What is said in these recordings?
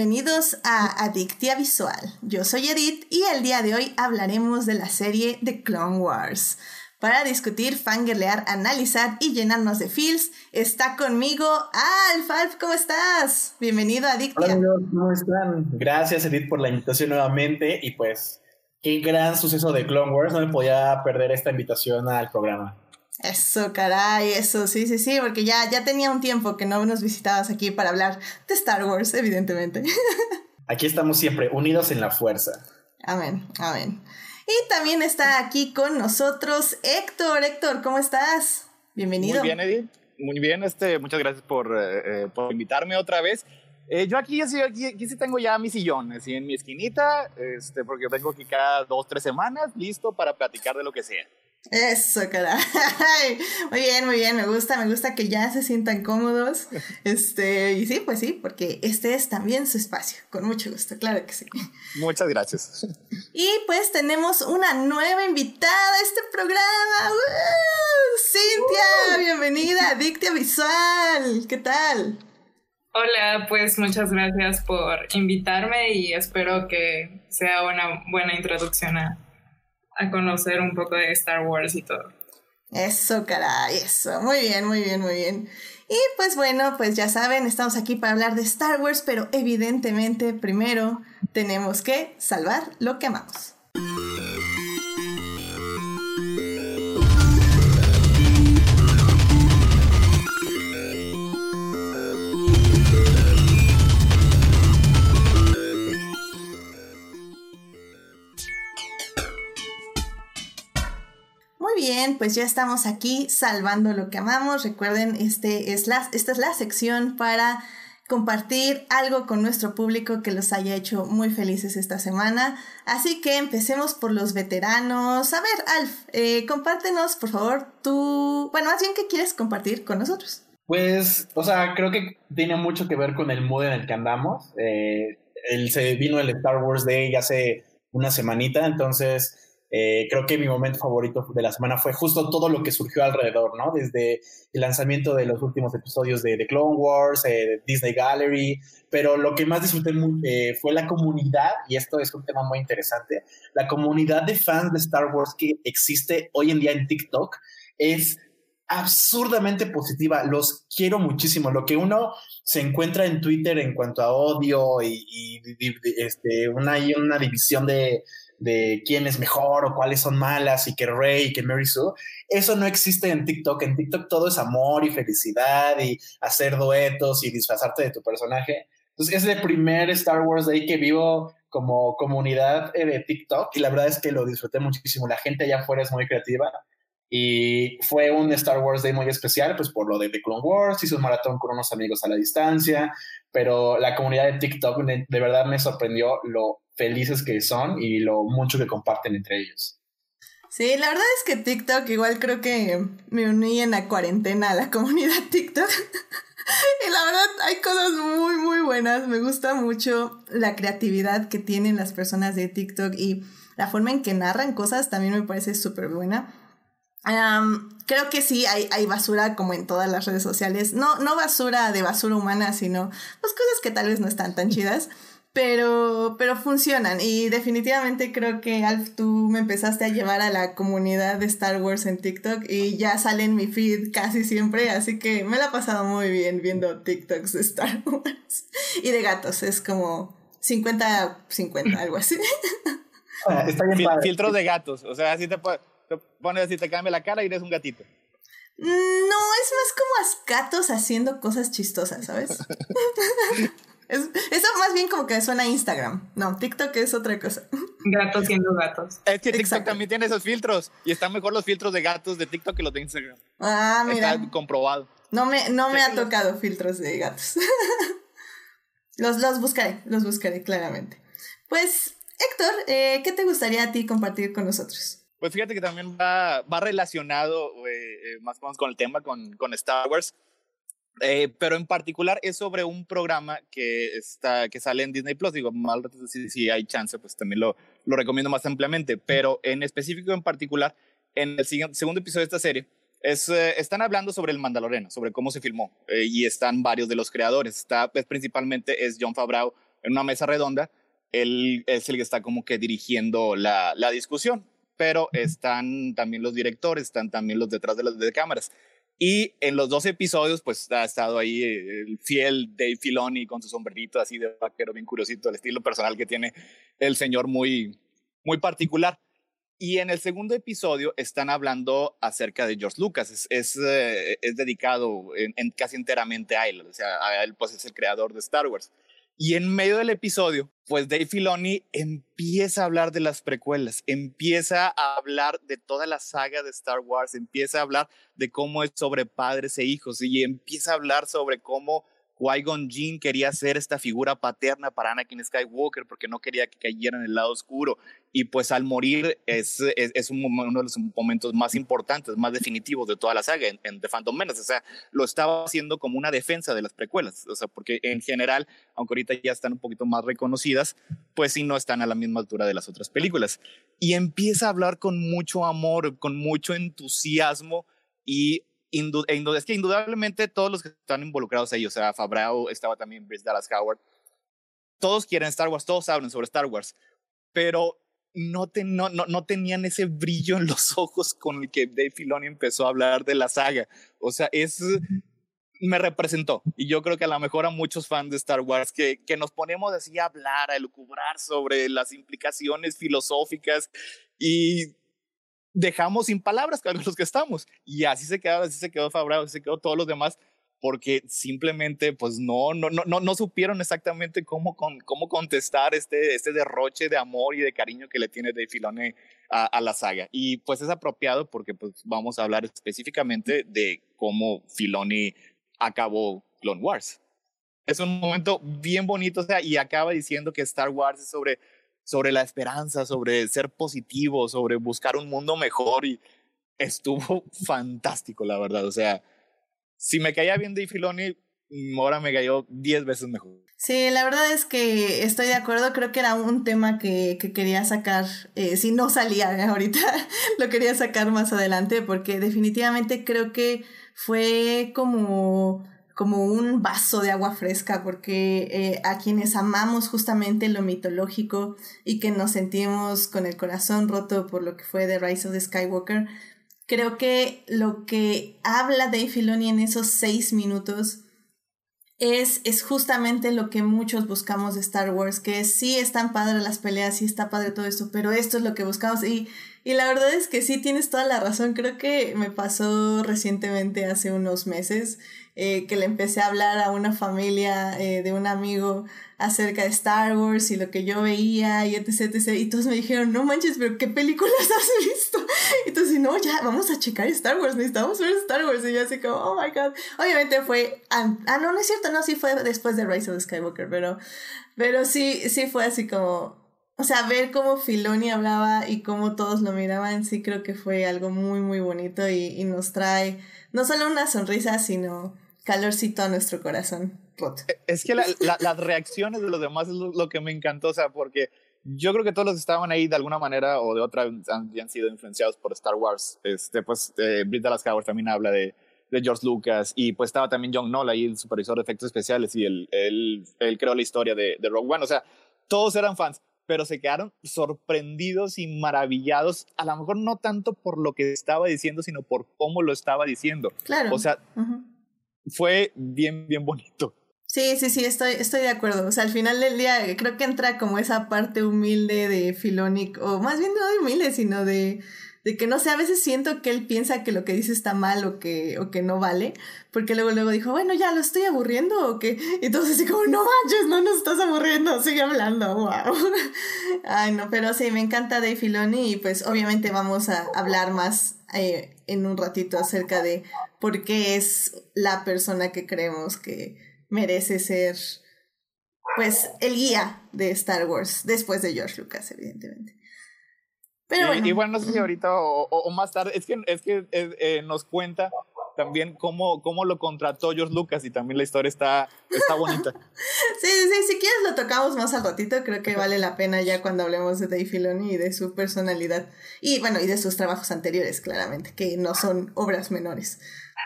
Bienvenidos a Adictia Visual. Yo soy Edith y el día de hoy hablaremos de la serie The Clone Wars. Para discutir, fangirlear, analizar y llenarnos de feels, está conmigo Alf. ¿cómo estás? Bienvenido a Adictia. Hola, ¿cómo están? Gracias, Edith, por la invitación nuevamente y pues qué gran suceso de Clone Wars. No me podía perder esta invitación al programa. Eso, caray, eso, sí, sí, sí, porque ya, ya tenía un tiempo que no nos visitabas aquí para hablar de Star Wars, evidentemente. Aquí estamos siempre, unidos en la fuerza. Amén, amén. Y también está aquí con nosotros Héctor. Héctor, ¿cómo estás? Bienvenido. Muy bien, Edith. Muy bien, este, muchas gracias por, eh, eh, por invitarme otra vez. Eh, yo aquí, aquí, aquí sí tengo ya mi sillón, así en mi esquinita, este, porque vengo aquí cada dos, tres semanas, listo para platicar de lo que sea. Eso, caray. Muy bien, muy bien. Me gusta, me gusta que ya se sientan cómodos. Este, y sí, pues sí, porque este es también su espacio. Con mucho gusto, claro que sí. Muchas gracias. Y pues tenemos una nueva invitada a este programa. Cintia, bienvenida a Dictia Visual. ¿Qué tal? Hola, pues muchas gracias por invitarme y espero que sea una buena introducción a a conocer un poco de Star Wars y todo. Eso, caray, eso. Muy bien, muy bien, muy bien. Y pues bueno, pues ya saben, estamos aquí para hablar de Star Wars, pero evidentemente primero tenemos que salvar lo que amamos. Bien, pues ya estamos aquí salvando lo que amamos. Recuerden, este es la, esta es la sección para compartir algo con nuestro público que los haya hecho muy felices esta semana. Así que empecemos por los veteranos. A ver, Alf, eh, compártenos, por favor, tú, bueno, más bien, ¿qué quieres compartir con nosotros? Pues, o sea, creo que tiene mucho que ver con el mood en el que andamos. Eh, él se vino el Star Wars Day hace una semanita, entonces eh, creo que mi momento favorito de la semana fue justo todo lo que surgió alrededor, ¿no? Desde el lanzamiento de los últimos episodios de The Clone Wars, eh, Disney Gallery, pero lo que más disfruté eh, fue la comunidad, y esto es un tema muy interesante, la comunidad de fans de Star Wars que existe hoy en día en TikTok es absurdamente positiva, los quiero muchísimo, lo que uno se encuentra en Twitter en cuanto a odio y, y este, y una división de de quién es mejor o cuáles son malas y que Rey y que Mary Sue. Eso no existe en TikTok. En TikTok todo es amor y felicidad y hacer duetos y disfrazarte de tu personaje. Entonces es el primer Star Wars Day que vivo como comunidad eh, de TikTok y la verdad es que lo disfruté muchísimo. La gente allá afuera es muy creativa y fue un Star Wars Day muy especial, pues por lo de The Clone Wars, hice un maratón con unos amigos a la distancia, pero la comunidad de TikTok de, verdad me sorprendió lo felices que son y lo mucho que comparten entre ellos. Sí, la verdad es que TikTok, igual creo que me uní en la cuarentena a la comunidad TikTok. y la verdad hay cosas muy, muy buenas. Me gusta mucho la creatividad que tienen las personas de TikTok y la forma en que narran cosas también me parece súper buena. Creo que sí, hay, hay, basura como en todas las redes sociales. No, no basura de basura humana, sino pues cosas que tal vez no están tan chidas pero, pero funcionan y definitivamente creo que Alf, tú me empezaste a llevar a la comunidad de Star Wars en TikTok y ya sale en mi feed casi siempre, así que me la he pasado muy bien viendo TikToks de Star Wars y de gatos, es como 50-50, algo así. Ah, filtro de gatos, o sea, así te, te pones así, te cambia la cara y eres un gatito. No, es más como gatos haciendo cosas chistosas, ¿sabes? Es, eso más bien como que suena a Instagram. No, TikTok es otra cosa. Gatos siendo gatos. Es que TikTok también tiene esos filtros. Y están mejor los filtros de gatos de TikTok que los de Instagram. Ah, mira. Está comprobado. No me, no me ha tocado filtros de gatos. los, los buscaré, los buscaré claramente. Pues, Héctor, eh, ¿qué te gustaría a ti compartir con nosotros? Pues fíjate que también va, va relacionado eh, más o menos con el tema, con, con Star Wars. Eh, pero en particular es sobre un programa que, está, que sale en Disney Plus. Digo, mal si, si hay chance, pues también lo, lo recomiendo más ampliamente. Pero en específico, en particular, en el segundo episodio de esta serie, es, eh, están hablando sobre el Mandaloriano, sobre cómo se filmó, eh, y están varios de los creadores. Está, pues, principalmente es John Favreau en una mesa redonda. Él es el que está como que dirigiendo la, la discusión, pero están también los directores, están también los detrás de las cámaras. Y en los dos episodios, pues ha estado ahí el fiel Dave Filoni con su sombrerito así de vaquero bien curiosito, el estilo personal que tiene el señor muy, muy particular. Y en el segundo episodio están hablando acerca de George Lucas. Es, es, eh, dedicado casi enteramente a él. O sea, a él pues es el creador de Star Wars. Y en medio del episodio, pues Dave Filoni empieza a hablar de las precuelas, empieza a hablar de toda la saga de Star Wars, empieza a hablar de cómo es sobre padres e hijos y empieza a hablar sobre cómo Qui-Gon Jinn quería ser esta figura paterna para Anakin Skywalker porque no quería que cayera en el lado oscuro. Y pues al morir es, es, es un, uno de los momentos más importantes, más definitivos de toda la saga en, en, The Phantom Menace. O sea, lo estaba haciendo como una defensa de las precuelas. O sea, porque en general, aunque ahorita ya están un poquito más reconocidas, pues sí no están a la misma altura de las otras películas. Y empieza a hablar con mucho amor, con mucho entusiasmo y Indu es que indudablemente todos los que están involucrados ahí, o sea, Fabrao, estaba también Brice Dallas Howard, todos quieren Star Wars, todos hablan sobre Star Wars, pero no, te, no, no, no, tenían ese brillo en los ojos con el que Dave Filoni empezó a hablar de la saga. O sea, es me representó. Y yo creo que a lo mejor a muchos fans de Star Wars que, que nos ponemos así a hablar, a elucubrar sobre las implicaciones filosóficas y dejamos sin palabras con los que estamos. Y así se quedó, así se quedó Fabrao, así se quedó todos los demás, porque simplemente pues no, no, no, no, no supieron exactamente cómo, con, cómo contestar este, este derroche de amor y de cariño que le tiene Dave Filoni a, a, la saga. Y pues es apropiado porque pues vamos a hablar específicamente de cómo Filoni acabó Clone Wars. Es un momento bien bonito, o sea, y acaba diciendo que Star Wars es sobre sobre la esperanza, sobre ser positivo, sobre buscar un mundo mejor y estuvo fantástico, la verdad. O sea, si me caía bien Dave Filoni, ahora me cayó diez veces mejor. Sí, la verdad es que estoy de acuerdo, creo que era un tema que, que quería sacar, eh, si no salía ahorita, lo quería sacar más adelante porque definitivamente creo que fue como como un vaso de agua fresca, porque eh, a quienes amamos justamente lo mitológico y que nos sentimos con el corazón roto por lo que fue The Rise of the Skywalker, creo que lo que habla Dave Filoni en esos seis minutos es, es justamente lo que muchos buscamos de Star Wars, que sí están padres las peleas, sí está padre todo esto, pero esto es lo que buscamos. Y, y la verdad es que sí tienes toda la razón, creo que me pasó recientemente hace unos meses eh, que le empecé a hablar a una familia eh, de un amigo acerca de Star Wars y lo que yo veía y etc, etc. Y todos me dijeron, no manches, pero ¿qué películas has visto? Y entonces, no, ya, vamos a checar Star Wars, necesitamos ver Star Wars. Y yo así como, oh my god. Obviamente fue, ah, no, no es cierto, no, sí fue después de Rise of Skywalker, pero, pero sí, sí fue así como, o sea, ver cómo Filoni hablaba y cómo todos lo miraban, sí creo que fue algo muy, muy bonito y, y nos trae no solo una sonrisa, sino calorcito a nuestro corazón roto. E, es que la, la, las reacciones de los demás es lo, lo, que me encantó, o sea, porque yo creo que todos los que estaban ahí de alguna manera o de otra han, han sido influenciados por Star Wars. Este, pues, eh, Dallas Howard también habla de, de George Lucas y pues estaba también John Knoll ahí, el supervisor de efectos especiales y él, él, él creó la historia de, de Rogue One. O sea, todos eran fans pero se quedaron sorprendidos y maravillados, a lo mejor no tanto por lo que estaba diciendo, sino por cómo lo estaba diciendo. Claro. O sea, uh -huh. Fue bien, bien bonito. Sí, sí, sí, estoy, estoy de acuerdo. O sea, al final del día creo que entra como esa parte humilde de Filonic, o más bien no de humilde, sino de, de que no sé, a veces siento que él piensa que lo que dice está mal o que, o que no vale, porque luego luego dijo, bueno, ya lo estoy aburriendo o que, entonces así como, no manches, no nos estás aburriendo, sigue hablando, wow. Ay, no, pero sí, me encanta Dave Filoni y pues obviamente vamos a hablar más eh, en un ratito acerca de por qué es la persona que creemos que merece ser pues el guía de Star Wars después de George Lucas, evidentemente. Pero bueno. Igual no sé si ahorita o, o, o más tarde, es que, es que eh, eh, nos cuenta también cómo, cómo lo contrató George Lucas y también la historia está, está bonita. sí, sí, si quieres lo tocamos más al ratito, creo que vale la pena ya cuando hablemos de Dave Filoni y de su personalidad. Y bueno, y de sus trabajos anteriores, claramente, que no son obras menores.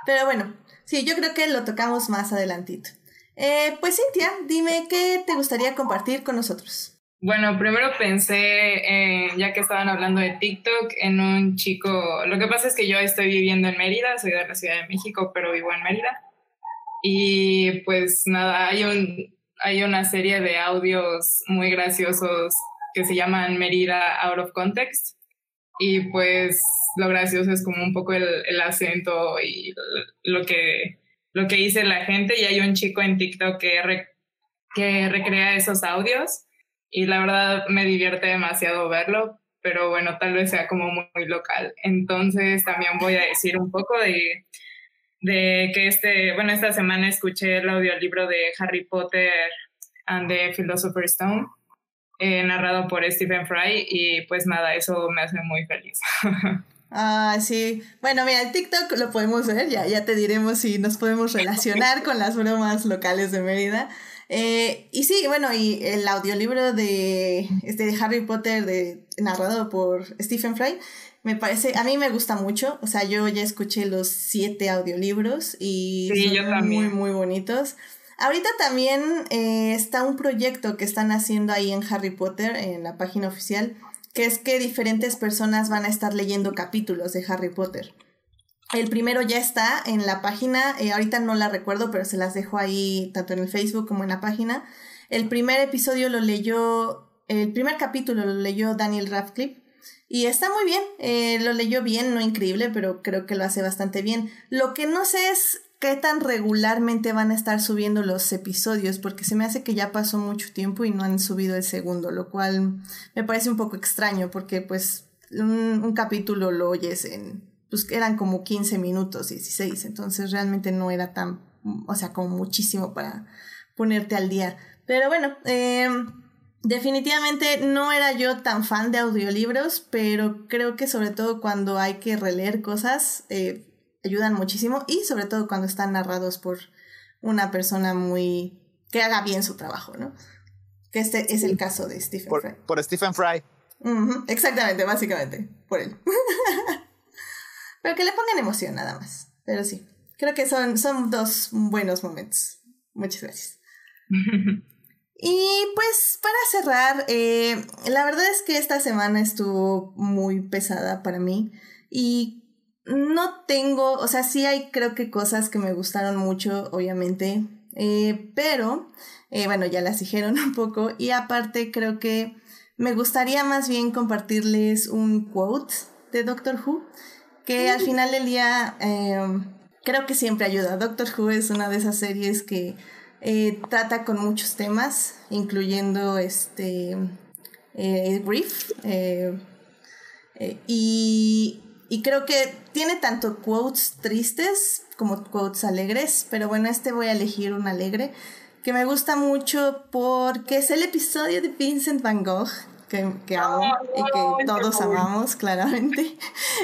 Pero bueno, sí, yo creo que lo tocamos más adelantito. Eh, pues Cintia, dime qué te gustaría compartir con nosotros. Bueno, primero pensé, ya que estaban hablando de TikTok, en un chico, lo que pasa es que yo estoy viviendo en Mérida, soy de la Ciudad de México, pero vivo en Mérida. Y pues nada, hay, un, hay una serie de audios muy graciosos que se llaman Mérida Out of Context. Y pues lo gracioso es como un poco el, el acento y lo que, lo que dice la gente. Y hay un chico en TikTok que, que recrea esos audios y la verdad me divierte demasiado verlo, pero bueno, tal vez sea como muy, local. Entonces también voy a decir un poco de, de que este, bueno, esta semana escuché el audiolibro de Harry Potter and the Philosopher's Stone, eh, narrado por Stephen Fry, y pues nada, eso me hace muy feliz. Ah, sí. Bueno, mira, el TikTok lo podemos ver, ya, ya te diremos si nos podemos relacionar con las bromas locales de Mérida. Eh, y sí, bueno, y el audiolibro de, este, de Harry Potter, de, narrado por Stephen Fry, me parece, a mí me gusta mucho, o sea, yo ya escuché los siete audiolibros y son muy, muy bonitos. Ahorita también eh, está un proyecto que están haciendo ahí en Harry Potter, en la página oficial, que es que diferentes personas van a estar leyendo capítulos de Harry Potter. El primero ya está en la página, eh, ahorita no la recuerdo, pero se las dejo ahí tanto en el Facebook como en la página. El primer episodio lo leyó, el primer capítulo lo leyó Daniel Radcliffe y está muy bien, eh, lo leyó bien, no increíble, pero creo que lo hace bastante bien. Lo que no sé es qué tan regularmente van a estar subiendo los episodios, porque se me hace que ya pasó mucho tiempo y no han subido el segundo, lo cual me parece un poco extraño, porque pues un capítulo lo oyes en pues eran como 15 minutos, 16, entonces realmente no era tan, o sea, como muchísimo para ponerte al día. Pero bueno, em, definitivamente no era yo tan fan de audiolibros, pero creo que sobre todo cuando hay que releer cosas, eh, ayudan muchísimo y sobre todo cuando están narrados por una persona muy que haga bien su trabajo, ¿no? Que este es el caso de Stephen por, Fry. Por Stephen Fry. exactamente, básicamente, por él. Pero que le pongan emoción nada más. Pero sí, creo que son, son dos buenos momentos. Muchas gracias. y pues para cerrar, eh, la verdad es que esta semana estuvo muy pesada para mí y no tengo, o sea, sí hay creo que cosas que me gustaron mucho, obviamente, eh, pero eh, bueno, ya las dijeron un poco y aparte creo que me gustaría más bien compartirles un quote de Doctor Who que al final del día em, creo que siempre ayuda. Doctor Who es una de esas series que eh, trata con muchos temas, incluyendo este eh, grief. Eh, y, y creo que tiene tanto quotes tristes como quotes alegres, pero bueno, este voy a elegir un alegre que me gusta mucho porque es el episodio de Vincent Van Gogh que, que amo y que todos amamos, claramente.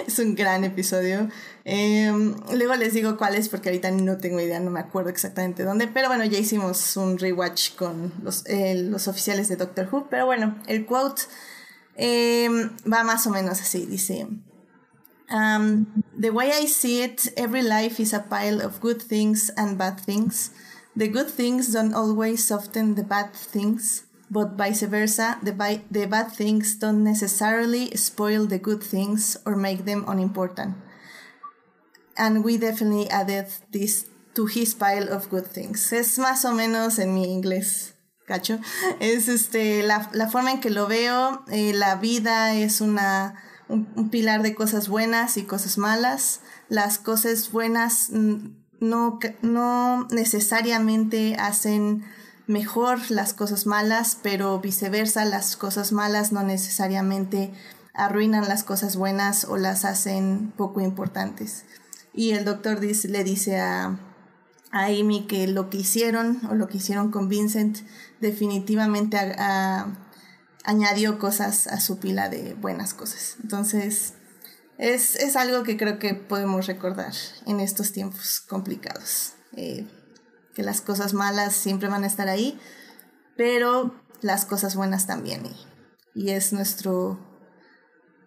es un gran episodio. Em, luego les digo cuál es porque ahorita no tengo idea, no me acuerdo exactamente dónde, pero bueno, ya hicimos un rewatch con los, eh, los oficiales de Doctor Who, pero bueno, el quote em, va más o menos así, dice... Um, the way I see it, every life is a pile of good things and bad things. The good things don't always soften the bad things. But vice versa, the, the bad things don't necessarily spoil the good things or make them unimportant. And we definitely added this to his pile of good things. Es más o menos en mi inglés, cacho. Es este, la, la forma en que lo veo. Eh, la vida es una, un, un, pilar de cosas buenas y cosas malas. Las cosas buenas no, no necesariamente hacen mejor las cosas malas, pero viceversa, las cosas malas no necesariamente arruinan las cosas buenas o las hacen poco importantes. Y el doctor dice, le dice a, a Amy que lo que hicieron o lo que hicieron con Vincent definitivamente añadió cosas a su pila de buenas cosas. Entonces, es, es, algo que creo que podemos recordar en estos tiempos complicados. Eh, que las cosas malas siempre van a estar ahí, pero las cosas buenas también. Y, y es nuestro,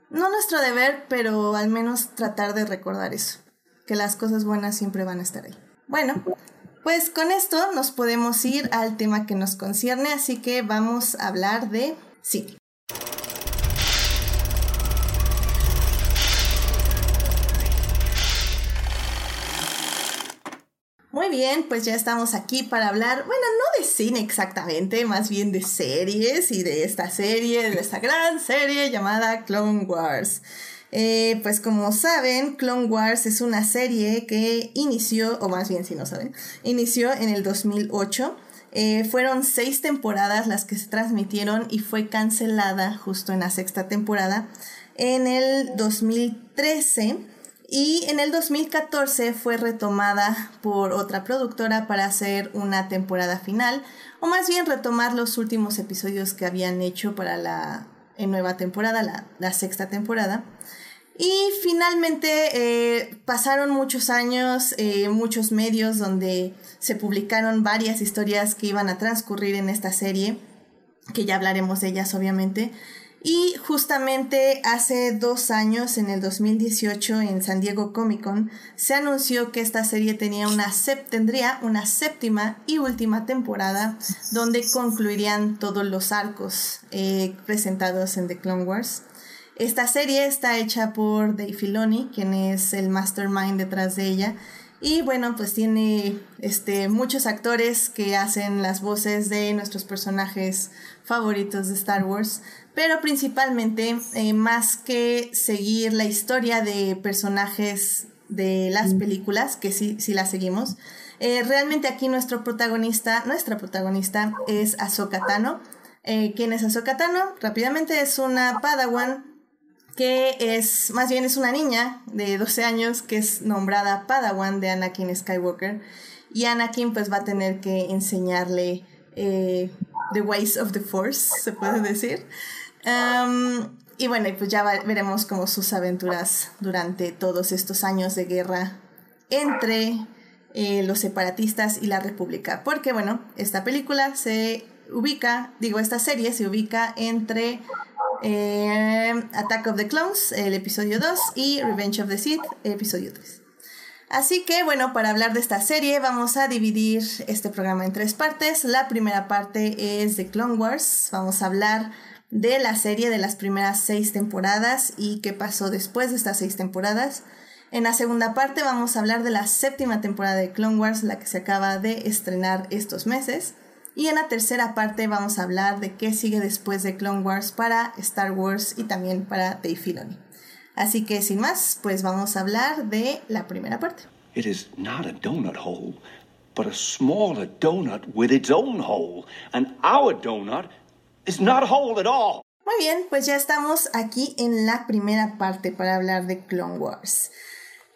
no nuestro deber, pero al menos tratar de recordar eso, que las cosas buenas siempre van a estar ahí. Bueno, pues con esto nos podemos ir al tema que nos concierne, así que vamos a hablar de cine. Muy bien, pues ya estamos aquí para hablar, bueno, no de cine exactamente, más bien de series y de esta serie, de esta gran serie llamada Clone Wars. Eh, pues como saben, Clone Wars es una serie que inició, o más bien si no saben, inició en el 2008. Eh, fueron seis temporadas las que se transmitieron y fue cancelada justo en la sexta temporada en el 2013 y en el 2014 fue retomada por otra productora para hacer una temporada final o más bien retomar los últimos episodios que habían hecho para la nueva temporada, la, sexta temporada. Y finalmente eh, pasaron muchos años, eh, muchos medios donde se publicaron varias historias que iban a transcurrir en esta serie, que ya hablaremos de ellas obviamente. Y justamente hace dos años, en el 2018, en San Diego Comic Con, se anunció que esta serie tenía una tendría una séptima y última temporada donde concluirían todos los arcos eh, presentados en The Clone Wars. Esta serie está hecha por Dave Filoni, quien es el mastermind detrás de ella. Y bueno, pues tiene este, muchos actores que hacen las voces de nuestros personajes favoritos de Star Wars. Pero principalmente, eh, más que seguir la historia de personajes de las mm. películas, que sí, sí las seguimos, eh, realmente aquí nuestro protagonista, nuestra protagonista es Ahsoka Tano. Eh, ¿Quién es Ahsoka Tano? Rápidamente es una Padawan que es, más bien es una niña de 12 años que es nombrada Padawan de Anakin Skywalker. Y Anakin pues va a tener que enseñarle eh, The Ways of the Force, se puede decir. Y bueno, pues ya veremos como sus aventuras durante todos estos años de guerra entre eh, los separatistas y la República. Porque bueno, esta película se ubica, digo, esta serie se ubica entre eh, Attack of the Clones, el episodio 2, y Revenge of the Sith, episodio 3. Así que bueno, para hablar de esta serie vamos a dividir este programa en tres partes. La primera parte es de Clone Wars. Vamos a hablar de la serie de las primeras seis temporadas y qué pasó después de estas seis temporadas. En la segunda parte vamos a hablar de la séptima temporada de Clone Wars, la que se acaba de estrenar estos meses. Y en la tercera parte vamos a hablar de qué sigue después de Clone Wars para Star Wars y también para Dave Filoni. Así que sin más, pues vamos a hablar de la primera parte. It is not a donut hole, but a smaller donut with its own hole. And our donut is not hole at all. Muy bien, pues ya estamos aquí en la primera parte para hablar de Clone Wars.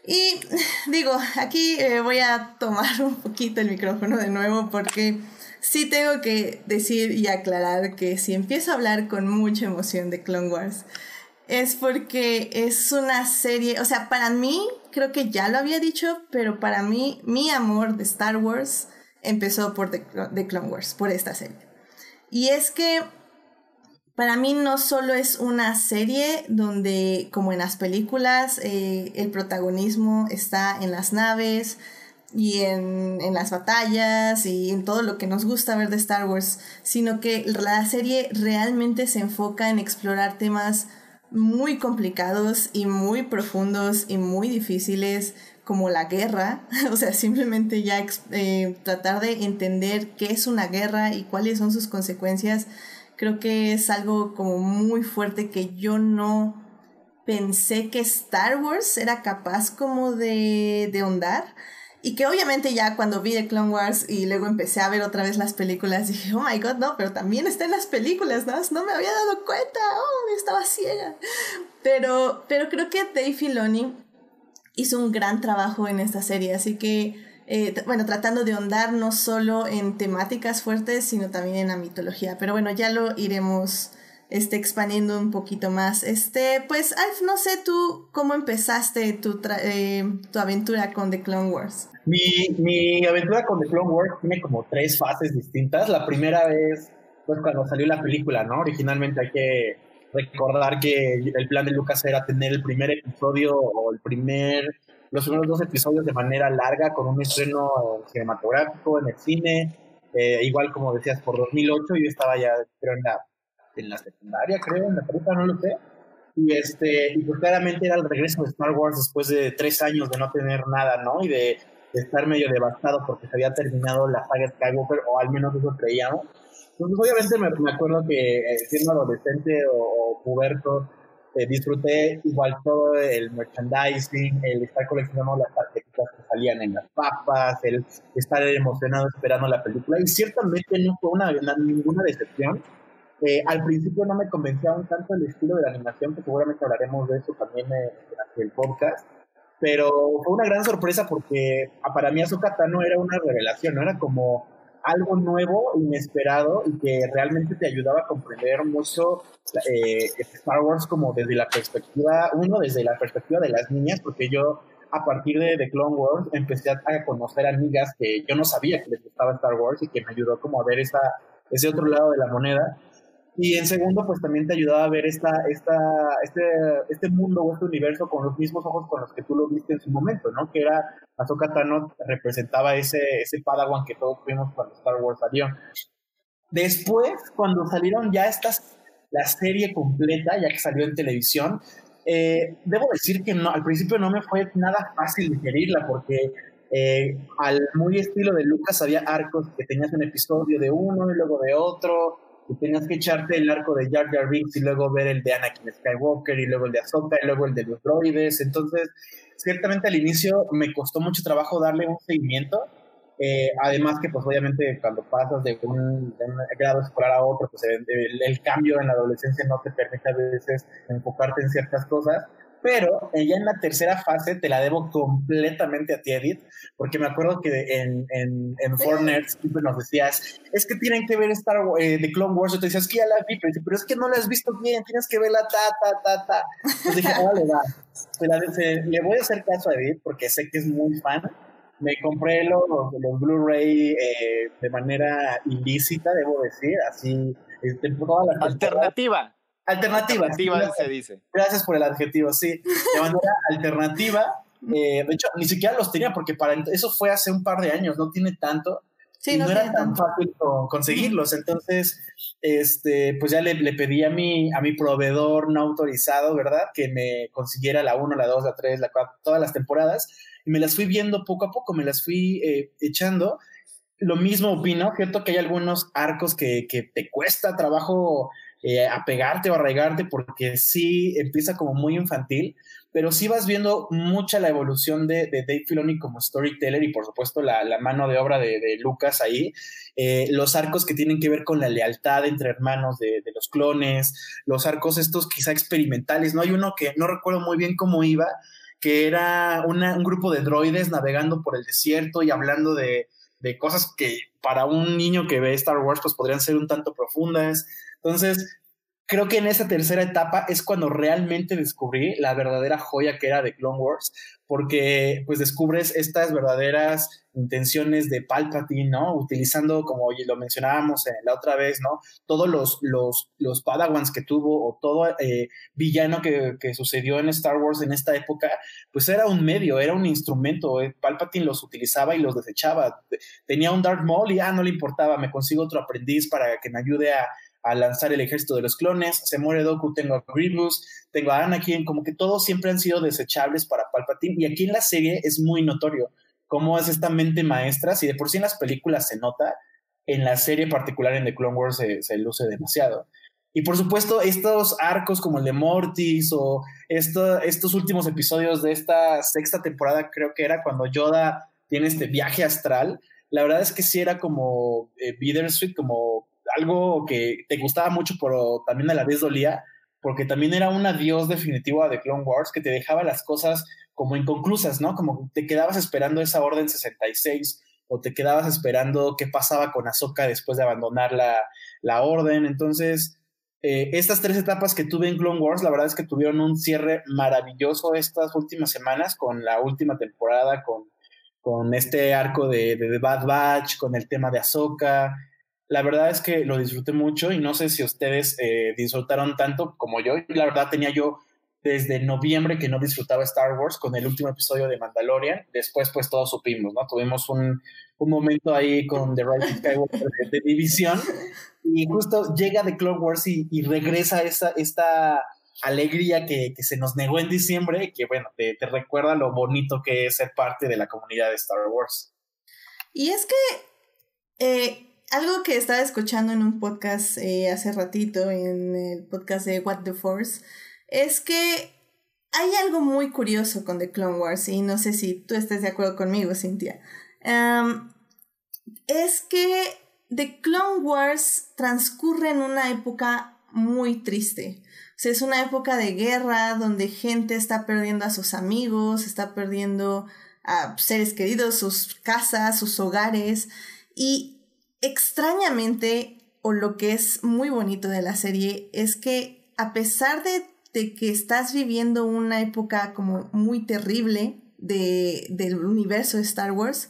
Y digo, aquí eh, voy a tomar un poquito el micrófono de nuevo porque sí tengo que decir y aclarar que si empiezo a hablar con mucha emoción de Clone Wars, es porque es una serie, o sea, para mí, creo que ya lo había dicho, pero para mí, mi amor de Star Wars empezó por The, Clone Wars, por esta serie. Y es que para mí no solo es una serie donde, como en las películas, eh, el protagonismo está en las naves, y en, en, las batallas y en todo lo que nos gusta ver de Star Wars, sino que la serie realmente se enfoca en explorar temas muy complicados y muy profundos y muy difíciles como la guerra, o sea, simplemente ya eh, tratar de entender qué es una guerra y cuáles son sus consecuencias, creo que es algo como muy fuerte que yo no pensé que Star Wars era capaz como de, de ahondar. Y que obviamente ya cuando vi The Clone Wars y luego empecé a ver otra vez las películas, dije, oh my god, no, pero también está en las películas, ¿no? No me había dado cuenta, oh, estaba ciega. Pero, pero creo que Dave Filoni hizo un gran trabajo en esta serie, así que, eh, bueno, tratando de ahondar no solo en temáticas fuertes, sino también en la mitología. Pero bueno, ya lo iremos este, expandiendo un poquito más. Este, pues, Alf, no sé tú cómo empezaste tu, eh, tu aventura con The Clone Wars. Mi, mi aventura con The Clone Wars tiene como tres fases distintas. La primera vez, pues cuando salió la película, ¿no? Originalmente hay que recordar que el plan de Lucas era tener el primer episodio o el primer, los primeros dos episodios de manera larga con un estreno cinematográfico en el cine, eh, igual como decías, por 2008 yo estaba ya, creo, en la, en la secundaria, creo, en la prepa, no lo sé. Y, este, y pues claramente era el regreso de Star Wars después de tres años de no tener nada, ¿no? Y de estar medio devastado porque se había terminado la saga Skywalker, o al menos eso creíamos. Entonces, obviamente me, acuerdo que eh, siendo adolescente o, puberto, eh, disfruté igual todo el merchandising, el estar coleccionando las tarjetitas que salían en las papas, el estar emocionado esperando la película. Y ciertamente no fue una, ninguna decepción. Eh, al principio no me convencía un tanto el estilo de la animación, que seguramente hablaremos de eso también en el podcast pero fue una gran sorpresa porque ah, para mí Ahsoka Tano era una revelación, ¿no? Era como algo nuevo, inesperado y que realmente te ayudaba a comprender mucho eh, Star Wars como desde la perspectiva, uno desde la perspectiva de las niñas, porque yo a partir de The Clone Wars empecé a, conocer amigas que yo no sabía que les gustaba Star Wars y que me ayudó como a ver esa, ese otro lado de la moneda. Y en segundo, pues también te ayudaba a ver esta, esta, este, este mundo o este universo con los mismos ojos con los que tú lo viste en su momento, ¿no? Que era, Ahsoka Tano representaba ese, ese Padawan que todos vimos cuando Star Wars salió. Después, cuando salieron ya estas, la serie completa, ya que salió en televisión, eh, debo decir que no, al principio no me fue nada fácil digerirla porque eh, al muy estilo de Lucas había arcos que tenías un episodio de uno y luego de otro y tenías que echarte el arco de Jar Jar Binks y luego ver el de Anakin Skywalker y luego el de Ahsoka y luego el de los droides. Entonces, ciertamente al inicio me costó mucho trabajo darle un seguimiento. Eh, además que pues obviamente cuando pasas de un, grado escolar a otro, pues el, el, cambio en la adolescencia no te permite a veces enfocarte en ciertas cosas pero ya en la tercera fase te la debo completamente a ti, Edith, porque me acuerdo que en, en, en Fortnite siempre nos decías, es que tienen que ver Star Wars, eh, de Clone Wars, yo te decía, es que ya la vi, pero, es que no la has visto bien, tienes que verla ta, ta, ta, ta. Entonces dije, vale, va, le voy a hacer caso a Edith porque sé que es muy fan. Me compré los, los Blu-ray eh, de manera ilícita, debo decir, así, este, toda la Alternativa. Alternativa. Alternativa se dice. Gracias por el adjetivo, sí. De manera alternativa. Eh, de hecho, ni siquiera los tenía porque para eso fue hace un par de años, no tiene tanto. Sí, y no, era tan fácil conseguirlos. Entonces, este, pues ya le, le, pedí a mi, a mi proveedor no autorizado, ¿verdad? Que me consiguiera la 1, la 2, la 3, la 4, todas las temporadas. Y me las fui viendo poco a poco, me las fui eh, echando. Lo mismo opino, cierto que hay algunos arcos que, que te cuesta trabajo eh, apegarte o arraigarte porque sí empieza como muy infantil, pero sí vas viendo mucha la evolución de, Dave Filoni como storyteller y por supuesto la, mano de obra de, Lucas ahí, eh, los arcos que tienen que ver con la lealtad entre hermanos de, los clones, los arcos estos quizá experimentales, ¿no? Hay uno que no recuerdo muy bien cómo iba, que era un grupo de droides navegando por el desierto y hablando de, de cosas que para un niño que ve Star Wars pues podrían ser un tanto profundas. Entonces, creo que en esa tercera etapa es cuando realmente descubrí la verdadera joya que era de Clone Wars, porque pues descubres estas verdaderas intenciones de Palpatine, ¿no? Utilizando, como lo mencionábamos la otra vez, ¿no? Todos los, los, los Padawans que tuvo o todo eh, villano que, que, sucedió en Star Wars en esta época, pues era un medio, era un instrumento. Eh, Palpatine los utilizaba y los desechaba. Tenía un Darth Maul y, ah, no le importaba, me consigo otro aprendiz para que me ayude a a lanzar el ejército de los clones, se muere Doku, tengo a Grievous, tengo a Anakin, como que todos siempre han sido desechables para Palpatine y aquí en la serie es muy notorio cómo es esta mente maestra, si de por sí en las películas se nota, en la serie particular en The Clone Wars se, luce demasiado. Y por supuesto, estos arcos como el de Mortis o estos últimos episodios de esta sexta temporada, creo que era cuando Yoda tiene este viaje astral, la verdad es que sí era como eh, bittersweet, como algo que te gustaba mucho, pero también a la vez dolía, porque también era un adiós definitivo a The Clone Wars que te dejaba las cosas como inconclusas, ¿no? Como te quedabas esperando esa Orden 66 o te quedabas esperando qué pasaba con Ahsoka después de abandonar la, la Orden. Entonces, eh, estas tres etapas que tuve en Clone Wars, la verdad es que tuvieron un cierre maravilloso estas últimas semanas con la última temporada, con, con este arco de, de, Bad Batch, con el tema de Ahsoka. La verdad es que lo disfruté mucho y no sé si ustedes eh, disfrutaron tanto como yo. La verdad tenía yo desde noviembre que no disfrutaba Star Wars con el último episodio de Mandalorian. Después, pues todos supimos, ¿no? Tuvimos un, un momento ahí con The Rise of Skywalker de, división y justo llega The Clone Wars y, regresa esa, esta alegría que, que, se nos negó en diciembre que, bueno, te, te, recuerda lo bonito que es ser parte de la comunidad de Star Wars. Y es que eh, algo que estaba escuchando en un podcast eh, hace ratito, en el podcast de What the Force, es que hay algo muy curioso con The Clone Wars y no sé si tú estés de acuerdo conmigo, Cintia. es que The Clone Wars transcurre en una época muy triste. Es una época de guerra donde gente está perdiendo a sus amigos, está perdiendo a seres queridos, sus casas, sus hogares. Y extrañamente, o lo que es muy bonito de la serie, es que a pesar de de que estás viviendo una época como muy terrible de, del universo de Star Wars,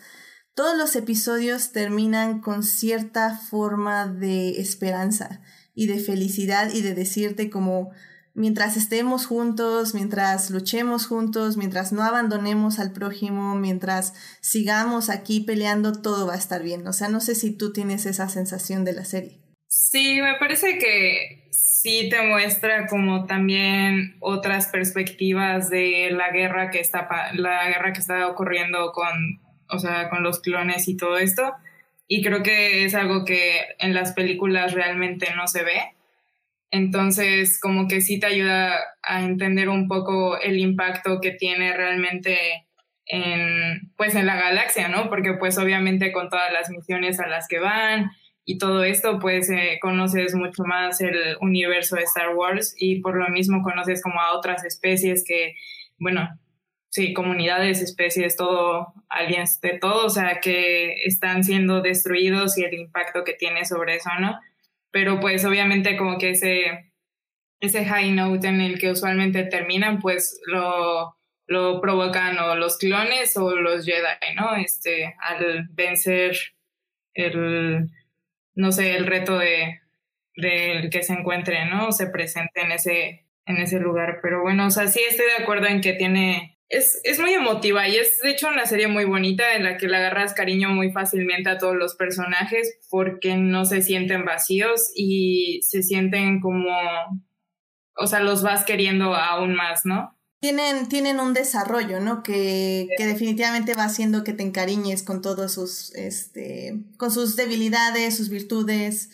todos los episodios terminan con cierta forma de esperanza y de felicidad y de decirte como mientras estemos juntos, mientras luchemos juntos, mientras no abandonemos al prójimo, mientras sigamos aquí peleando, todo va a estar bien. O sea, no sé si tú tienes esa sensación de la serie. Sí, me parece que sí te muestra como también otras perspectivas de la guerra que está la guerra que está ocurriendo con o sea con los clones y todo esto y creo que es algo que en las películas realmente no se ve entonces como que sí te ayuda a entender un poco el impacto que tiene realmente en pues en la galaxia no porque pues obviamente con todas las misiones a las que van y todo esto, pues eh, conoces mucho más el universo de Star Wars y por lo mismo conoces como a otras especies que, bueno, sí, comunidades, especies, todo, aliens, de todo, o sea, que están siendo destruidos y el impacto que tiene sobre eso, ¿no? Pero pues obviamente como que ese, ese high note en el que usualmente terminan, pues lo, lo provocan o los clones o los Jedi, ¿no? Este, al vencer el no sé, el reto de, que se encuentre, ¿no? Se presente en ese, en ese lugar. Pero bueno, o sea, sí estoy de acuerdo en que tiene, es, es muy emotiva y es de hecho una serie muy bonita en la que le agarras cariño muy fácilmente a todos los personajes porque no se sienten vacíos y se sienten como, o sea, los vas queriendo aún más, ¿no? tienen, tienen un desarrollo, ¿no? Que, que, definitivamente va haciendo que te encariñes con todos sus, este, con sus debilidades, sus virtudes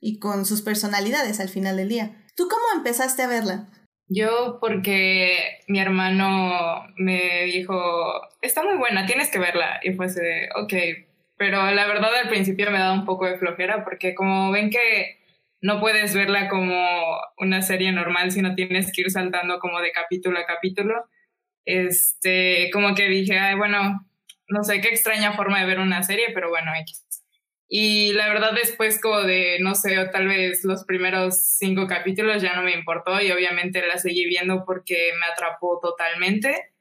y con sus personalidades al final del día. ¿Tú cómo empezaste a verla? Yo porque mi hermano me dijo, está muy buena, tienes que verla. Y fue así de, ok, pero la verdad al principio me da un poco de flojera porque como ven que no puedes verla como una serie normal, sino tienes que ir saltando como de capítulo a capítulo. Este, como que dije, bueno, no sé qué extraña forma de ver una serie, pero bueno. Y la verdad después como de, no sé, o tal vez los primeros cinco capítulos ya no me importó y obviamente la seguí viendo porque me atrapó totalmente.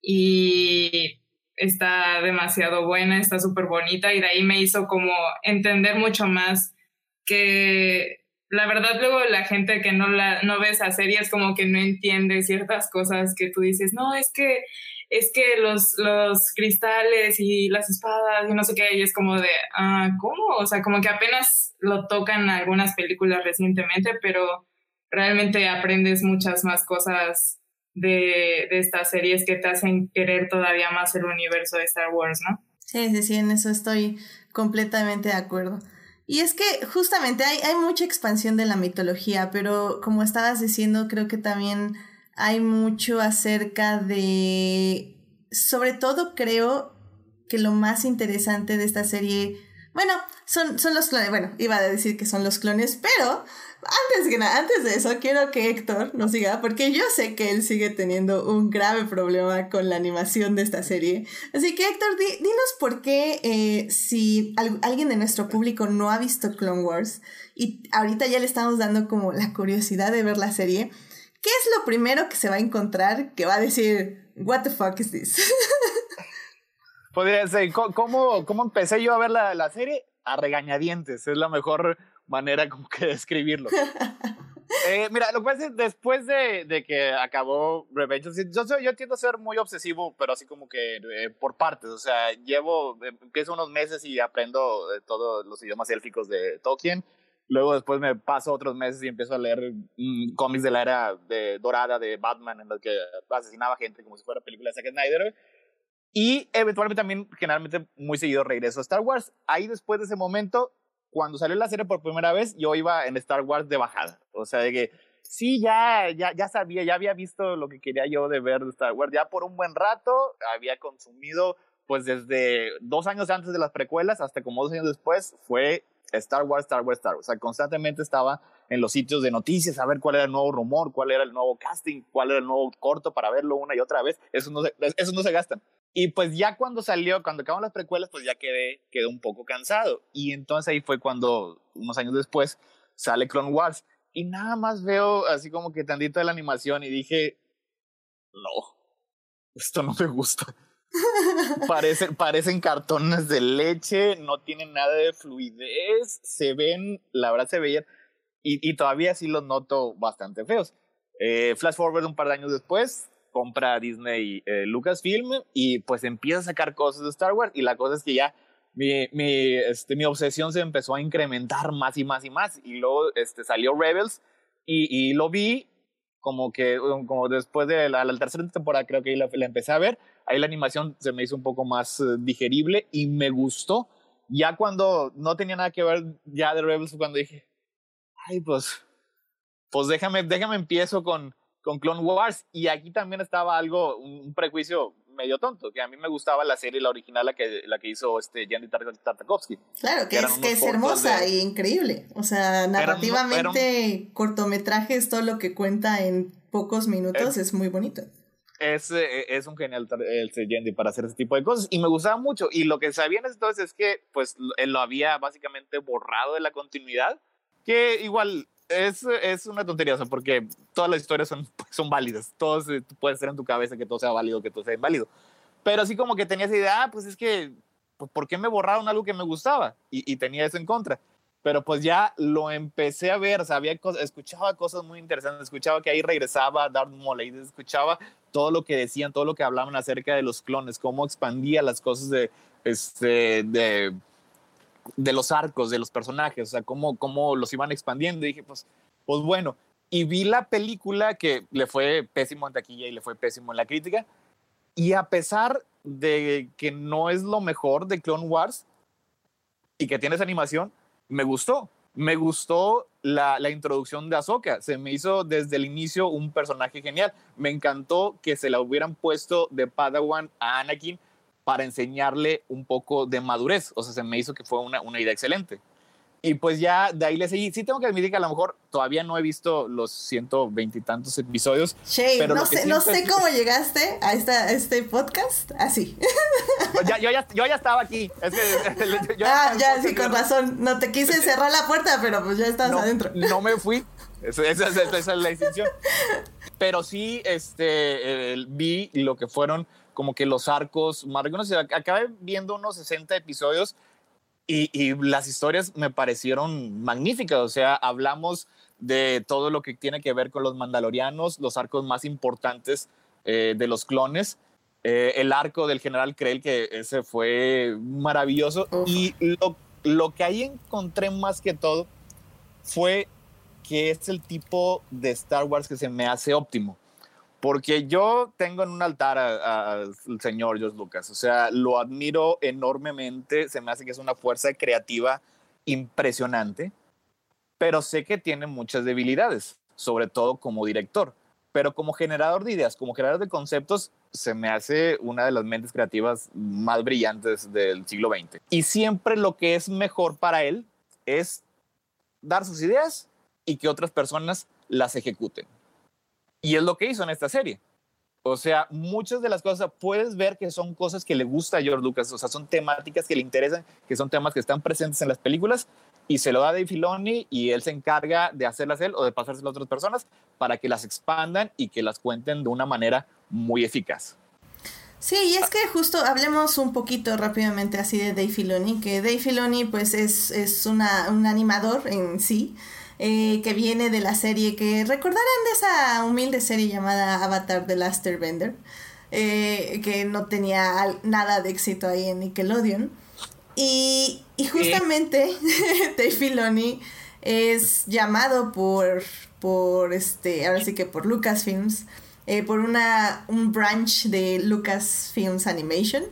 Y está demasiado buena, está súper bonita y de ahí me hizo como entender mucho más que la verdad luego la gente que no la no ve esa serie es como que no entiende ciertas cosas que tú dices, no, es que es que los, los cristales y las espadas y no sé qué, y es como de, ah, ¿cómo? O sea, como que apenas lo tocan algunas películas recientemente, pero realmente aprendes muchas más cosas de, de estas series que te hacen querer todavía más el universo de Star Wars, ¿no? Sí, sí, sí, en eso estoy completamente de acuerdo. Y es que justamente hay, hay mucha expansión de la mitología, pero como estabas diciendo, creo que también hay mucho acerca de, sobre todo creo que lo más interesante de esta serie, bueno, son, son los clones, bueno, iba a decir que son los clones, pero antes que nada, antes de eso, quiero que Héctor nos diga, porque yo sé que él sigue teniendo un grave problema con la animación de esta serie. Así que Héctor, dinos por qué eh, si alguien de nuestro público no ha visto Clone Wars y ahorita ya le estamos dando como la curiosidad de ver la serie, ¿qué es lo primero que se va a encontrar que va a decir, what the fuck is this? Podría ser, ¿cómo, cómo empecé yo a ver la, la serie? A regañadientes, es la mejor manera como que describirlo. Eh, mira, lo que pasa es después de, de que acabó Revenge, yo, yo tiendo a ser muy obsesivo, pero así como que eh, por partes. O sea, llevo, eh, empiezo unos meses y aprendo todos los idiomas élficos de Tolkien. Luego después me paso otros meses y empiezo a leer mm, cómics de la era de, dorada de Batman, en los que asesinaba gente como si fuera película de Zack Snyder. Y eventualmente también, generalmente, muy seguido regreso a Star Wars. Ahí después de ese momento, cuando salió la serie por primera vez, yo iba en Star Wars de bajada. O sea, de que sí, ya, ya, ya sabía, ya había visto lo que quería yo de ver de Star Wars. Ya por un buen rato había consumido, pues desde dos años antes de las precuelas hasta como dos años después, fue Star Wars, Star Wars, Star Wars. O sea, constantemente estaba en los sitios de noticias a ver cuál era el nuevo rumor, cuál era el nuevo casting, cuál era el nuevo corto para verlo una y otra vez. Eso no se, eso no se gastan. Y pues ya cuando salió, cuando acabaron las precuelas, pues ya quedé, quedé un poco cansado. Y entonces ahí fue cuando, unos años después, sale Clone Wars. Y nada más veo así como que tantito de la animación y dije, no, esto no me gusta. parecen, parecen cartones de leche, no tienen nada de fluidez, se ven, la verdad se veían, y, y todavía sí los noto bastante feos. Eh, flash forward un par de años después, compra Disney eh, Lucasfilm y pues empieza a sacar cosas de Star Wars y la cosa es que ya mi, mi, este, mi obsesión se empezó a incrementar más y más y más y luego este, salió Rebels y, y lo vi como que como después de la, la tercera temporada creo que la, la, empecé a ver, ahí la animación se me hizo un poco más uh, digerible y me gustó. Ya cuando no tenía nada que ver ya de Rebels, cuando dije, ay, pues, pues déjame, déjame empiezo con, con Clone Wars. Y aquí también estaba algo, un prejuicio medio tonto, que a mí me gustaba la serie, la original, la que, la que hizo este Yandy Tartakovsky. Claro, que, es, que es hermosa e increíble. O sea, narrativamente, cortometrajes, todo lo que cuenta en pocos minutos es, muy bonito. Es, eh, es un genial el Yandy para hacer ese tipo de cosas y me gustaba mucho. Y lo que sabían entonces es que pues él lo había básicamente borrado de la continuidad, que igual es, es una tontería, porque todas las historias son, son válidas. Todos puede ser en tu cabeza que todo sea válido, que todo sea inválido. Pero así como que tenías idea, ah, pues es que, pues, ¿por qué me borraron algo que me gustaba? Y, y tenía eso en contra. Pero pues ya lo empecé a ver, sabía cosas, escuchaba cosas muy interesantes, escuchaba que ahí regresaba Darth Maul, escuchaba todo lo que decían, todo lo que hablaban acerca de los clones, cómo expandía las cosas de, este, de de los arcos, de los personajes, o sea, cómo, cómo los iban expandiendo. Y dije, pues, pues bueno. Y vi la película que le fue pésimo en taquilla y le fue pésimo en la crítica. Y a pesar de que no es lo mejor de Clone Wars y que tiene esa animación, me gustó. Me gustó la, la introducción de Ahsoka. Se me hizo desde el inicio un personaje genial. Me encantó que se la hubieran puesto de Padawan a Anakin para enseñarle un poco de madurez. O sea, se me hizo que fue una, una idea excelente. Y pues ya de ahí le seguí. Sí tengo que admitir que a lo mejor todavía no he visto los 120 y tantos episodios. pero no, sé, no sé cómo llegaste a, esta, este podcast así. Pues ya, yo, ya, yo ya estaba aquí. Es que, ah, ya, sí, con razón. No te quise cerrar la puerta, pero pues ya estabas adentro. No me fui. Esa, esa, esa, es la distinción. Pero sí este, vi lo que fueron como que los arcos más Acabé viendo unos 60 episodios y, y, las historias me parecieron magníficas. O sea, hablamos de todo lo que tiene que ver con los mandalorianos, los arcos más importantes eh, de los clones. Eh, el arco del general Krell, que ese fue maravilloso. Y lo, lo que ahí encontré más que todo fue que es el tipo de Star Wars que se me hace óptimo. Porque yo tengo en un altar al señor George Lucas, o sea, lo admiro enormemente, se me hace que es una fuerza creativa impresionante, pero sé que tiene muchas debilidades, sobre todo como director, pero como generador de ideas, como generador de conceptos, se me hace una de las mentes creativas más brillantes del siglo XX. Y siempre lo que es mejor para él es dar sus ideas y que otras personas las ejecuten. Y es lo que hizo en esta serie. O sea, muchas de las cosas puedes ver que son cosas que le gusta a George Lucas, o sea, son temáticas que le interesan, que son temas que están presentes en las películas y se lo da a Dave Filoni y él se encarga de hacerlas él o de pasárselas a otras personas para que las expandan y que las cuenten de una manera muy eficaz. Sí, y es que justo hablemos un poquito rápidamente así de Dave Filoni, que Dave Filoni pues es, es una, un animador en sí, eh, que viene de la serie que recordarán de esa humilde serie llamada Avatar The Last Airbender, eh, que no tenía nada de éxito ahí en Nickelodeon. Y, y justamente Dave Filoni es llamado por, por este, ahora sí que por Lucasfilms, eh, por una, un branch de Lucasfilms Animation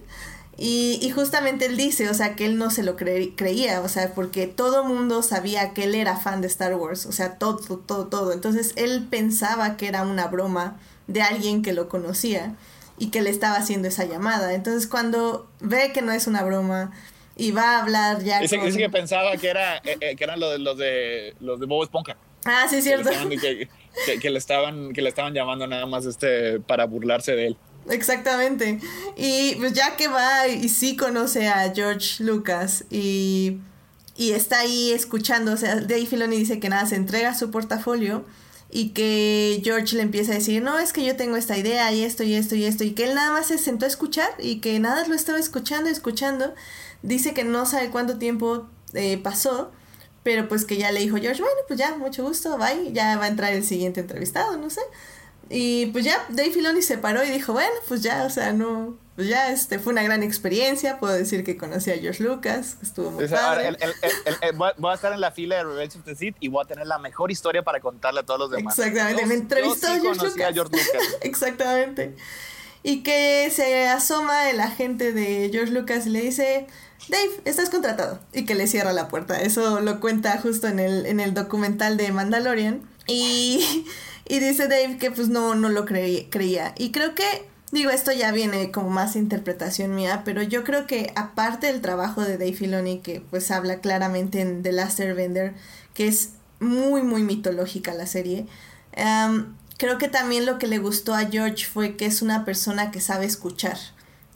y, justamente él dice, o sea, que él no se lo creía, o sea, porque todo mundo sabía que él era fan de Star Wars, o sea, todo, todo, todo. Entonces él pensaba que era una broma de alguien que lo conocía y que le estaba haciendo esa llamada. Entonces cuando ve que no es una broma y va a hablar ya... Dice, que pensaba que, era, eh, eh, que eran los de, los de, los de Bob Esponja. Ah, sí, cierto. Que le, estaban, que le estaban llamando nada más este, para burlarse de él. Exactamente. Y pues ya que va y sí conoce a George Lucas y, y está ahí escuchando, o sea, Dave Filoni dice que nada, se entrega su portafolio y que George le empieza a decir, no, es que yo tengo esta idea y esto y esto y esto, y que él nada más se sentó a escuchar y que nada lo estaba escuchando, escuchando. Dice que no sabe cuánto tiempo eh, pasó, pero pues que ya le dijo George, bueno, pues ya, mucho gusto, bye, ya va a entrar el siguiente entrevistado, no sé. Y pues ya Dave Filoni se paró y dijo, bueno, pues ya, o sea, no, pues ya este, fue una gran experiencia, puedo decir que conocí a George Lucas, que estuvo muy padre. voy a estar en la fila de Revenge of the Sith y voy a tener la mejor historia para contarle a todos los demás. Exactamente, me entrevistó a, George Lucas. Exactamente. Y que se asoma el agente de George Lucas y le dice, Dave, estás contratado. Y que le cierra la puerta. Eso lo cuenta justo en el, en el documental de Mandalorian. Y y dice Dave que pues no, no lo creía. Y creo que, digo, esto ya viene como más interpretación mía, pero yo creo que aparte del trabajo de Dave Filoni, que pues habla claramente en The Last Airbender, que es muy, muy mitológica la serie, creo que también lo que le gustó a George fue que es una persona que sabe escuchar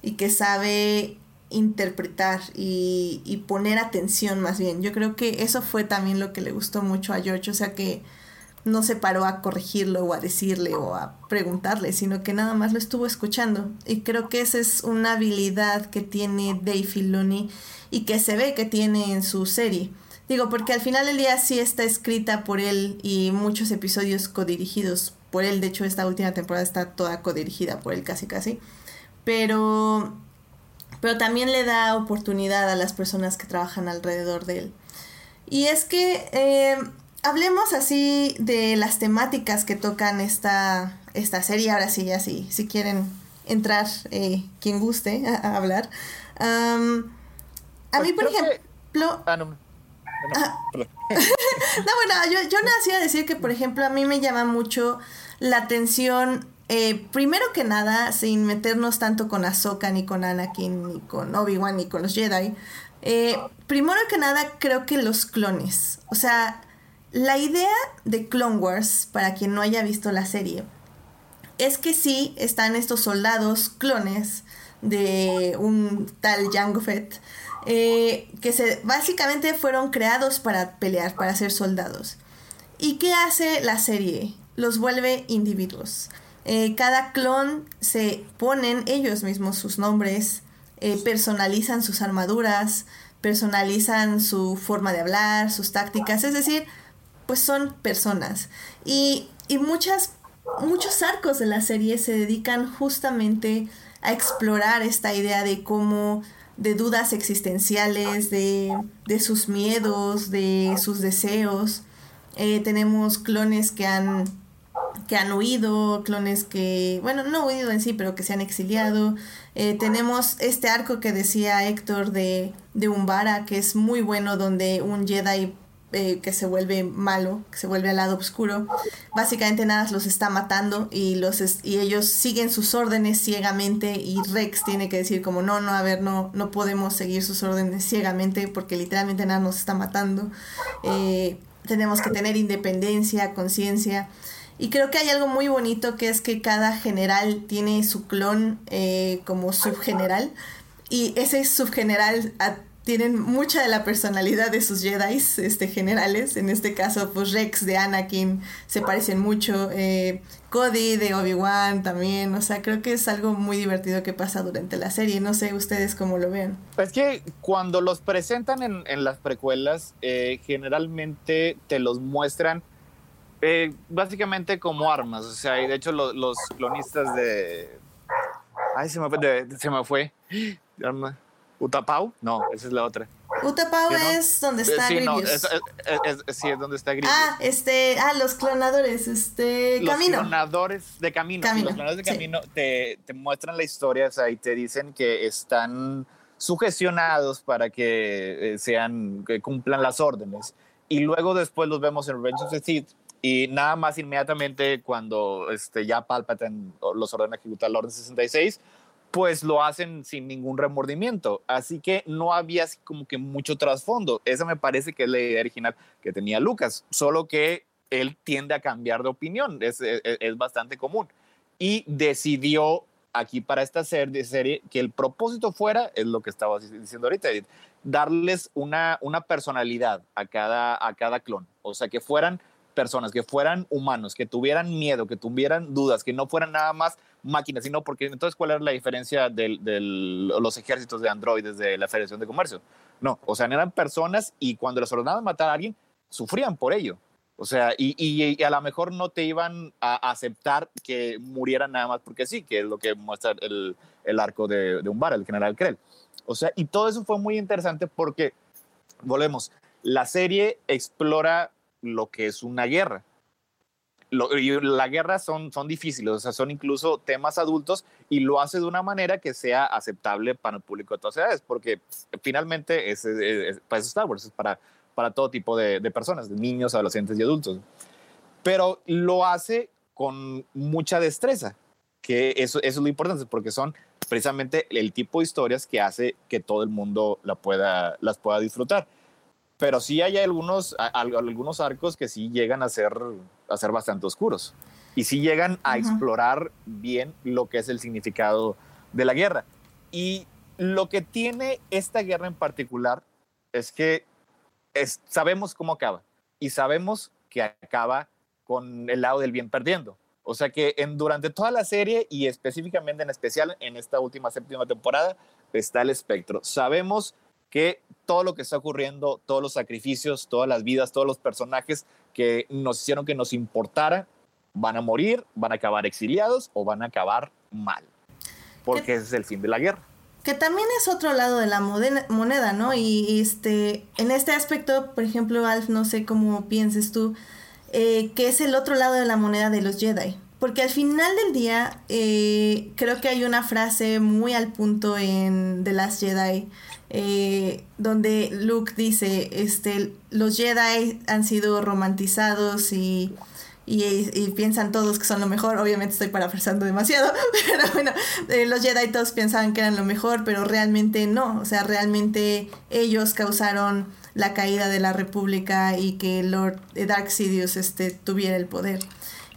y que sabe interpretar y, y poner atención más bien. Yo creo que eso fue también lo que le gustó mucho a George, o sea que no se paró a corregirlo o a decirle o a preguntarle, sino que nada más lo estuvo escuchando. Y creo que esa es una habilidad que tiene Dave Filoni y que se ve que tiene en su serie. Digo, porque al final del día sí está escrita por él y muchos episodios codirigidos por él. De hecho, esta última temporada está toda codirigida por él casi casi. Pero, pero también le da oportunidad a las personas que trabajan alrededor de él. Y es que eh, hablemos así de las temáticas que tocan esta, esta serie. Ahora sí, ya sí, si quieren entrar, eh, quien guste a, hablar. a pues mí, por ejemplo... Ah, no. Ah. No, bueno, yo, yo nací a decir que, por ejemplo, a mí me llama mucho la atención, eh, primero que nada, sin meternos tanto con Ahsoka, ni con Anakin, ni con Obi-Wan, ni con los Jedi. Eh, primero que nada, creo que los clones. O sea, la idea de Clone Wars, para quien no haya visto la serie, es que sí están estos soldados clones de un tal Jango Fett, eh, que básicamente fueron creados para pelear, para ser soldados. ¿Y qué hace la serie? Los vuelve individuos. Eh, cada clon se ponen ellos mismos sus nombres, eh, personalizan sus armaduras, personalizan su forma de hablar, sus tácticas, es decir, pues son personas. Y, muchas, muchos arcos de la serie se dedican justamente a explorar esta idea de cómo de dudas existenciales, de, sus miedos, de sus deseos. Eh, tenemos clones que han, que han huido, clones que, bueno, no huido en sí, pero que se han exiliado. Eh, tenemos este arco que decía Héctor de, de Umbara, que es muy bueno, donde un Jedi eh, que se vuelve malo, que se vuelve al lado oscuro. Básicamente nada los está matando y, los y ellos siguen sus órdenes ciegamente y Rex tiene que decir como no, no, a ver, no, no podemos seguir sus órdenes ciegamente porque literalmente nada nos está matando. Eh, tenemos que tener independencia, conciencia. Y creo que hay algo muy bonito que es que cada general tiene su clon eh, como subgeneral. Y ese subgeneral tienen mucha de la personalidad de sus Jedi este, generales. En este caso, pues Rex de Anakin se parecen mucho. Eh, Cody de Obi-Wan también. O sea, creo que es algo muy divertido que pasa durante la serie. No sé ustedes cómo lo ven. Es que cuando los presentan en, las precuelas, eh, generalmente te los muestran eh, básicamente como armas. O sea, y de hecho los, clonistas de... Ay, se me fue. se me fue. ¿Utapau? No, esa es la otra. Utapau es donde está sí, No, es, sí, es donde está Grievous. Ah, este, ah, los clonadores, este, los Camino. Los clonadores de Camino. Los clonadores de Camino te, te, muestran la historia, o sea, y te dicen que están sugestionados para que eh, sean, que cumplan las órdenes. Y luego después los vemos en Revenge of the Sith, y nada más inmediatamente cuando este, ya Palpatine los ordena ejecutar la Orden 66, pues lo hacen sin ningún remordimiento. Así que no había como que mucho trasfondo. Esa me parece que es la idea original que tenía Lucas, solo que él tiende a cambiar de opinión, es, es, es bastante común. Y decidió aquí para esta serie que el propósito fuera, es lo que estaba diciendo ahorita, darles una, una personalidad a cada, a cada clon. O sea, que fueran personas, que fueran humanos, que tuvieran miedo, que tuvieran dudas, que no fueran nada más máquinas, sino porque entonces cuál era la diferencia de los ejércitos de androides de la Federación de Comercio. No, o sea, eran personas y cuando les ordenaban matar a alguien, sufrían por ello. O sea, y, y, a lo mejor no te iban a aceptar que murieran nada más porque sí, que es lo que muestra el, el arco de, de bar, el general Krell. O sea, y todo eso fue muy interesante porque, volvemos, la serie explora lo que es una guerra y la guerra son, son difíciles, o sea, son incluso temas adultos y lo hace de una manera que sea aceptable para el público de todas edades, porque finalmente es, para Star Wars, es para, para todo tipo de, de personas, de niños, adolescentes y adultos. Pero lo hace con mucha destreza, que eso, eso es lo importante, porque son precisamente el tipo de historias que hace que todo el mundo la pueda, las pueda disfrutar pero sí hay algunos, algunos arcos que sí llegan a ser, a ser bastante oscuros y sí llegan a explorar bien lo que es el significado de la guerra. Y lo que tiene esta guerra en particular es que sabemos cómo acaba y sabemos que acaba con el lado del bien perdiendo. O sea que en, durante toda la serie y específicamente en especial en esta última séptima temporada está el espectro. Sabemos que todo lo que está ocurriendo, todos los sacrificios, todas las vidas, todos los personajes que nos hicieron que nos importara, van a morir, van a acabar exiliados o van a acabar mal. Porque ese es el fin de la guerra. Que también es otro lado de la moneda, ¿no? Y este, en este aspecto, por ejemplo, Alf, no sé cómo pienses tú, eh, que es el otro lado de la moneda de los Jedi. Porque al final del día, eh, creo que hay una frase muy al punto en The Last Jedi, eh, donde Luke dice, este, los Jedi han sido romantizados y, y, piensan todos que son lo mejor. Obviamente estoy parafrasando demasiado, pero bueno, eh, los Jedi todos pensaban que eran lo mejor, pero realmente no. O sea, realmente ellos causaron la caída de la República y que Lord Dark Sidious este, tuviera el poder.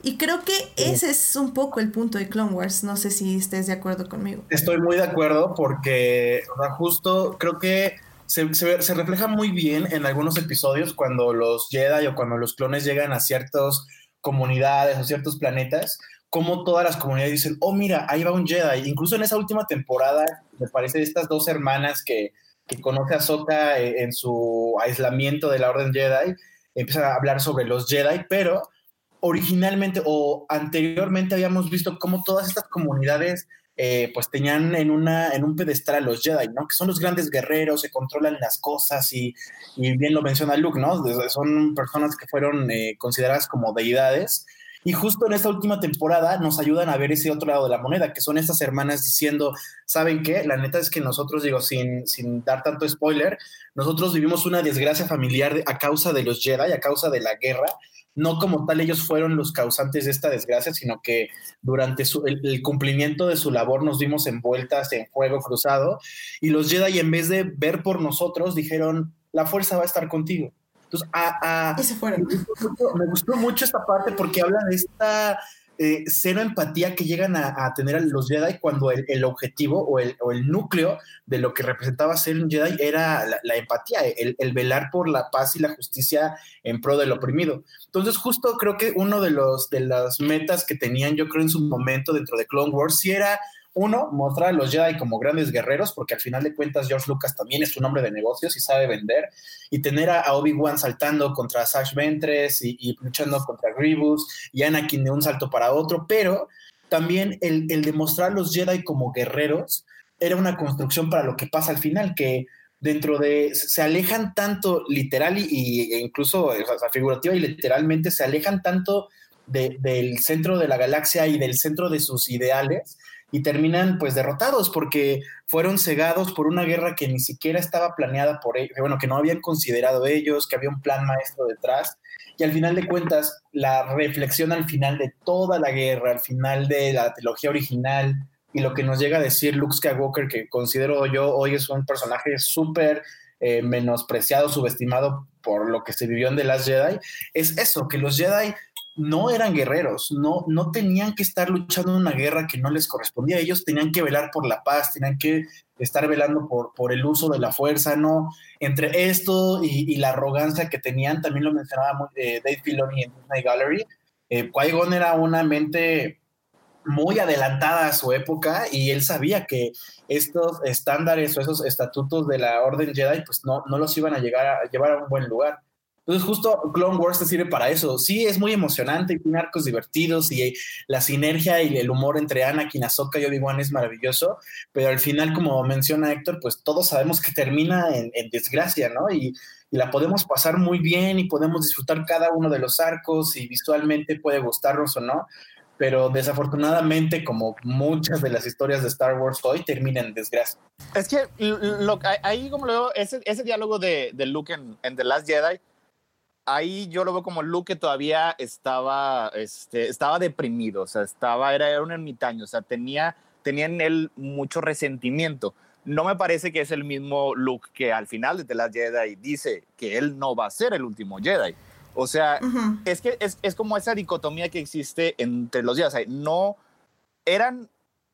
Y creo que ese es un poco el punto de Clone Wars. No sé si estés de acuerdo conmigo. Estoy muy de acuerdo porque justo creo que se, se, refleja muy bien en algunos episodios cuando los Jedi o cuando los clones llegan a ciertas comunidades o ciertos planetas, como todas las comunidades dicen, oh mira, ahí va un Jedi. Incluso en esa última temporada, me parece, estas dos hermanas que, que conoce a Soka eh, en su aislamiento de la Orden Jedi, empiezan a hablar sobre los Jedi, pero originalmente o anteriormente habíamos visto cómo todas estas comunidades eh, pues tenían en, una, en un pedestal a los Jedi, ¿no? Que son los grandes guerreros, se controlan las cosas y, bien lo menciona Luke, ¿no? Son personas que fueron eh, consideradas como deidades. Y justo en esta última temporada nos ayudan a ver ese otro lado de la moneda, que son estas hermanas diciendo, ¿saben qué? La neta es que nosotros, digo, sin, sin dar tanto spoiler, nosotros vivimos una desgracia familiar a causa de los Jedi, a causa de la guerra, no como tal ellos fueron los causantes de esta desgracia, sino que durante el, cumplimiento de su labor nos vimos envueltas en fuego cruzado y los Jedi en vez de ver por nosotros dijeron, la fuerza va a estar contigo. Entonces, a. Me gustó, mucho, esta parte porque habla de esta eh, cero empatía que llegan a, tener los Jedi cuando el, objetivo o el, o el, núcleo de lo que representaba ser un Jedi era la, empatía, el, el, velar por la paz y la justicia en pro del oprimido. Entonces, justo creo que uno de, los, de las metas que tenían, yo creo, en su momento dentro de Clone Wars, sí era uno, mostrar a los Jedi como grandes guerreros, porque al final de cuentas George Lucas también es un hombre de negocios y sabe vender, y tener a, Obi-Wan saltando contra Sash Ventres y, luchando contra Grievous y Anakin de un salto para otro, pero también el, el demostrar a los Jedi como guerreros era una construcción para lo que pasa al final, que dentro de, se alejan tanto literal y, e incluso o figurativa y literalmente se alejan tanto del centro de la galaxia y del centro de sus ideales y terminan pues derrotados porque fueron cegados por una guerra que ni siquiera estaba planeada por ellos, bueno, que no habían considerado ellos, que había un plan maestro detrás. Y al final de cuentas, la reflexión al final de toda la guerra, al final de la trilogía original y lo que nos llega a decir Luke Skywalker, que considero yo hoy es un personaje súper eh, menospreciado, subestimado por lo que se vivió en The Last Jedi, es eso, que los Jedi no eran guerreros, no, no tenían que estar luchando una guerra que no les correspondía. Ellos tenían que velar por la paz, tenían que estar velando por, por el uso de la fuerza, ¿no? Entre esto y, la arrogancia que tenían, también lo mencionaba eh, Dave Filoni en Disney Gallery, eh, Qui-Gon era una mente muy adelantada a su época y él sabía que estos estándares o esos estatutos de la Orden Jedi pues no, no los iban a, llegar a llevar a un buen lugar. Entonces, justo Clone Wars te sirve para eso. Sí, es muy emocionante y tiene arcos divertidos y la sinergia y el humor entre Anakin, Ahsoka y Obi-Wan es maravilloso, pero al final, como menciona Héctor, pues todos sabemos que termina en, desgracia, ¿no? Y, la podemos pasar muy bien y podemos disfrutar cada uno de los arcos y visualmente puede gustarnos o no, pero desafortunadamente, como muchas de las historias de Star Wars hoy, terminan en desgracia. Es que ahí, como lo veo, ese, ese diálogo de, de Luke en, en The Last Jedi ahí yo lo veo como Luke que todavía estaba, este, estaba deprimido, o sea, estaba, era, era un ermitaño, o sea, tenía, tenía en él mucho resentimiento. No me parece que es el mismo Luke que al final de The Last Jedi dice que él no va a ser el último Jedi. O sea, es que es, es, como esa dicotomía que existe entre los Jedi. No eran,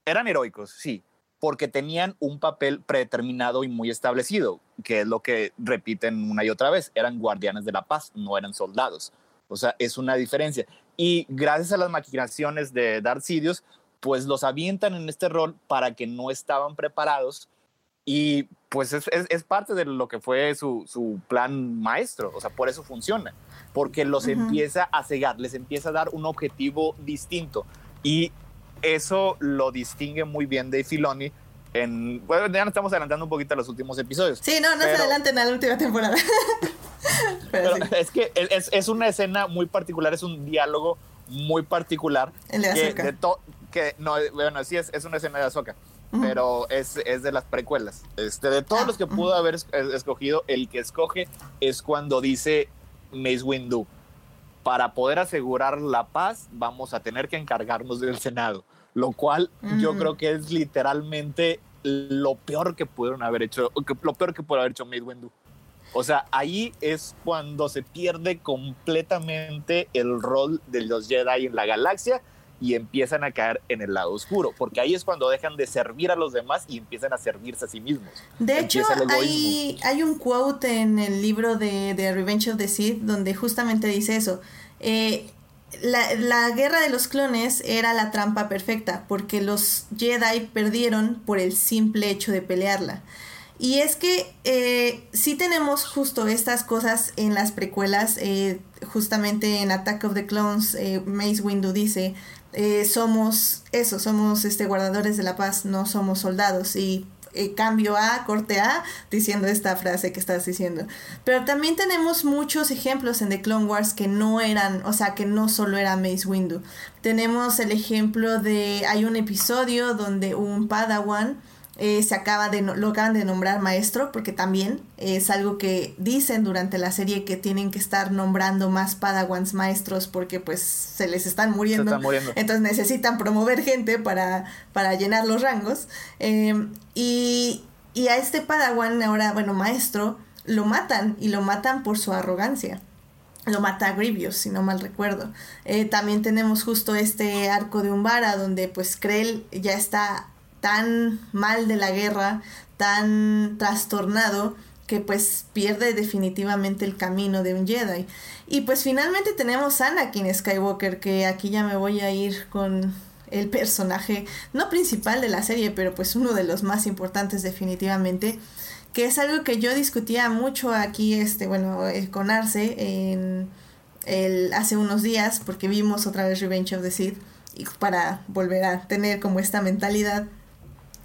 eran heroicos, sí, porque tenían un papel predeterminado y muy establecido, que es lo que repiten una y otra vez, eran guardianes de la paz, no eran soldados. O sea, es una diferencia. Y gracias a las maquinaciones de Darth Sidious, pues los avientan en este rol para que no estaban preparados y pues es, es, parte de lo que fue su, su, plan maestro, o sea, por eso funciona, porque los empieza a cegar, les empieza a dar un objetivo distinto y eso lo distingue muy bien de Filoni en, bueno, ya nos estamos adelantando un poquito a los últimos episodios. Sí, no, no se adelanten a la última temporada. pero, es que es, es, una escena muy particular, es un diálogo muy particular. El de que, que no, bueno, sí es, es una escena de Azoka, pero es, es, de las precuelas. Este, de todos ah, los que pudo haber escogido, el que escoge es cuando dice Mace Windu para poder asegurar la paz vamos a tener que encargarnos del Senado, lo cual yo creo que es literalmente lo peor que pudieron haber hecho, lo peor que pudo haber hecho Mace Windu. O sea, ahí es cuando se pierde completamente el rol de los Jedi en la galaxia y empiezan a caer en el lado oscuro, porque ahí es cuando dejan de servir a los demás y empiezan a servirse a sí mismos. De hecho, hay, hay, un quote en el libro de, de, Revenge of the Sith donde justamente dice eso. Eh, la, la, guerra de los clones era la trampa perfecta, porque los Jedi perdieron por el simple hecho de pelearla. Y es que eh, sí tenemos justo estas cosas en las precuelas, eh, justamente en Attack of the Clones, eh, Mace Windu dice, eh, somos eso, somos este, guardadores de la paz, no somos soldados. Y eh, cambio A, corte A, diciendo esta frase que estás diciendo. Pero también tenemos muchos ejemplos en The Clone Wars que no eran, o sea, que no solo era Mace Windu. Tenemos el ejemplo de, hay un episodio donde un Padawan eh, se acaba de, lo acaban de nombrar maestro, porque también es algo que dicen durante la serie que tienen que estar nombrando más padawans maestros porque pues se les están muriendo. Entonces necesitan promover gente para, para llenar los rangos. Em, y, y a este padawan ahora, bueno, maestro, lo matan y lo matan por su arrogancia. Lo mata a Grievous, si no mal recuerdo. Eh, también tenemos justo este arco de Umbara, donde pues Krell ya está tan mal de la guerra, tan trastornado, que pues pierde definitivamente el camino de un Jedi. Y pues finalmente tenemos a Anakin Skywalker, que aquí ya me voy a ir con el personaje, no principal de la serie, pero pues uno de los más importantes definitivamente, que es algo que yo discutía mucho aquí, este, bueno, eh, con Arce en el, hace unos días, porque vimos otra vez Revenge of the Sith, y para volver a tener como esta mentalidad.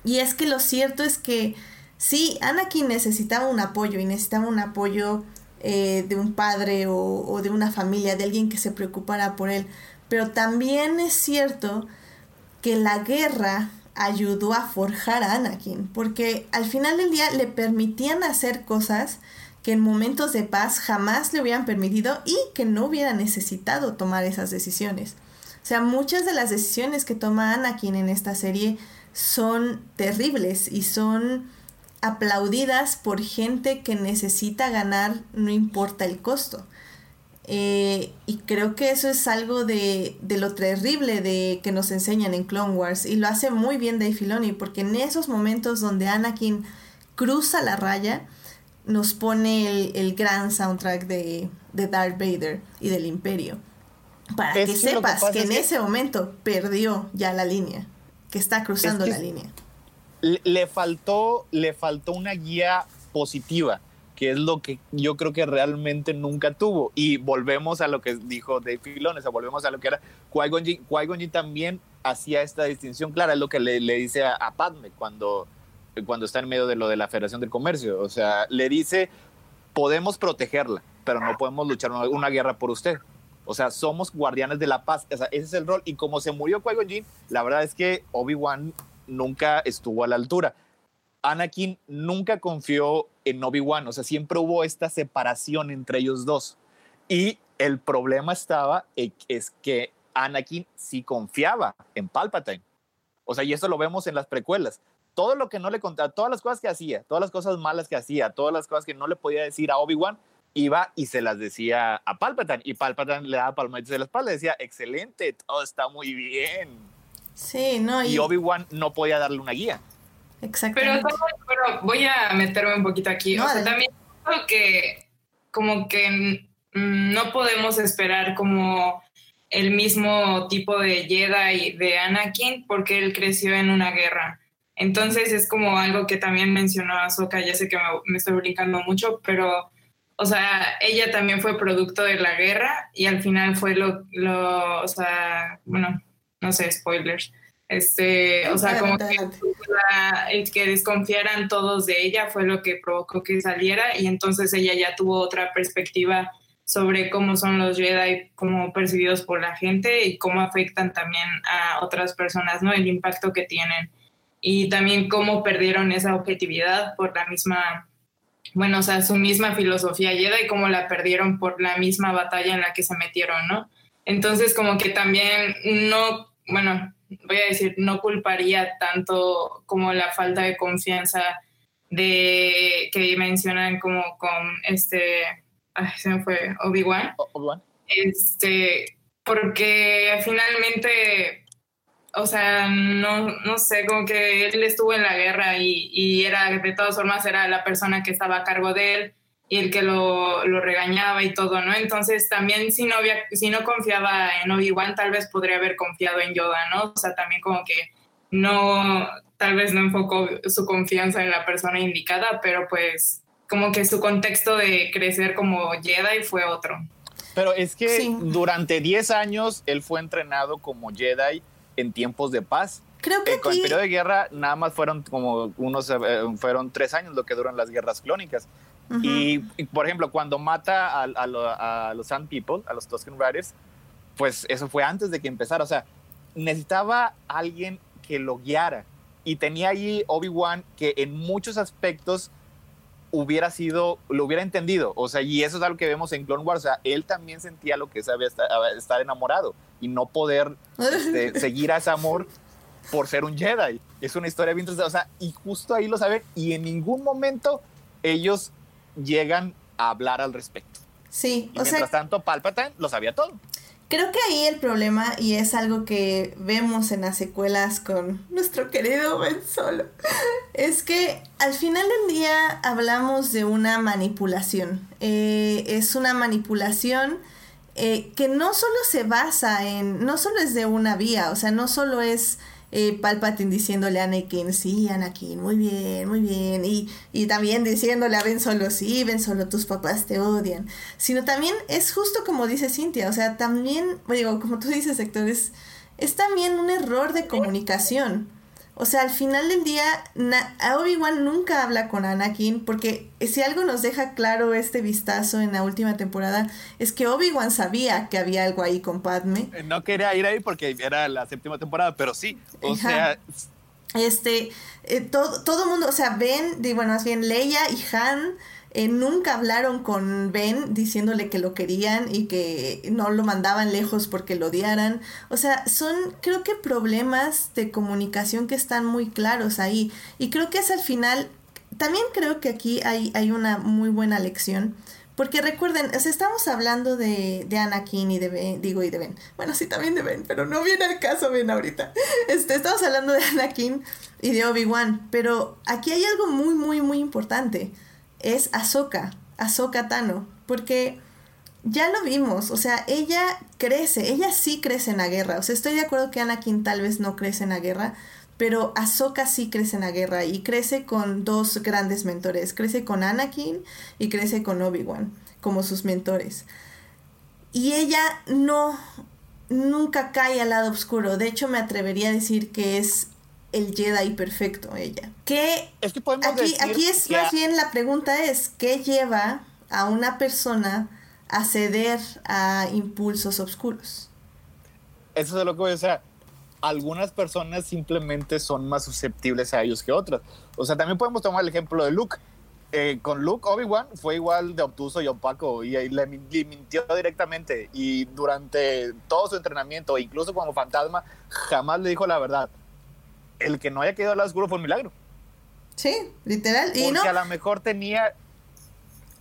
Y es que lo cierto es que sí, Anakin necesitaba un apoyo, y necesitaba un apoyo eh, de un padre o, o de una familia, de alguien que se preocupara por él. Pero también es cierto que la guerra ayudó a forjar a Anakin, porque al final del día le permitían hacer cosas que en momentos de paz jamás le hubieran permitido y que no hubiera necesitado tomar esas decisiones. O sea, muchas de las decisiones que toma Anakin en esta serie son terribles y son aplaudidas por gente que necesita ganar no importa el costo. Eh, y creo que eso es algo de, de, lo terrible de que nos enseñan en Clone Wars. Y lo hace muy bien Dave Filoni, porque en esos momentos donde Anakin cruza la raya, nos pone el, el gran soundtrack de, de, Darth Vader y del Imperio. Para que, que sepas que, que en ese momento perdió ya la línea, que está cruzando la línea. Le faltó, le faltó una guía positiva que es lo que yo creo que realmente nunca tuvo. Y volvemos a lo que dijo Dave Filoni, o sea, volvemos a lo que era Qui-Gon también hacía esta distinción clara, es lo que le, le dice a, a, Padme cuando, cuando está en medio de lo de la Federación del Comercio. O sea, le dice, podemos protegerla, pero no podemos luchar una, una guerra por usted. O sea, somos guardianes de la paz. O sea, ese es el rol. Y como se murió Qui-Gon la verdad es que Obi-Wan nunca estuvo a la altura. Anakin nunca confió en Obi-Wan, o sea, siempre hubo esta separación entre ellos dos. Y el problema estaba es que Anakin sí confiaba en Palpatine. O sea, y eso lo vemos en las precuelas. Todo lo que no le contaba, todas las cosas que hacía, todas las cosas malas que hacía, todas las cosas que no le podía decir a Obi-Wan, iba y se las decía a Palpatine. Y Palpatine le daba palmaditas de la espalda y decía, excelente, todo está muy bien. Sí, no. Y, y Obi-Wan no podía darle una guía. Exactamente. Pero, pero, voy a meterme un poquito aquí. No, o sea, también creo que como que no podemos esperar como el mismo tipo de Jedi de Anakin porque él creció en una guerra. Entonces es como algo que también mencionó Ahsoka, ya sé que me, me estoy brincando mucho, pero o sea, ella también fue producto de la guerra y al final fue lo, lo o sea, bueno, no sé, spoilers, este, o sea, como que la, el que desconfiaran todos de ella fue lo que provocó que saliera y entonces ella ya tuvo otra perspectiva sobre cómo son los Jedi como percibidos por la gente y cómo afectan también a otras personas, ¿no? El impacto que tienen. Y también cómo perdieron esa objetividad por la misma, bueno, o sea, su misma filosofía Jedi y cómo la perdieron por la misma batalla en la que se metieron, ¿no? Entonces como que también no, bueno, voy a decir, no culparía tanto como la falta de confianza de que mencionan como con este, ay, se me fue Obi-Wan. Obi-Wan. Este, porque finalmente, o sea, no, no sé, como que él estuvo en la guerra y, y era, de todas formas, era la persona que estaba a cargo de él y el que lo, lo, regañaba y todo, ¿no? Entonces también si no, había, si no confiaba en Obi-Wan, tal vez podría haber confiado en Yoda, ¿no? O sea, también como que no, tal vez no enfocó su confianza en la persona indicada, pero pues como que su contexto de crecer como Jedi fue otro. Pero es que sí. durante 10 años él fue entrenado como Jedi en tiempos de paz. Creo que eh, con el periodo de guerra nada más fueron como unos, eh, fueron tres años lo que duran las guerras clónicas. Uh -huh. y, y, por ejemplo, cuando mata a, a, lo, a, los Sand People, a los Tusken Riders, pues eso fue antes de que empezara. O sea, necesitaba alguien que lo guiara. Y tenía ahí Obi-Wan que en muchos aspectos hubiera sido, lo hubiera entendido. O sea, y eso es algo que vemos en Clone Wars. O sea, él también sentía lo que es estar, enamorado y no poder este, seguir a ese amor por ser un Jedi. Es una historia bien interesante. O sea, y justo ahí lo saben. Y en ningún momento ellos llegan a hablar al respecto. Sí, y mientras tanto, Palpatine lo sabía todo. Creo que ahí el problema, y es algo que vemos en las secuelas con nuestro querido Ben Solo, es que al final del día hablamos de una manipulación. Eh, es una manipulación eh, que no solo se basa en, no solo es de una vía, o sea, no solo es eh, Palpatine diciéndole a Anakin, sí, Anakin, muy bien, muy bien, y, y también diciéndole a Ben Solo, sí, Ben Solo, tus papás te odian, sino también es justo como dice Cintia, o sea, también, digo, como tú dices, Héctor, es, es también un error de comunicación. O sea, al final del día, Obi-Wan nunca habla con Anakin, porque si algo nos deja claro este vistazo en la última temporada, es que Obi-Wan sabía que había algo ahí con Padme. Eh, no quería ir ahí porque era la séptima temporada, pero sí. O sea. Este, eh, todo, todo mundo, o sea, Ben, bueno, más bien Leia y Han eh, nunca hablaron con Ben diciéndole que lo querían y que no lo mandaban lejos porque lo odiaran. O sea, son creo que problemas de comunicación que están muy claros ahí. Y creo que es al final, también creo que aquí hay, hay una muy buena lección. Porque recuerden, estamos hablando de, de, Anakin y de Ben, digo, y de Ben. Bueno, sí, también de Ben, pero no viene al caso Ben ahorita. Este, estamos hablando de Anakin y de Obi-Wan, pero aquí hay algo muy, muy, muy importante es Ahsoka, Ahsoka Tano, porque ya lo vimos, o sea, ella crece, ella sí crece en la guerra, o sea, estoy de acuerdo que Anakin tal vez no crece en la guerra, pero Ahsoka sí crece en la guerra y crece con dos grandes mentores, crece con Anakin y crece con Obi-Wan como sus mentores. Y ella no, nunca cae al lado oscuro, de hecho me atrevería a decir que es el Jedi perfecto ella. ¿Qué, es que podemos aquí, aquí es más bien la pregunta es, ¿qué lleva a una persona a ceder a impulsos oscuros? Eso es lo que voy a decir. Algunas personas simplemente son más susceptibles a ellos que otras. O sea, también podemos tomar el ejemplo de Luke. Eh, con Luke, Obi-Wan fue igual de obtuso y opaco y, le, le, mintió directamente. Y durante todo su entrenamiento, incluso como fantasma, jamás le dijo la verdad el que no haya quedado al lado oscuro fue un milagro. Sí, literal. Porque y no. a lo mejor tenía,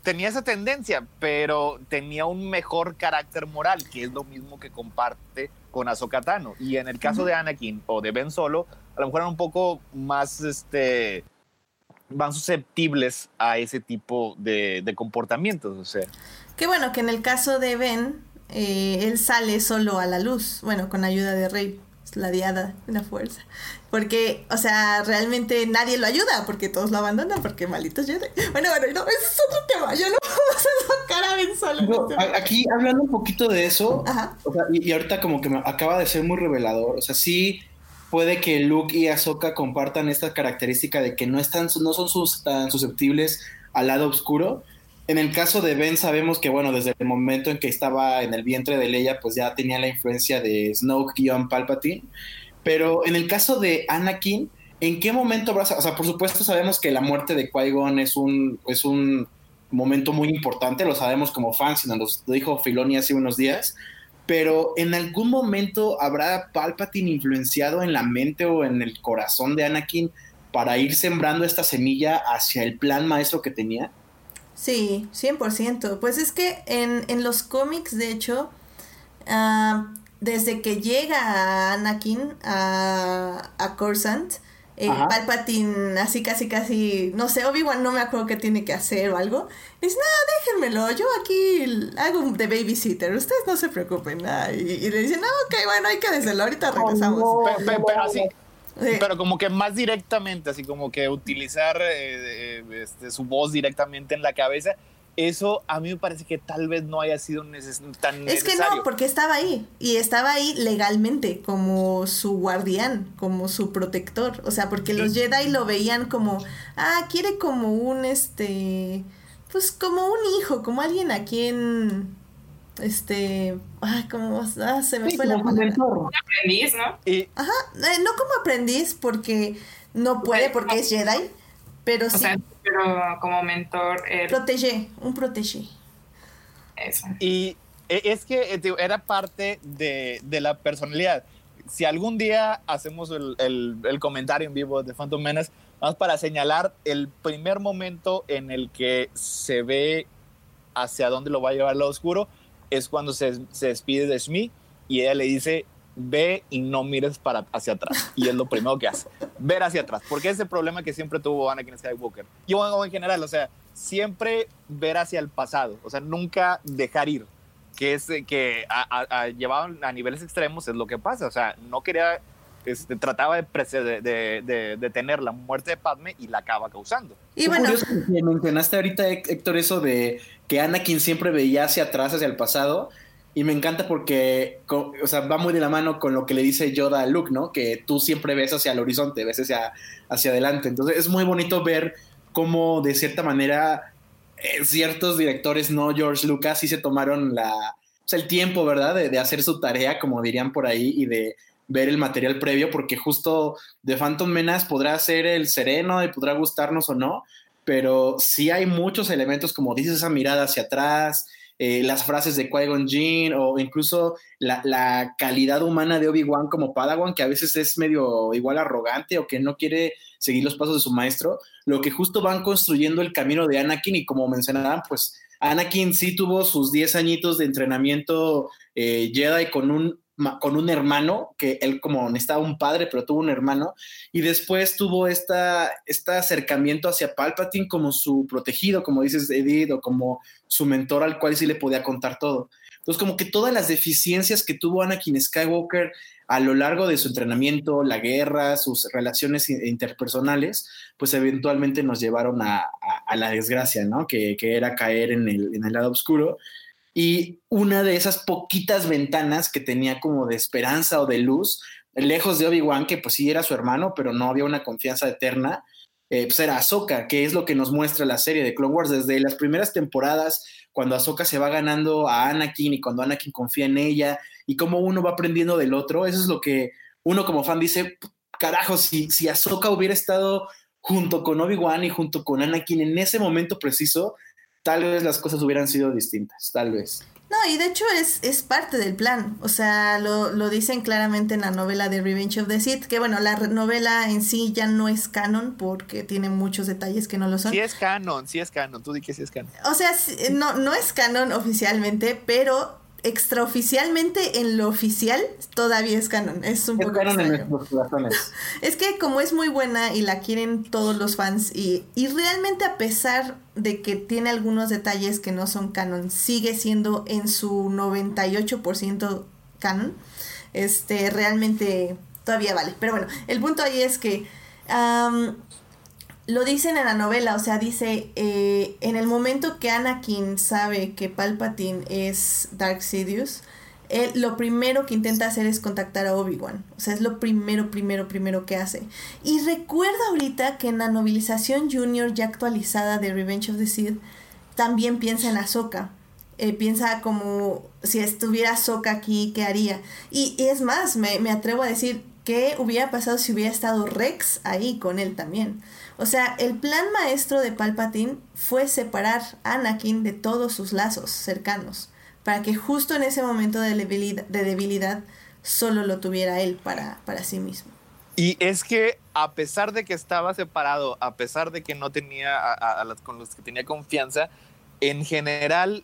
tenía esa tendencia, pero tenía un mejor carácter moral, que es lo mismo que comparte con Ahsoka Tano. Y en el caso de Anakin o de Ben Solo, a lo mejor eran un poco más, este, más susceptibles a ese tipo de, de comportamientos, o sea. Qué bueno que en el caso de Ben, eh, él sale solo a la luz, bueno, con ayuda de Rey la diada de la fuerza. Porque, o sea, realmente nadie lo ayuda, porque todos lo abandonan, porque malitos Jedi. Bueno, bueno, no, ese es otro tema, yo no a sacar a Ben Solo. aquí, hablando un poquito de eso, o sea, y, ahorita como que me acaba de ser muy revelador, o sea, sí puede que Luke y Ahsoka compartan esta característica de que no, están, no son tan susceptibles al lado oscuro, en el caso de Ben sabemos que, bueno, desde el momento en que estaba en el vientre de Leia, pues ya tenía la influencia de Snoke-Palpatine. Pero en el caso de Anakin, ¿en qué momento O sea, por supuesto sabemos que la muerte de Qui-Gon es un, es un momento muy importante, lo sabemos como fans, y nos lo dijo Filoni hace unos días. Pero en algún momento habrá Palpatine influenciado en la mente o en el corazón de Anakin para ir sembrando esta semilla hacia el plan maestro que tenía. Sí, 100%. Pues es que en, en los cómics, de hecho, ah, desde que llega Anakin a, a Coruscant, eh, Palpatine así casi casi, no sé, Obi-Wan no me acuerdo qué tiene que hacer o algo. Dice, no, déjenmelo, yo aquí hago de babysitter, ustedes no se preocupen. y, le dicen, no, ok, bueno, hay que decirlo, ahorita regresamos. pero, así, pero como que más directamente, así como que utilizar eh, eh, este, su voz directamente en la cabeza, eso a mí me parece que tal vez no haya sido tan necesario. Es que no, porque estaba ahí y estaba ahí legalmente como su guardián, como su protector, o sea, porque los Jedi lo veían como, ah, quiere como un, este, pues como un hijo, como alguien a quien este, ay, como, ah, se me fue la palabra. aprendiz, ¿no? Ajá, eh, no como aprendiz porque no puede, porque es Jedi, pero sí. Pero como mentor. Protege, un protege. Eso. Y e, es que eh, era parte de, de, la personalidad. Si algún día hacemos el, el, el, comentario en vivo de Phantom Menace, Vamos para señalar el primer momento en el que se ve hacia dónde lo va a llevar lo oscuro es cuando se, se despide de Smee y ella le dice, ve y no mires para hacia atrás. Y es lo primero que hace, ver hacia atrás. Porque es el problema que siempre tuvo Anakin Skywalker. Y bueno, en general, o sea, siempre ver hacia el pasado, o sea, nunca dejar ir. Que es que a, llevado a niveles extremos es lo que pasa. O sea, no quería, este, trataba de, de, de, tener la muerte de Padme y la acaba causando. Y bueno, mencionaste ahorita, Héctor, eso de que Anakin siempre veía hacia atrás, hacia el pasado y me encanta porque, o sea, va muy de la mano con lo que le dice Yoda a Luke, ¿no? Que tú siempre ves hacia el horizonte, ves hacia, hacia adelante. Entonces es muy bonito ver cómo, de cierta manera, eh, ciertos directores, no George Lucas, sí se tomaron la, el tiempo, ¿verdad? De, de, hacer su tarea, como dirían por ahí, y de ver el material previo, porque justo de Phantom Menace podrá ser el sereno y podrá gustarnos o no, pero sí hay muchos elementos, como dices, esa mirada hacia atrás, eh, las frases de Qui-Gon Jinn o incluso la, calidad humana de Obi-Wan como Padawan, que a veces es medio igual arrogante o que no quiere seguir los pasos de su maestro, lo que justo van construyendo el camino de Anakin y como mencionaban, pues Anakin sí tuvo sus 10 añitos de entrenamiento eh, Jedi con un con un hermano, que él como necesitaba un padre, pero tuvo un hermano, y después tuvo esta, este acercamiento hacia Palpatine como su protegido, como dices Edith, o como su mentor al cual sí le podía contar todo. Entonces, como que todas las deficiencias que tuvo Anakin Skywalker a lo largo de su entrenamiento, la guerra, sus relaciones interpersonales, pues eventualmente nos llevaron a, la desgracia, ¿no? Que, era caer en el, en el lado oscuro. Y una de esas poquitas ventanas que tenía como de esperanza o de luz, lejos de Obi-Wan, que pues sí era su hermano, pero no había una confianza eterna, eh, pues era Ahsoka, que es lo que nos muestra la serie de Clone Wars. Desde las primeras temporadas, cuando Ahsoka se va ganando a Anakin y cuando Anakin confía en ella y cómo uno va aprendiendo del otro, eso es lo que uno como fan dice, carajo, si, si Ahsoka hubiera estado junto con Obi-Wan y junto con Anakin en ese momento preciso, tal vez las cosas hubieran sido distintas, tal vez. No, y de hecho es, es parte del plan. O sea, lo, lo, dicen claramente en la novela de Revenge of the Sith, que bueno, la novela en sí ya no es canon porque tiene muchos detalles que no lo son. Sí es canon, sí es canon, tú di que sí es canon. O sea, no, no es canon oficialmente, pero extraoficialmente en lo oficial todavía es canon. Es un poco canon en Es que como es muy buena y la quieren todos los fans y, y realmente a pesar de que tiene algunos detalles que no son canon, sigue siendo en su 98% canon. Este, realmente todavía vale. Pero bueno, el punto ahí es que lo dicen en la novela, o sea, dice, eh, en el momento que Anakin sabe que Palpatine es Dark Sidious, él lo primero que intenta hacer es contactar a Obi-Wan. O sea, es lo primero, primero, primero que hace. Y recuerda ahorita que en la novelización junior ya actualizada de Revenge of the Sith, también piensa en Ahsoka. Eh, piensa como si estuviera Ahsoka aquí, ¿qué haría? Y, es más, me, me atrevo a decir, ¿qué hubiera pasado si hubiera estado Rex ahí con él también? O sea, el plan maestro de Palpatine fue separar a Anakin de todos sus lazos cercanos, para que justo en ese momento de debilidad, de debilidad solo lo tuviera él para, para sí mismo. Y es que a pesar de que estaba separado, a pesar de que no tenía a, los con los que tenía confianza, en general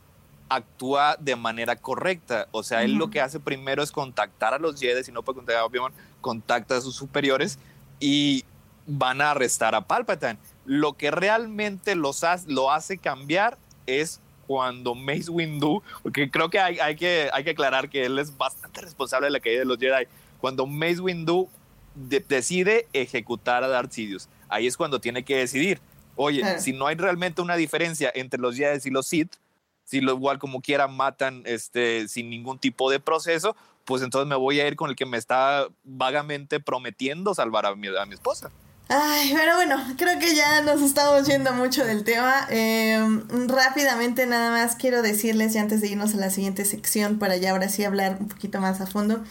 actúa de manera correcta. O sea, él lo que hace primero es contactar a los Jedi, si no puede contactar a Obi-Wan, contacta a sus superiores y van a arrestar a Palpatine. Lo que realmente los lo hace cambiar es cuando Mace Windu, porque creo que hay, hay, que hay que aclarar que él es bastante responsable de la caída de los Jedi. Cuando Mace Windu decide ejecutar a Darth Sidious, ahí es cuando tiene que decidir, oye, si no hay realmente una diferencia entre los Jedi y los Sith, si lo igual como quiera matan este, sin ningún tipo de proceso, pues entonces me voy a ir con el que me está vagamente prometiendo salvar a mi, a mi esposa. Ay, pero bueno, creo que ya nos estamos yendo mucho del tema. Em, rápidamente nada más quiero decirles, y antes de irnos a la siguiente sección, para ya ahora sí hablar un poquito más a fondo,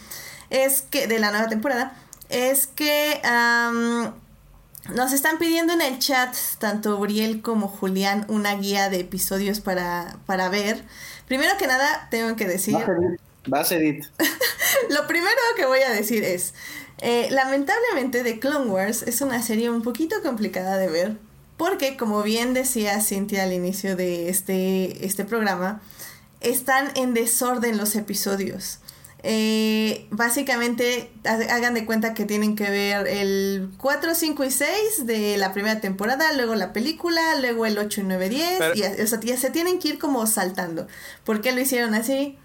es que de la nueva temporada, es que nos están pidiendo en el chat, tanto Uriel como Julián, una guía de episodios para, para ver. Primero que nada, tengo que decir... Va a ser Lo primero que voy a decir es... Eh, lamentablemente, The Clone Wars es una serie un poquito complicada de ver, porque como bien decía Cintia al inicio de este, este programa, están en desorden los episodios. Eh, básicamente, hagan de cuenta que tienen que ver el 4, 5 y 6 de la primera temporada, luego la película, luego el 8 y 9, 10, y o sea, ya se tienen que ir como saltando. ¿Por qué lo hicieron así?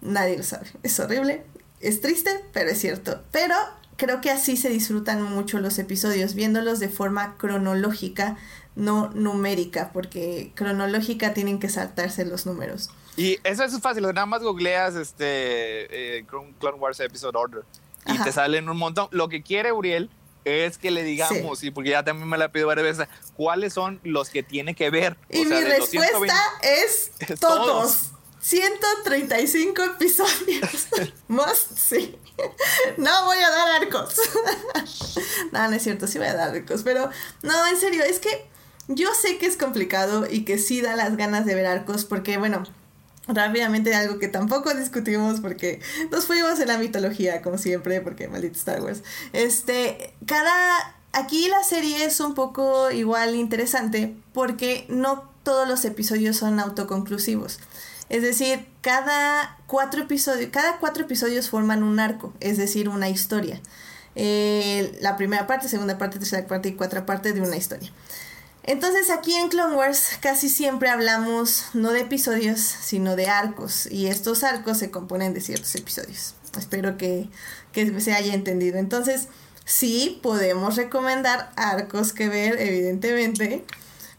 Nadie lo sabe. Es horrible, es triste, pero es cierto. Pero creo que así se disfrutan mucho los episodios, viéndolos de forma cronológica, no numérica, porque cronológica tienen que saltarse los números. Y eso es fácil, nada más googleas este eh, Clone Wars Episode Order y te salen un montón. Lo que quiere Uriel es que le digamos, y porque ya también me la pido varias veces, cuáles son los que tiene que ver. Y mi respuesta es todos. 135 episodios. Más sí. No voy a dar arcos. no, no es cierto, sí voy a dar arcos. Pero no, en serio, es que yo sé que es complicado y que sí da las ganas de ver arcos porque, bueno, rápidamente algo que tampoco discutimos porque nos fuimos en la mitología, como siempre, porque maldito Star Wars. Este, cada. Aquí la serie es un poco igual interesante porque no todos los episodios son autoconclusivos. Es decir, cada cuatro episodios, cada cuatro episodios forman un arco, es decir, una historia. Eh, la primera parte, segunda parte, tercera parte y cuarta parte de una historia. Entonces aquí en Clone Wars casi siempre hablamos no de episodios, sino de arcos. Y estos arcos se componen de ciertos episodios. Espero que, se haya entendido. Entonces, sí podemos recomendar arcos que ver, evidentemente.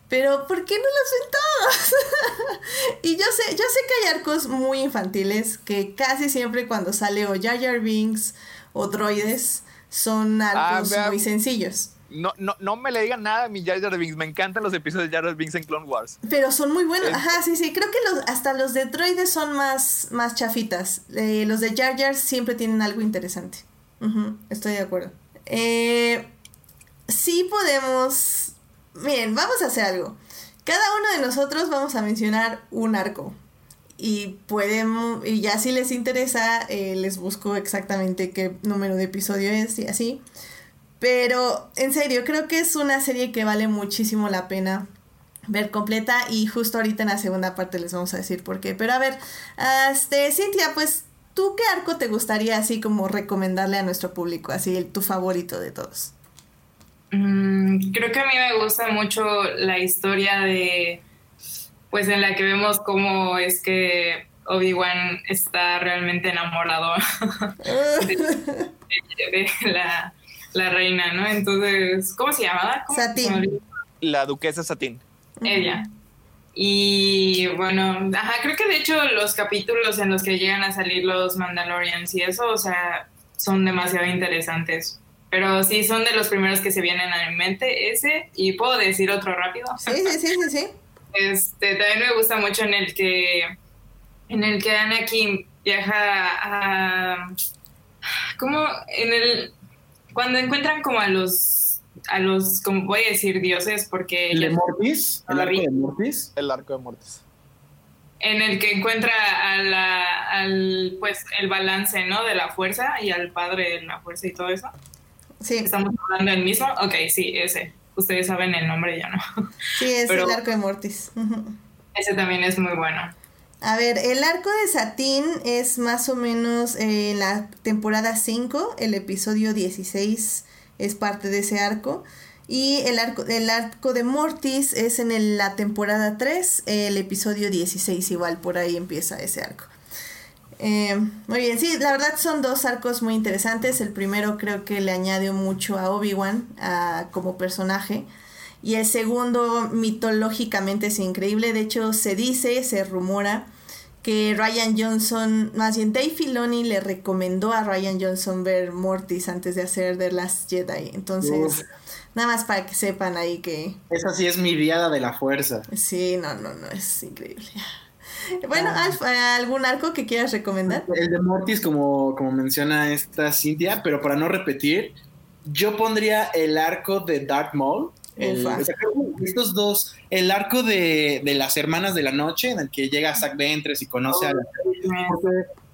Pero ¿por qué no los ven todos? y yo sé, yo sé que hay arcos muy infantiles que casi siempre cuando sale o Jar Jar Binks o droides son ah, arcos muy sencillos. No, no, no me le digan nada a mi Jar Jar Binks. Me encantan los episodios de Jar Jar Binks en Clone Wars. Pero son muy buenos. Ajá, sí, sí. Creo que los, hasta los de droides son más, más chafitas. Eh, los de Jar Jar siempre tienen algo interesante. estoy de acuerdo. Eh, sí podemos... Miren, vamos a hacer algo. Cada uno de nosotros vamos a mencionar un arco. Y pueden, y ya si les interesa, eh, les busco exactamente qué número de episodio es y así. Pero en serio, creo que es una serie que vale muchísimo la pena ver completa y justo ahorita en la segunda parte les vamos a decir por qué. Pero a ver, este, Cintia, pues ¿tú qué arco te gustaría así como recomendarle a nuestro público, así el, tu favorito de todos? Mm, creo que a mí me gusta mucho la historia de, pues en la que vemos cómo es que Obi-Wan está realmente enamorado de la la reina, ¿no? Entonces, ¿cómo se llamaba? Satín. La duquesa Satín. Ella. Y bueno, ajá, creo que de hecho los capítulos en los que llegan a salir los Mandalorians y eso, o sea, son demasiado interesantes. Pero sí, son de los primeros que se vienen a mi mente, ese, y puedo decir otro rápido. Sí, sí, sí, sí, sí. Este, también me gusta mucho en el que, en el que Anakin viaja a, ¿cómo? En el, cuando encuentran como a los, a los, como voy a decir dioses, porque... ¿El de Mortis? ¿El arco de Mortis? El arco de Mortis. En el que encuentra a la, al, pues, el balance, ¿no? De la fuerza y al padre de la fuerza y todo eso. Sí. ¿Estamos hablando del mismo? Ok, sí, ese. Ustedes saben el nombre, ya no. Sí, es el arco de Mortis. Ese también es muy bueno. A ver, el arco de Satín es más o menos en la temporada 5, el episodio 16 es parte de ese arco. Y el arco, el arco de Mortis es en la temporada 3, el episodio 16, igual por ahí empieza ese arco. Eh, muy bien, sí, la verdad son dos arcos muy interesantes. El primero creo que le añade mucho a Obi-Wan como personaje. Y el segundo, mitológicamente, es increíble. De hecho, se dice, se rumora que Ryan Johnson, más bien Dave Filoni le recomendó a Ryan Johnson ver Mortis antes de hacer The Last Jedi. Entonces, nada más para que sepan ahí que... Esa sí es mi viada de la fuerza. Sí, no, no, no, es increíble. Bueno, ah. ¿algún arco que quieras recomendar? El de Mortis, como, como menciona esta Cintia, pero para no repetir, yo pondría el arco de Dark Maul estos dos, el arco de, las hermanas de la noche, en el que llega Zack Ventres y conoce a la...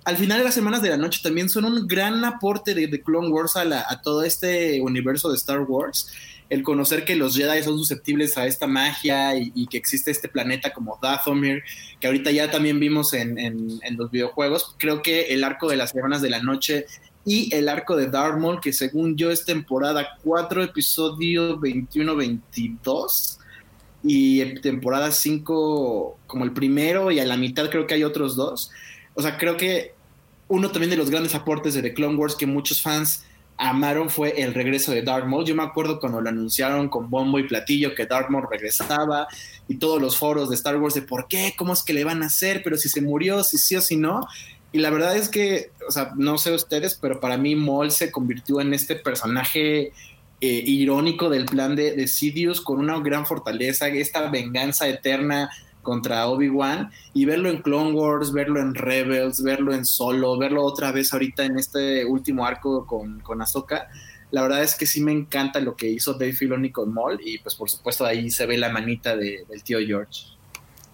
al final de las semanas de la noche también son un gran aporte de, Clone Wars a, a, todo este universo de Star Wars. El conocer que los Jedi son susceptibles a esta magia y, que existe este planeta como Dathomir, que ahorita ya también vimos en, en, los videojuegos. Creo que el arco de las semanas de la noche y el arco de Darth Maul, que según yo es temporada 4, episodio 21-22 y temporada 5 como el primero y a la mitad creo que hay otros dos. O sea, creo que uno también de los grandes aportes de The Clone Wars que muchos fans amaron fue el regreso de Darth Maul. Yo me acuerdo cuando lo anunciaron con bombo y platillo que Darth Maul regresaba y todos los foros de Star Wars de por qué, cómo es que le van a hacer, pero si se murió, si sí o si no. Y la verdad es que, o sea, no sé ustedes, pero para mí Maul se convirtió en este personaje eh, irónico del plan de, de Sidious con una gran fortaleza, esta venganza eterna contra Obi-Wan y verlo en Clone Wars, verlo en Rebels, verlo en Solo, verlo otra vez ahorita en este último arco con, con Ahsoka. La verdad es que sí me encanta lo que hizo Dave Filoni con Maul y pues por supuesto ahí se ve la manita del tío George.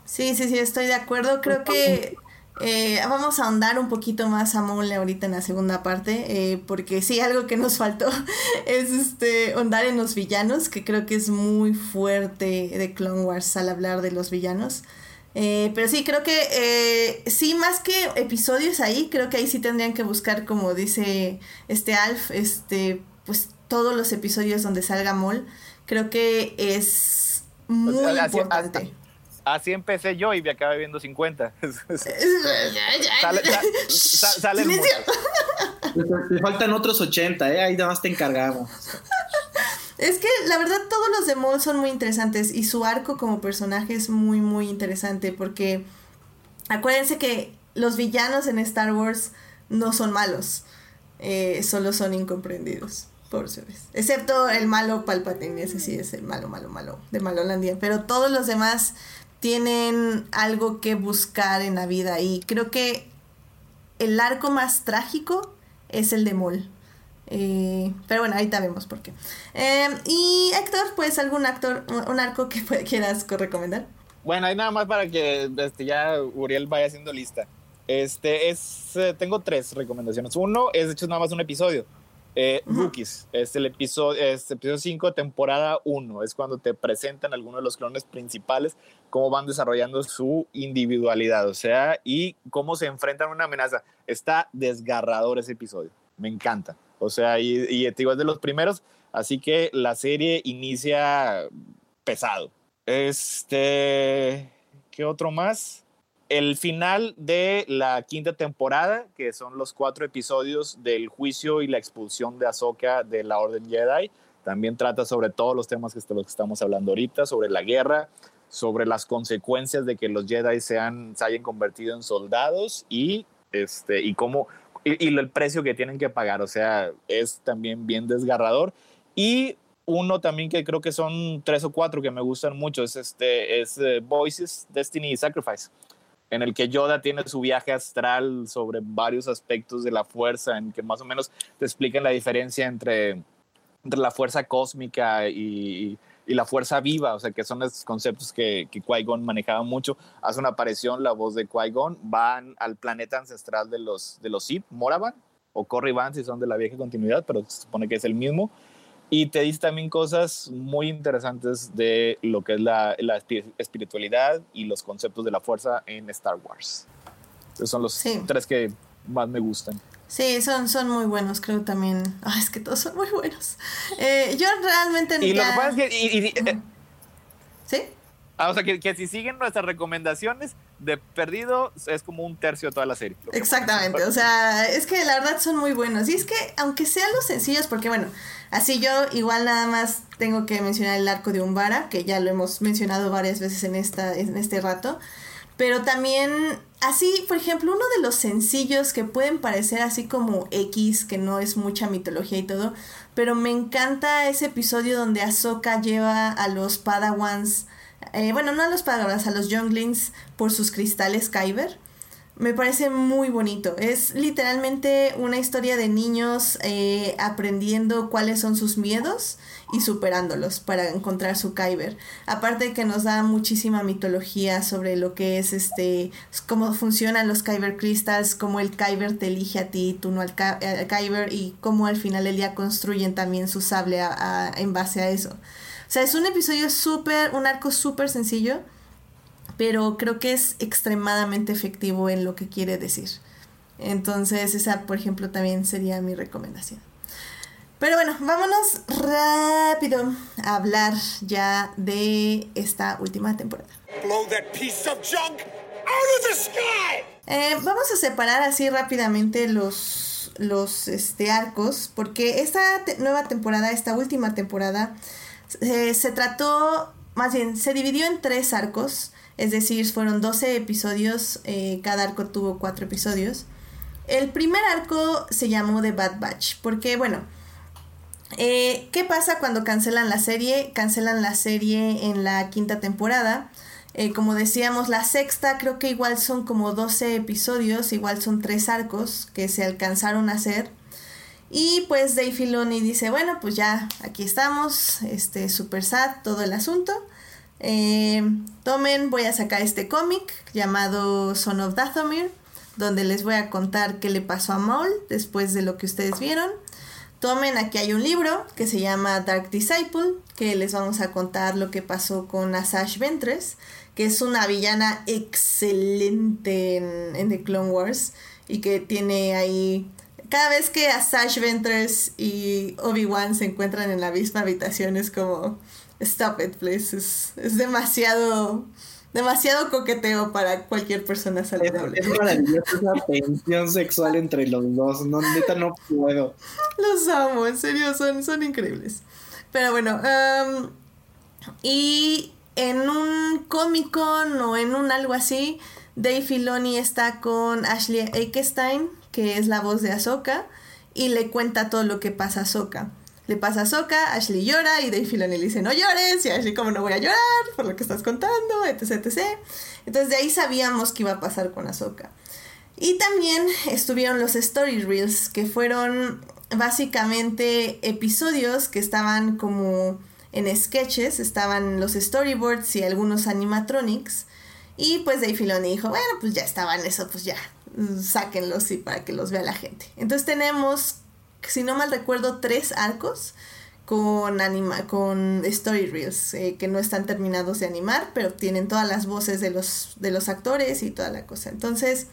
Sí, sí, sí, estoy de acuerdo. Creo que eh, vamos a ahondar un poquito más a Mole ahorita en la segunda parte, eh, porque sí, algo que nos faltó es este ahondar en los villanos, que creo que es muy fuerte de Clone Wars al hablar de los villanos. Eh, pero sí, creo que sí, más que episodios ahí, creo que ahí sí tendrían que buscar, como dice este Alf, este, pues todos los episodios donde salga Mol. Creo que es muy importante. Así empecé yo y me acabé viendo 50. sale, Te faltan otros 80, ¿eh? Ahí nada más te encargamos. Es que la verdad todos los de Maul son muy interesantes y su arco como personaje es muy muy interesante porque acuérdense que los villanos en Star Wars no son malos, eh, solo son incomprendidos por vez. Excepto el malo Palpatine, ese sí es el malo, malo, malo de Malolandia, pero todos los demás tienen algo que buscar en la vida y creo que el arco más trágico es el de Mol. Eh, pero bueno, ahorita vemos por qué. Em, y Héctor, pues algún actor, un arco que quieras recomendar. Bueno, hay nada más para que este, ya Uriel vaya haciendo lista. Este es, eh, tengo tres recomendaciones. Uno es de hecho nada más un episodio. Eh, Rookies, es el episodio, es episodio 5, temporada 1. Es cuando te presentan algunos de los clones principales, cómo van desarrollando su individualidad, o sea, y cómo se enfrentan a una amenaza. Está desgarrador ese episodio. Me encanta. O sea, y, y digo, es de los primeros, así que la serie inicia pesado. Este, ¿qué otro más? El final de la quinta temporada, que son los cuatro episodios del juicio y la expulsión de Ahsoka de la Orden Jedi, también trata sobre todos los temas que, los que estamos hablando ahorita, sobre la guerra, sobre las consecuencias de que los Jedi se, se hayan convertido en soldados y, este, y cómo y, el precio que tienen que pagar. O sea, es también bien desgarrador. Y uno también que creo que son tres o cuatro que me gustan mucho es este es eh, Voices, Destiny y Sacrifice en el que Yoda tiene su viaje astral sobre varios aspectos de la fuerza, en que más o menos te explican la diferencia entre, la fuerza cósmica y, la fuerza viva, o sea, que son esos conceptos que, que Qui-Gon manejaba mucho. Hace una aparición la voz de Qui-Gon, van al planeta ancestral de los, de los Sith, Moravan, o Corriban si son de la vieja continuidad, pero se supone que es el mismo y te dice también cosas muy interesantes de lo que es la, la espiritualidad y los conceptos de la fuerza en Star Wars. Esos son los tres que más me gustan. Sí, son, son muy buenos, creo también. Ah, es que todos son muy buenos. Eh, yo realmente... Y lo que pasa es que... Eh, ¿Sí? Ah, o sea, que, que, si siguen nuestras recomendaciones, de perdido es como un tercio de toda la serie. Exactamente, o sea, es que la verdad son muy buenos. Y es que, aunque sean los sencillos, porque bueno, así yo igual nada más tengo que mencionar el arco de Umbara, que ya lo hemos mencionado varias veces en, esta, en este rato. Pero también, así, por ejemplo, uno de los sencillos que pueden parecer así como X, que no es mucha mitología y todo, pero me encanta ese episodio donde Ahsoka lleva a los Padawans eh, bueno, no a los Padawans, a los Younglings por sus cristales Kyber. me parece muy bonito. Es literalmente una historia de niños eh, aprendiendo cuáles son sus miedos y superándolos para encontrar su Kyber. Aparte que nos da muchísima mitología sobre lo que es este, cómo funcionan los Kyber Crystals, cómo el Kyber te elige a ti, tú no al, Kyber y cómo al final del día construyen también su sable en base a eso. O sea, es un episodio súper, un arco súper sencillo pero creo que es extremadamente efectivo en lo que quiere decir. Entonces, esa, por ejemplo, también sería mi recomendación. Pero bueno, vámonos rápido a hablar ya de esta última temporada. Eh, vamos a separar así rápidamente los, los este, arcos, porque esta nueva temporada, esta última temporada, eh, se trató, más bien, se dividió en tres arcos. Es decir, fueron 12 episodios, eh, cada arco tuvo 4 episodios. El primer arco se llamó The Bad Batch, porque bueno, eh, ¿qué pasa cuando cancelan la serie? Cancelan la serie en la quinta temporada. Eh, como decíamos, la sexta creo que igual son como 12 episodios, igual son 3 arcos que se alcanzaron a hacer. Y pues Dave Filoni dice, bueno, pues ya aquí estamos, este, super sad todo el asunto. Eh, tomen, voy a sacar este cómic llamado Son of Dathomir, donde les voy a contar qué le pasó a Maul después de lo que ustedes vieron. Tomen, aquí hay un libro que se llama Dark Disciple, que les vamos a contar lo que pasó con Asash Ventress, que es una villana excelente en, en The Clone Wars y que tiene ahí cada vez que Asash Ventress y Obi-Wan se encuentran en la misma habitación es como Stop it, please. Es, demasiado demasiado coqueteo para cualquier persona saludable. Es, maravilloso esa tensión sexual entre los dos. No, neta, no puedo. Los amo, en serio, son, son increíbles. Pero bueno, um, y en un Comic Con o en un algo así, Dave Filoni está con Ashley Eckstein, que es la voz de Ahsoka, y le cuenta todo lo que pasa a Ahsoka. Le pasa a Soka, Ashley llora y Dave Filoni le dice no llores y Ashley como no voy a llorar por lo que estás contando, etc, etc. Entonces de ahí sabíamos que iba a pasar con Ahsoka. Y también estuvieron los story reels que fueron básicamente episodios que estaban como en sketches, estaban los storyboards y algunos animatronics. Y pues Dave Filoni dijo, bueno, pues ya estaban eso, pues ya, sáquenlos y para que los vea la gente. Entonces tenemos si no mal recuerdo, tres arcos con, anima con story reels eh, que no están terminados de animar, pero tienen todas las voces de los, de los actores y toda la cosa. Entonces,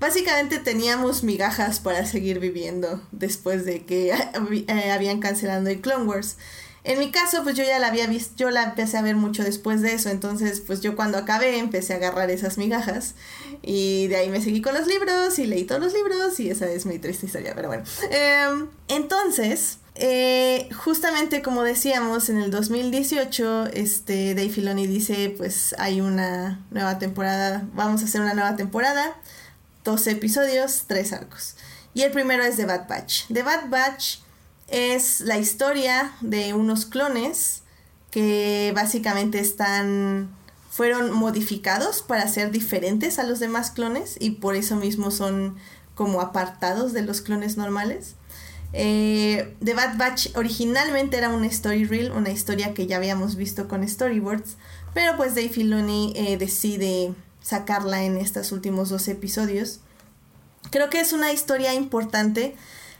básicamente teníamos migajas para seguir viviendo después de que eh, habían cancelado el Clone Wars. En mi caso, pues yo ya la había visto, yo la empecé a ver mucho después de eso, entonces pues yo cuando acabé empecé a agarrar esas migajas y de ahí me seguí con los libros y leí todos los libros y esa es mi triste historia, pero bueno. Em, entonces, eh, justamente como decíamos, en el 2018, este, Dave Filoni dice, pues hay una nueva temporada, vamos a hacer una nueva temporada, 12 episodios, 3 arcos. Y el primero es The Bad Batch. The Bad Batch es la historia de unos clones que básicamente están fueron modificados para ser diferentes a los demás clones y por eso mismo son como apartados de los clones normales. Eh, The Bad Batch originalmente era una story reel, una historia que ya habíamos visto con storyboards, pero pues Dave Filoni eh, decide sacarla en estos últimos dos episodios. Creo que es una historia importante.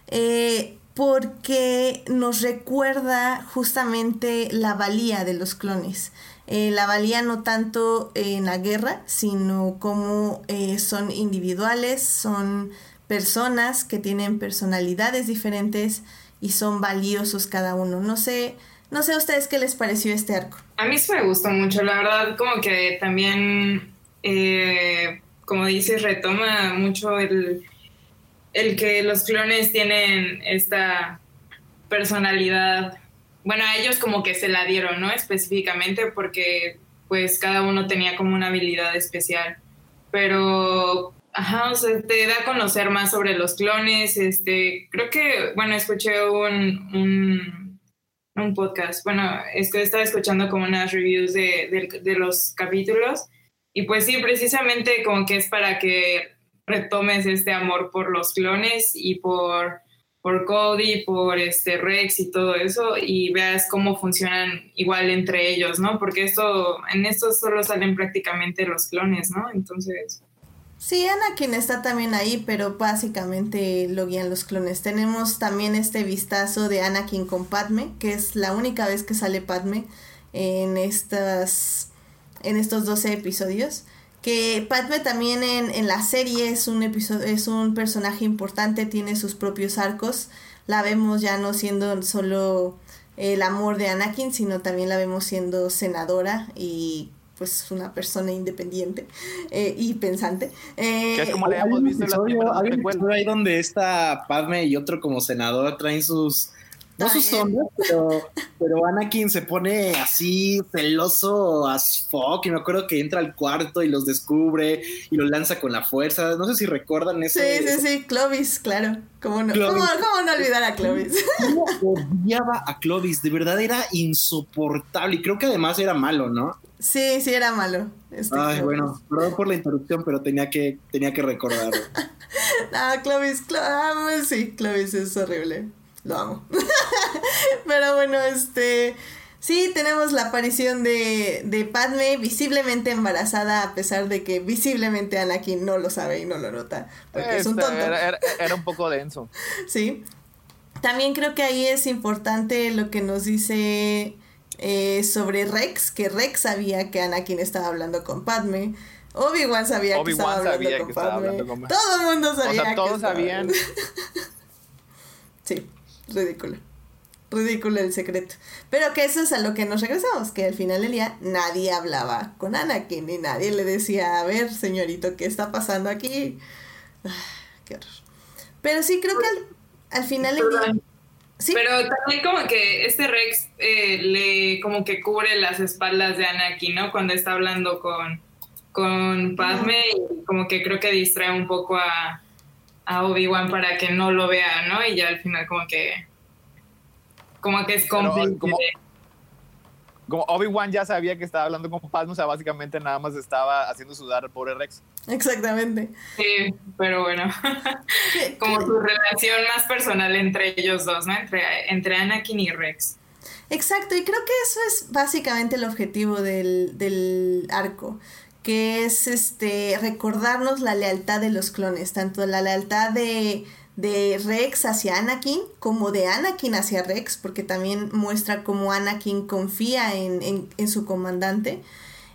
Eh, porque nos recuerda justamente la valía de los clones. Eh, la valía no tanto en la guerra, sino como eh, son individuales, son personas que tienen personalidades diferentes y son valiosos cada uno. No sé, no sé a ustedes qué les pareció este arco. A mí sí me gustó mucho, la verdad, como que también, eh, como dices, retoma mucho el, el que los clones tienen esta personalidad, bueno, a ellos como que se la dieron, ¿no? Específicamente porque pues cada uno tenía como una habilidad especial. Pero, ajá, o sea, te da a conocer más sobre los clones, este, creo que, bueno, escuché un, un, podcast, bueno, es que estaba escuchando como unas reviews de, de los capítulos y pues sí, precisamente como que es para que retomes este amor por los clones y por, por Cody, por este Rex y todo eso y veas cómo funcionan igual entre ellos, ¿no? Porque esto, en esto solo salen prácticamente los clones, ¿no? Entonces... Sí, Anakin está también ahí, pero básicamente lo guían los clones. Tenemos también este vistazo de Anakin con Padme, que es la única vez que sale Padme en estas en estos 12 episodios. Que Padme también en, en la serie es un, episodio, es un personaje importante, tiene sus propios arcos. La vemos ya no siendo solo el amor de Anakin, sino también la vemos siendo senadora y pues una persona independiente eh, y pensante. Eh, que es como le hemos visto en la Hay un episodio ahí donde está Padme y otro como senador traen sus no sus sombras, pero, pero Anakin se pone así celoso as fuck. Y me acuerdo que entra al cuarto y los descubre y los lanza con la fuerza. No sé si recuerdan eso. Sí, sí, sí, Clovis, claro. ¿Cómo no, ¿Cómo, no olvidar a Clovis? ¿Cómo odiaba a Clovis? De verdad era insoportable. Y creo que además era malo, ¿no? Sí, sí, era malo. Este Ay, bueno, perdón por la interrupción, pero tenía que, tenía que recordarlo. no, Clovis, Clovis, ah, sí, Clovis es horrible lo amo. Pero bueno, este... Sí, tenemos la aparición de, de Padme visiblemente embarazada, a pesar de que visiblemente Anakin no lo sabe y no lo nota, porque es un tonto. Era, un poco denso. sí. También creo que ahí es importante lo que nos dice eh, sobre Rex, que Rex sabía que Anakin estaba hablando con Padme. Obi-Wan sabía que estaba hablando con Padme. Todo el mundo sabía. O sea, todos sabían. sí ridículo. Ridículo el secreto. Pero que eso es a lo que nos regresamos, que al final del día nadie hablaba con Anakin y nadie le decía, a ver, señorito, ¿qué está pasando aquí? Ah, qué horror. Pero sí, creo que al, final del día... ¿Sí? Pero también como que este Rex eh, le como que cubre las espaldas de Anakin, ¿no? Cuando está hablando con, con Padme y como que creo que distrae un poco a, a Obi-Wan para que no lo vea, ¿no? Y ya al final como que como que es cómplice. Como, como Obi-Wan ya sabía que estaba hablando con Padme, o sea, básicamente nada más estaba haciendo sudar al pobre Rex. Exactamente. Sí, pero bueno, como su relación más personal entre ellos dos, ¿no? Entre, entre Anakin y Rex. Exacto, y creo que eso es básicamente el objetivo del, del arco que es este recordarnos la lealtad de los clones, tanto la lealtad de, de Rex hacia Anakin como de Anakin hacia Rex, porque también muestra cómo Anakin confía en, en, en su comandante.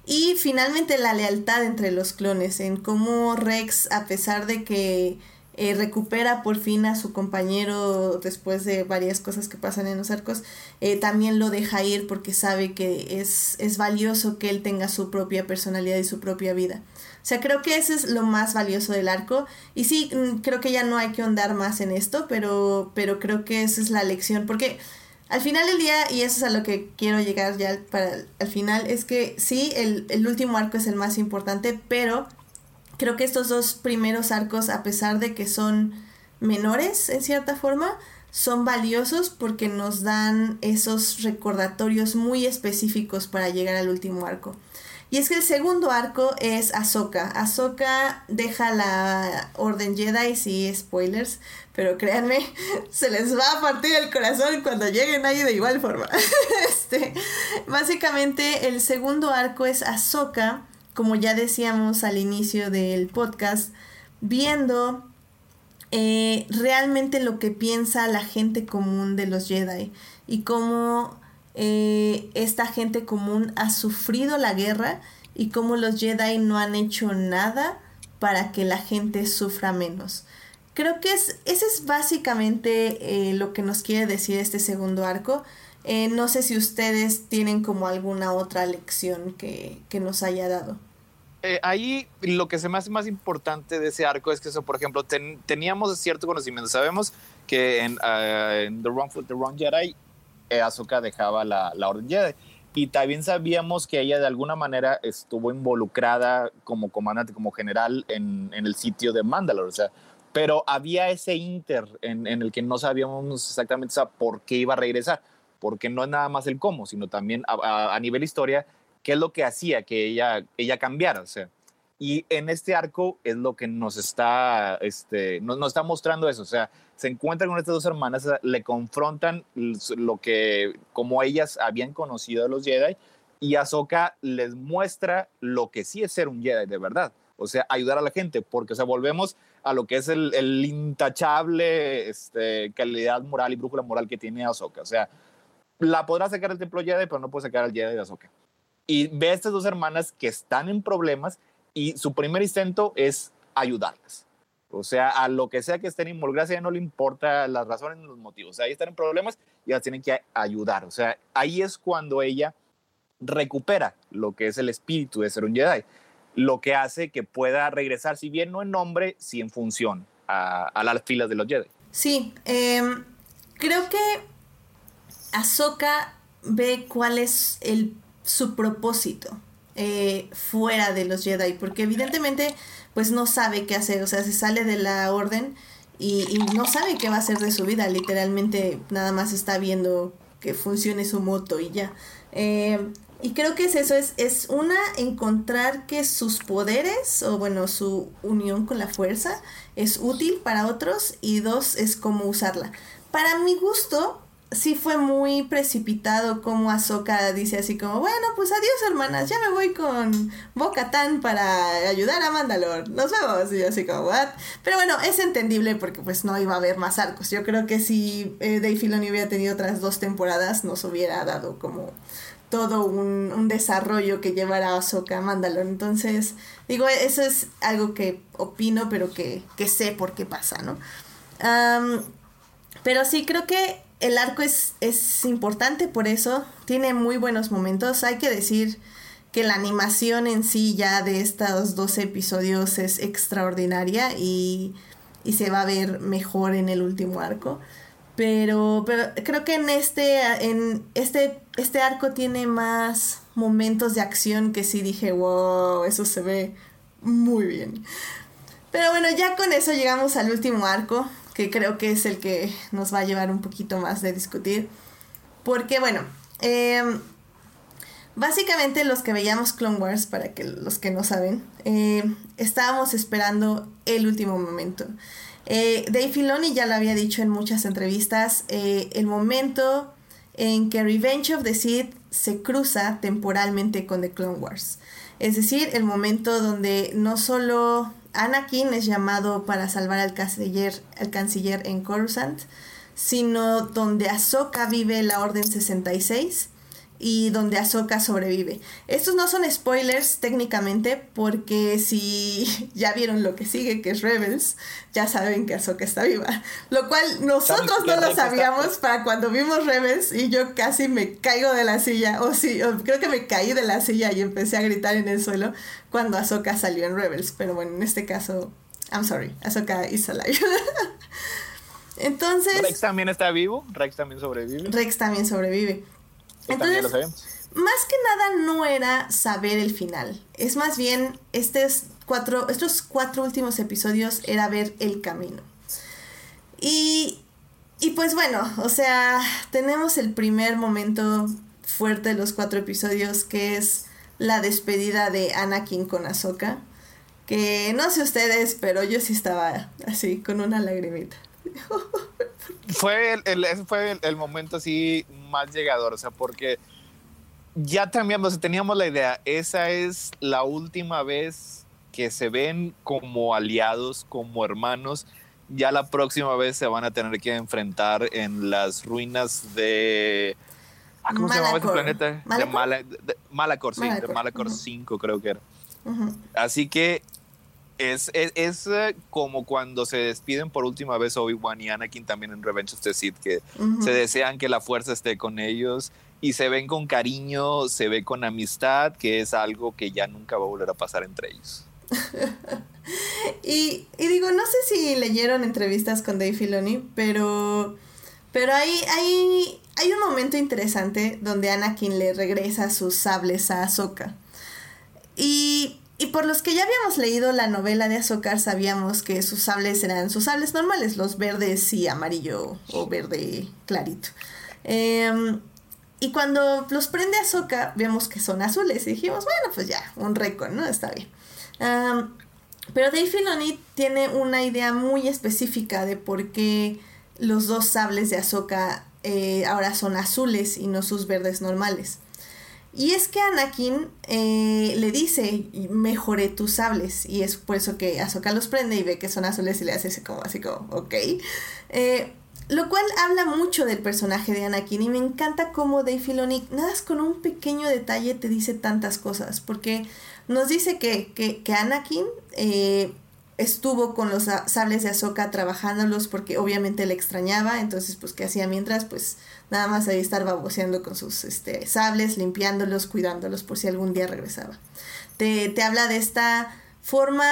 Y finalmente la lealtad entre los clones, en cómo Rex, a pesar de que eh, recupera por fin a su compañero después de varias cosas que pasan en los arcos, eh, también lo deja ir porque sabe que es, es valioso que él tenga su propia personalidad y su propia vida. O sea, creo que eso es lo más valioso del arco. Y sí, mm, creo que ya no hay que ahondar más en esto, pero, pero creo que esa es la lección. Porque al final del día, y eso es a lo que quiero llegar ya para al final, es que sí, el, el último arco es el más importante, pero creo que estos dos primeros arcos, a pesar de que son menores en cierta forma, son valiosos porque nos dan esos recordatorios muy específicos para llegar al último arco. Y es que el segundo arco es Ahsoka. Ahsoka deja la Orden Jedi, sí, spoilers, pero créanme, se les va a partir el corazón cuando lleguen ahí de igual forma. este, básicamente, el segundo arco es Ahsoka como ya decíamos al inicio del podcast, viendo eh, realmente lo que piensa la gente común de los Jedi y cómo eh, esta gente común ha sufrido la guerra y cómo los Jedi no han hecho nada para que la gente sufra menos. Creo que es, ese es básicamente eh, lo que nos quiere decir este segundo arco. no sé si ustedes tienen como alguna otra lección que, que nos haya dado. Eh, ahí lo que se me hace más importante de ese arco es que eso, por ejemplo, teníamos cierto conocimiento. Sabemos que en, uh, The, Wrong, The Wrong Jedi, eh, dejaba la, la, Orden Jedi. Y también sabíamos que ella de alguna manera estuvo involucrada como comandante, como general en, en el sitio de Mandalore. O sea, pero había ese inter en, el que no sabíamos exactamente por qué iba a regresar. Porque no es nada más el cómo, sino también a nivel historia qué es lo que hacía que ella, ella cambiara. O sea, Y en este arco es lo que nos está, este, nos, está mostrando eso. O sea, se encuentran con estas dos hermanas, le confrontan lo que, como ellas habían conocido a los Jedi, y Ahsoka les muestra lo que sí es ser un Jedi de verdad. O sea, ayudar a la gente, porque, o sea, volvemos a lo que es el, el intachable este, calidad moral y brújula moral que tiene Ahsoka. O sea, la podrá sacar el templo Jedi, pero no puede sacar al Jedi de Ahsoka. Y ve a estas dos hermanas que están en problemas y su primer intento es ayudarlas. O sea, a lo que sea que estén involucradas, ya no le importa las razones ni los motivos. O ahí están en problemas y las tienen que ayudar. O sea, ahí es cuando ella recupera lo que es el espíritu de ser un Jedi, lo que hace que pueda regresar, si bien no en nombre, sí en función a, las filas de los Jedi. Sí, em, creo que Ahsoka ve cuál es el, su propósito eh, fuera de los Jedi, porque evidentemente pues no sabe qué hacer, o sea, se sale de la orden y, no sabe qué va a hacer de su vida, literalmente nada más está viendo que funcione su moto y ya. Eh, y creo que es eso, es, es una, encontrar que sus poderes, o bueno, su unión con la fuerza, es útil para otros, y dos, es cómo usarla. Para mi gusto, sí fue muy precipitado como Ahsoka dice así como, bueno, pues adiós hermanas, ya me voy con Boca Tan para ayudar a Mandalor, nos vemos, y así como, what? Pero bueno, es entendible porque pues no iba a haber más arcos. Yo creo que si eh, Dave Filoni hubiera tenido otras dos temporadas, nos hubiera dado como todo un, un desarrollo que llevara a Ahsoka a Mandalor. Entonces, digo, eso es algo que opino, pero que, que sé por qué pasa, ¿no? pero sí, creo que el arco es, es importante por eso. Tiene muy buenos momentos. Hay que decir que la animación en sí ya de estos 12 episodios es extraordinaria y, y se va a ver mejor en el último arco. Pero, pero creo que en este, en este, este arco tiene más momentos de acción que sí dije, wow, eso se ve muy bien. Pero bueno, ya con eso llegamos al último arco, que creo que es el que nos va a llevar un poquito más de discutir. Porque bueno, em, básicamente los que veíamos Clone Wars, para que los que no saben, em, estábamos esperando el último momento. Eh, Dave Filoni ya lo había dicho en muchas entrevistas, eh, el momento en que Revenge of the Sith se cruza temporalmente con The Clone Wars. Es decir, el momento donde no solo Anakin es llamado para salvar al canciller, en Coruscant, sino donde Ahsoka vive la Orden 66 y donde Ahsoka sobrevive. Estos no son spoilers técnicamente porque si ya vieron lo que sigue, que es Rebels, ya saben que Ahsoka está viva. Lo cual nosotros no lo sabíamos para cuando vimos Rebels y yo casi me caigo de la silla, o sí, creo que me caí de la silla y empecé a gritar en el suelo cuando Ahsoka salió en Rebels. Pero bueno, en este caso, I'm sorry, Ahsoka is alive. Entonces... Rex también está vivo, Rex también sobrevive. Rex también sobrevive. Entonces, más que nada no era saber el final. Es más bien, estos cuatro, estos cuatro últimos episodios era ver el camino. Y, y pues bueno, o sea, tenemos el primer momento fuerte de los cuatro episodios que es la despedida de Anakin con Ahsoka. Que no sé ustedes, pero yo sí estaba así, con una lagrimita. fue el, fue el, momento así más llegador, o sea, porque ya también, o teníamos la idea, esa es la última vez que se ven como aliados, como hermanos, ya la próxima vez se van a tener que enfrentar en las ruinas de... Ah, ¿Cómo se llamaba ese planeta? De, Malacor, sí, de Malacor 5 creo que era. Así que es, es, eh, como cuando se despiden por última vez Obi-Wan y Anakin también en Revenge of the Sith, que se desean que la fuerza esté con ellos y se ven con cariño, se ve con amistad, que es algo que ya nunca va a volver a pasar entre ellos. y, y, digo, no sé si leyeron entrevistas con Dave Filoni, pero, pero hay, hay, hay un momento interesante donde Anakin le regresa sus sables a Ahsoka. Y y por los que ya habíamos leído la novela de Azócar, sabíamos que sus sables eran sus sables normales, los verdes y amarillo o verde clarito. Em, y cuando los prende Azócar, vemos que son azules. Y dijimos, bueno, pues ya, un récord, ¿no? Está bien. pero Dave Filoni tiene una idea muy específica de por qué los dos sables de Ahsoka eh, ahora son azules y no sus verdes normales. Y es que Anakin eh, le dice, mejoré tus sables. Y es por eso que Ahsoka los prende y ve que son azules y le hace así como, así como, ok. Eh, lo cual habla mucho del personaje de Anakin y me encanta cómo Dave Filoni, nada más con un pequeño detalle te dice tantas cosas. Porque nos dice que, que, que Anakin eh, estuvo con los sables de Ahsoka trabajándolos porque obviamente le extrañaba, entonces pues ¿qué hacía mientras? Pues nada más ahí estar baboseando con sus este, sables, limpiándolos, cuidándolos por si algún día regresaba. Te, te habla de esta forma,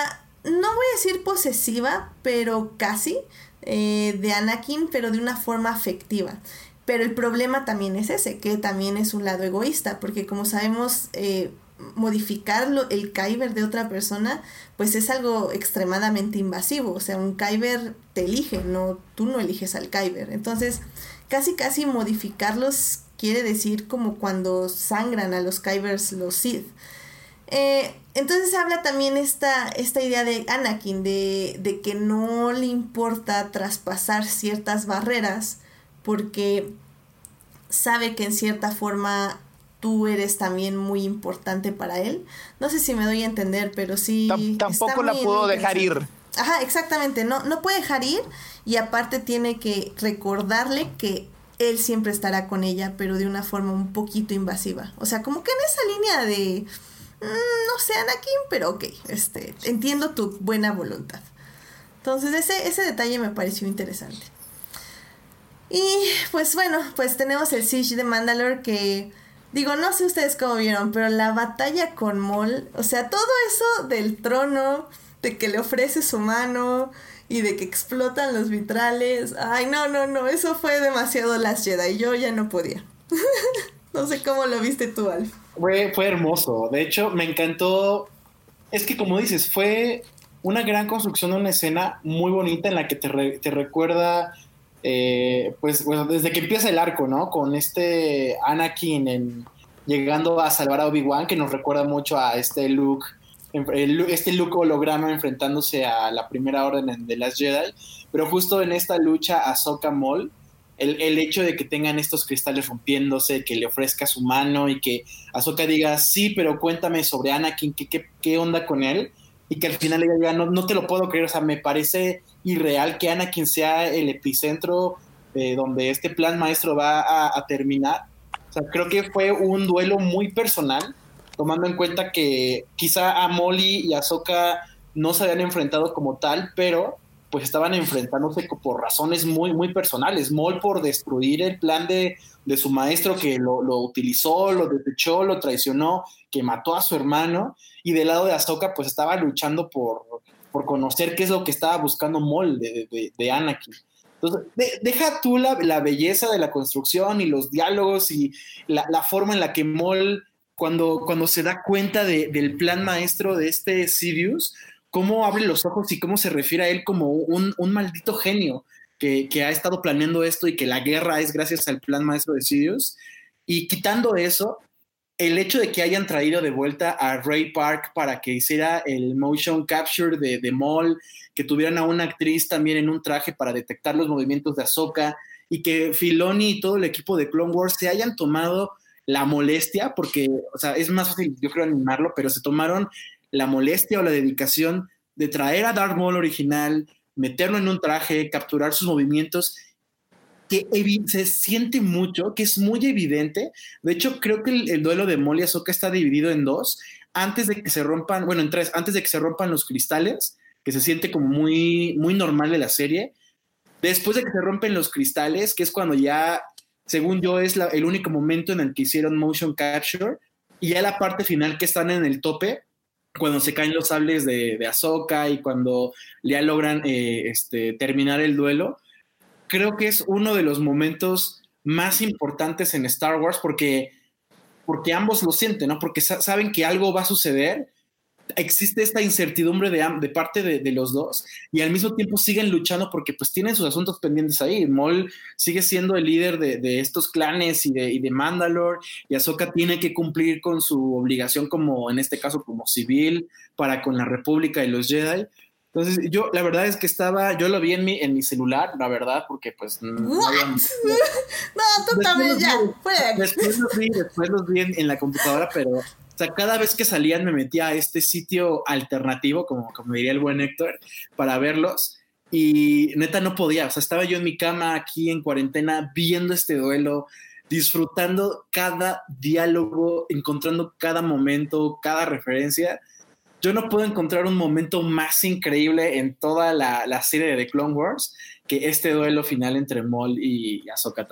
no voy a decir posesiva, pero casi, eh, de Anakin, pero de una forma afectiva. Pero el problema también es ese, que también es un lado egoísta, porque como sabemos, eh, modificar el Kyber de otra persona, pues es algo extremadamente invasivo. O sea, un Kyber te elige, no, tú no eliges al Kyber. Entonces, casi casi modificarlos quiere decir como cuando sangran a los Kybers los Sith. Eh, entonces habla también esta, esta idea de Anakin, de, de que no le importa traspasar ciertas barreras porque sabe que en cierta forma tú eres también muy importante para él. No sé si me doy a entender, pero sí. tampoco la puedo dejar ir. Ajá, exactamente. No, no puede dejar ir y aparte tiene que recordarle que él siempre estará con ella, pero de una forma un poquito invasiva. O sea, como que en esa línea de. Mm, no sé, Anakin, pero ok, este, entiendo tu buena voluntad. Entonces, ese, ese detalle me pareció interesante. Y pues bueno, pues tenemos el Siege de Mandalore que Digo, no sé ustedes cómo vieron, pero la batalla con Mol, o sea, todo eso del trono, de que le ofrece su mano y de que explotan los vitrales. Ay, no, no, no, eso fue demasiado Last Jedi. Yo ya no podía. no sé cómo lo viste tú, Alf. Fue, fue hermoso. De hecho, me encantó. Es que, como dices, fue una gran construcción de una escena muy bonita en la que te, te recuerda eh, pues bueno, desde que empieza el arco, ¿no? Con este Anakin llegando a salvar a Obi-Wan, que nos recuerda mucho a este Luke, este Luke holograma enfrentándose a la primera orden de las Jedi, pero justo en esta lucha a Ahsoka Maul, el, el, hecho de que tengan estos cristales rompiéndose, que le ofrezca su mano y que Ahsoka diga, sí, pero cuéntame sobre Anakin, ¿qué, qué, qué onda con él? Y que al final ella diga, no, no te lo puedo creer, o sea, me parece irreal que Anakin sea el epicentro de donde este plan maestro va a, terminar. Creo que fue un duelo muy personal, tomando en cuenta que quizá a Molly y a Ahsoka no se habían enfrentado como tal, pero pues estaban enfrentándose por razones muy, muy personales. Mol por destruir el plan de, de su maestro que lo, lo, utilizó, lo desechó, lo traicionó, que mató a su hermano. Y del lado de Ahsoka, pues estaba luchando por, por conocer qué es lo que estaba buscando Mol de, de, Anakin. Entonces, deja tú la, la, belleza de la construcción y los diálogos y la, la forma en la que Mol, cuando, cuando se da cuenta de, del plan maestro de este Sirius, cómo abre los ojos y cómo se refiere a él como un, un maldito genio que, que, ha estado planeando esto y que la guerra es gracias al plan maestro de Sirius. Y quitando eso, el hecho de que hayan traído de vuelta a Ray Park para que hiciera el motion capture de, de Maul, que tuvieran a una actriz también en un traje para detectar los movimientos de Ahsoka, y que Filoni y todo el equipo de Clone Wars se hayan tomado la molestia, porque, o sea, es más fácil, yo creo, animarlo, pero se tomaron la molestia o la dedicación de traer a Darth Maul original, meterlo en un traje, capturar sus movimientos que se siente mucho, que es muy evidente. De hecho, creo que el, duelo de Molly Azoka está dividido en dos. Antes de que se rompan, bueno, en tres, antes de que se rompan los cristales, que se siente como muy, muy normal de la serie. Después de que se rompen los cristales, que es cuando ya, según yo, es el único momento en el que hicieron motion capture. Y ya la parte final que están en el tope, cuando se caen los sables de, de y cuando ya logran eh, este, terminar el duelo creo que es uno de los momentos más importantes en Star Wars porque, porque ambos lo sienten, ¿no? Porque saben que algo va a suceder existe esta incertidumbre de, de parte de, los dos y al mismo tiempo siguen luchando porque pues tienen sus asuntos pendientes ahí. Maul sigue siendo el líder de, estos clanes y de, y de Mandalore y Ahsoka tiene que cumplir con su obligación como, en este caso, como civil para con la República y los Jedi. Entonces, yo la verdad es que estaba, yo lo vi en mi, en mi celular, la verdad, porque pues... No, no, tú también ya, Después los vi, después los vi en, la computadora, pero, o sea, cada vez que salían me metía a este sitio alternativo, como, como diría el buen Héctor, para verlos. Y neta no podía, o sea, estaba yo en mi cama aquí en cuarentena viendo este duelo, disfrutando cada diálogo, encontrando cada momento, cada referencia yo no puedo encontrar un momento más increíble en toda la, serie de The Clone Wars que este duelo final entre Maul y Ahsoka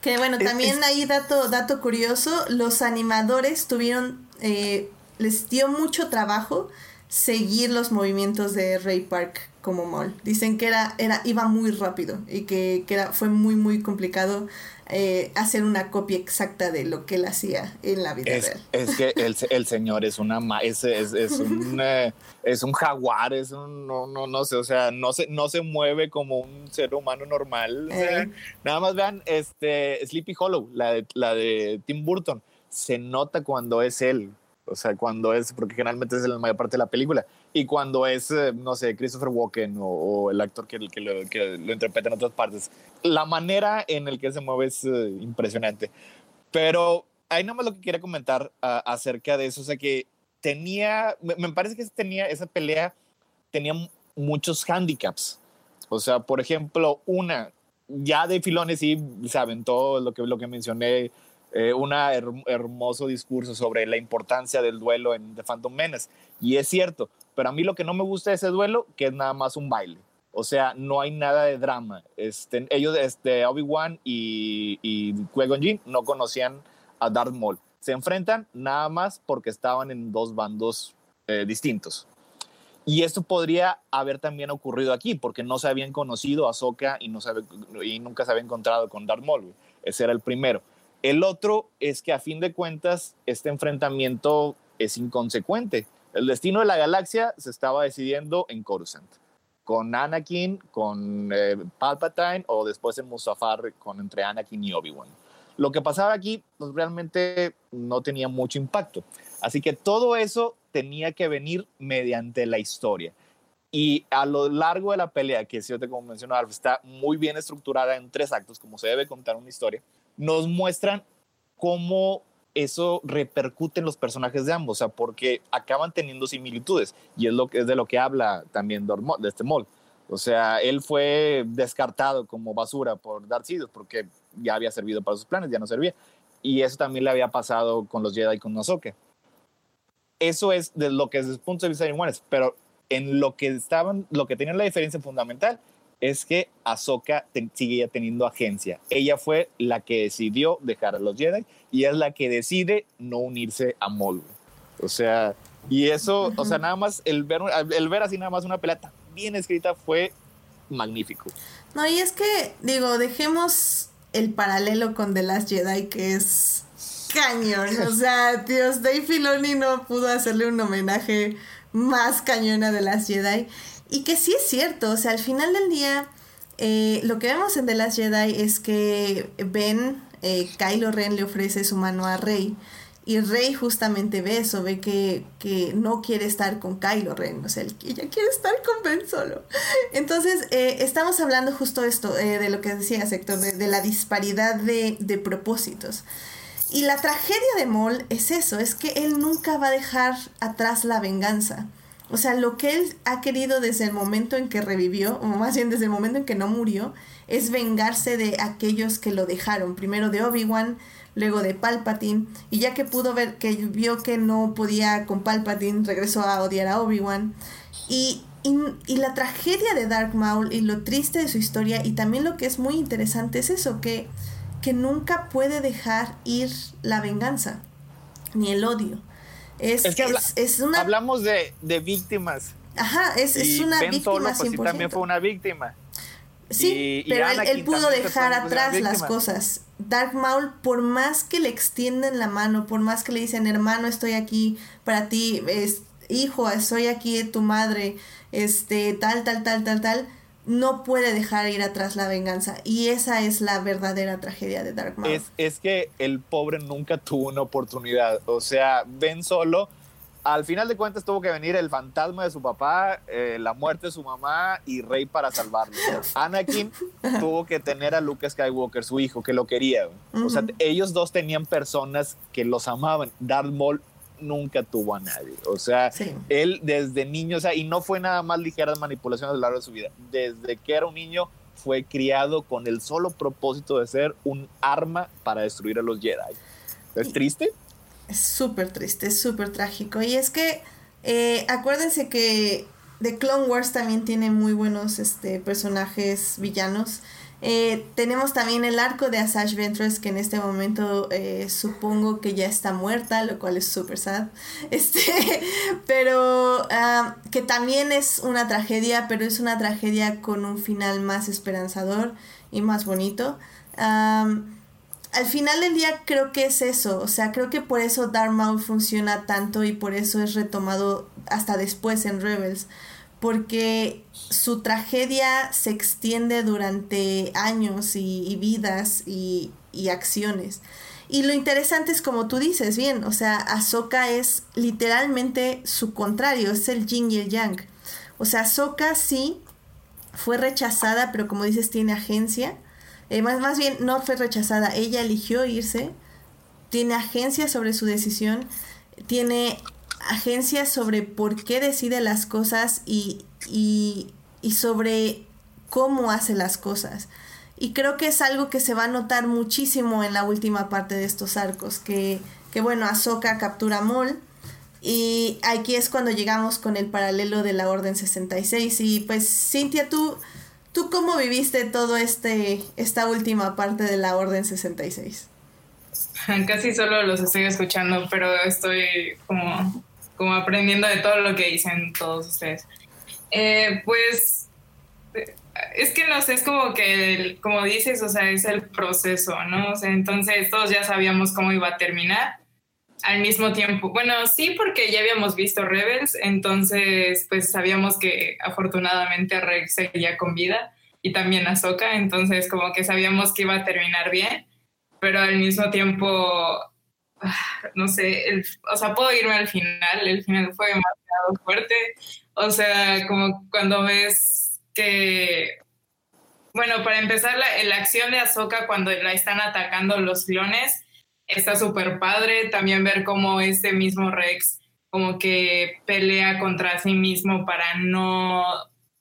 Que bueno, también ahí dato, dato curioso, los animadores tuvieron, eh, les dio mucho trabajo seguir los movimientos de Ray Park como Maul. Dicen que era, era, iba muy rápido y que, que era, fue muy, muy complicado eh, hacer una copia exacta de lo que él hacía en la vida es, real. Es que el, el señor es una es, es, es un eh, es un jaguar, es un no, no, no sé, o sea, no se, no se mueve como un ser humano normal. Eh. nada más vean este Sleepy Hollow, la de, la de Tim Burton. Se nota cuando es él. O sea, cuando es, porque generalmente es la mayor parte de la película. Y cuando es, eh, no sé, Christopher Walken o, el actor que, que, lo, que, lo, interpreta en otras partes, la manera en el que se mueve es eh, impresionante. Pero hay nada más lo que quería comentar acerca de eso. O sea, que tenía, me, parece que tenía esa pelea, tenía muchos handicaps. O sea, por ejemplo, una, ya de filones sí saben todo lo que, lo que mencioné eh, un hermoso discurso sobre la importancia del duelo en The Phantom Menace. Y es cierto, pero a mí lo que no me gusta de ese duelo, que es nada más un baile. O sea, no hay nada de drama. Este, ellos, este, Obi-Wan y, y Jinn no conocían a Darth Maul. Se enfrentan nada más porque estaban en dos bandos eh, distintos. Y esto podría haber también ocurrido aquí, porque no se habían conocido a Ahsoka y, no y nunca se había encontrado con Darth Maul. Ese era el primero. El otro es que a fin de cuentas este enfrentamiento es inconsecuente. El destino de la galaxia se estaba decidiendo en Coruscant, con Anakin, con eh, Palpatine o después en Mustafar con entre Anakin y Obi-Wan. Lo que pasaba aquí pues, realmente no tenía mucho impacto. Así que todo eso tenía que venir mediante la historia. Y a lo largo de la pelea, que si yo te como mencionó, está muy bien estructurada en tres actos, como se debe contar una historia, nos muestran cómo eso repercute en los personajes de ambos, o sea, porque acaban teniendo similitudes y es, lo que, es de lo que habla también de este Maul. O sea, él fue descartado como basura por Darth Sidious porque ya había servido para sus planes, ya no servía. Y eso también le había pasado con los Jedi y con Ahsoka. Eso es de lo que desde el punto de vista de iguales, pero en lo que estaban, lo que tenían la diferencia fundamental es que Ahsoka sigue teniendo agencia. Ella fue la que decidió dejar a los Jedi y es la que decide no unirse a Maul. O sea, y eso, o sea, nada más el ver, el ver así nada más una pelea bien escrita fue magnífico. No, y es que, digo, dejemos el paralelo con The Last Jedi, que es cañón. O sea, Dios, Dave Filoni no pudo hacerle un homenaje más cañón a The Last Jedi. Y que sí es cierto, o sea, al final del día, eh, lo que vemos en The Last Jedi es que Ben, eh, Kylo Ren le ofrece su mano a Rey. Y Rey justamente ve eso, ve que, que, no quiere estar con Kylo Ren, o sea, ella quiere estar con Ben solo. Entonces, eh, estamos hablando justo esto, de lo que decía Héctor, de, de, la disparidad de, de propósitos. Y la tragedia de Maul es eso, es que él nunca va a dejar atrás la venganza. O sea, lo que él ha querido desde el momento en que revivió, o más bien desde el momento en que no murió, es vengarse de aquellos que lo dejaron. Primero de Obi-Wan, luego de Palpatine. Y ya que pudo ver, que vio que no podía con Palpatine, regresó a odiar a Obi-Wan. Y, y, la tragedia de Dark Maul y lo triste de su historia, y también lo que es muy interesante es eso, que, que nunca puede dejar ir la venganza, ni el odio. Es, que es, una... hablamos de, de, víctimas. Ajá, es, es una víctima. pues, también fue una víctima. Sí, pero él, pudo dejar atrás las cosas. Dark Maul, por más que le extienden la mano, por más que le dicen, hermano, estoy aquí para ti, es, hijo, soy aquí tu madre, este, tal, tal, tal, tal, tal, no puede dejar ir atrás la venganza. Y esa es la verdadera tragedia de Dark Maul. Es, es que el pobre nunca tuvo una oportunidad. O sea, ven solo al final de cuentas tuvo que venir el fantasma de su papá, eh, la muerte de su mamá y Rey para salvarlo. Anakin tuvo que tener a Luke Skywalker, su hijo, que lo quería. O sea, ellos dos tenían personas que los amaban. Darth Maul nunca tuvo a nadie. O sea, él desde niño, o sea, y no fue nada más ligeras manipulaciones a lo largo de su vida. Desde que era un niño fue criado con el solo propósito de ser un arma para destruir a los Jedi. ¿Es triste? Es súper triste, es súper trágico. Y es que eh, acuérdense que The Clone Wars también tiene muy buenos este, personajes villanos. Eh, tenemos también el arco de Asajj Ventress que en este momento eh, supongo que ya está muerta, lo cual es súper sad. Este, pero ah, que también es una tragedia, pero es una tragedia con un final más esperanzador y más bonito al final del día creo que es eso, o sea, creo que por eso Darth Maul funciona tanto y por eso es retomado hasta después en Rebels, porque su tragedia se extiende durante años y, vidas y, acciones. Y lo interesante es como tú dices, bien, o sea, Ahsoka es literalmente su contrario, es el yin y el yang. O sea, Ahsoka sí fue rechazada, pero como dices, tiene agencia eh, más, más bien, no fue rechazada, ella eligió irse, tiene agencia sobre su decisión, tiene agencia sobre por qué decide las cosas y, y, y sobre cómo hace las cosas. Y creo que es algo que se va a notar muchísimo en la última parte de estos arcos, que, que bueno, Ahsoka captura a y aquí es cuando llegamos con el paralelo de la Orden 66. Y pues, Cintia, tú ¿Tú cómo viviste todo este esta última parte de la Orden 66? Casi solo los estoy escuchando, pero estoy como, como aprendiendo de todo lo que dicen todos ustedes. Eh, pues es que no sé, es como que, como dices, o sea, es el proceso, ¿no? Entonces todos ya sabíamos cómo iba a terminar al mismo tiempo. Bueno, sí, porque ya habíamos visto Rebels, entonces pues sabíamos que afortunadamente Rex seguía con vida y también Ahsoka, entonces como que sabíamos que iba a terminar bien, pero al mismo tiempo, no sé, o sea, puedo irme al final, el final fue demasiado fuerte, o sea, como cuando ves que... Bueno, para empezar, la, la acción de Ahsoka cuando la están atacando los clones, está súper padre también ver cómo este mismo Rex como que pelea contra sí mismo para no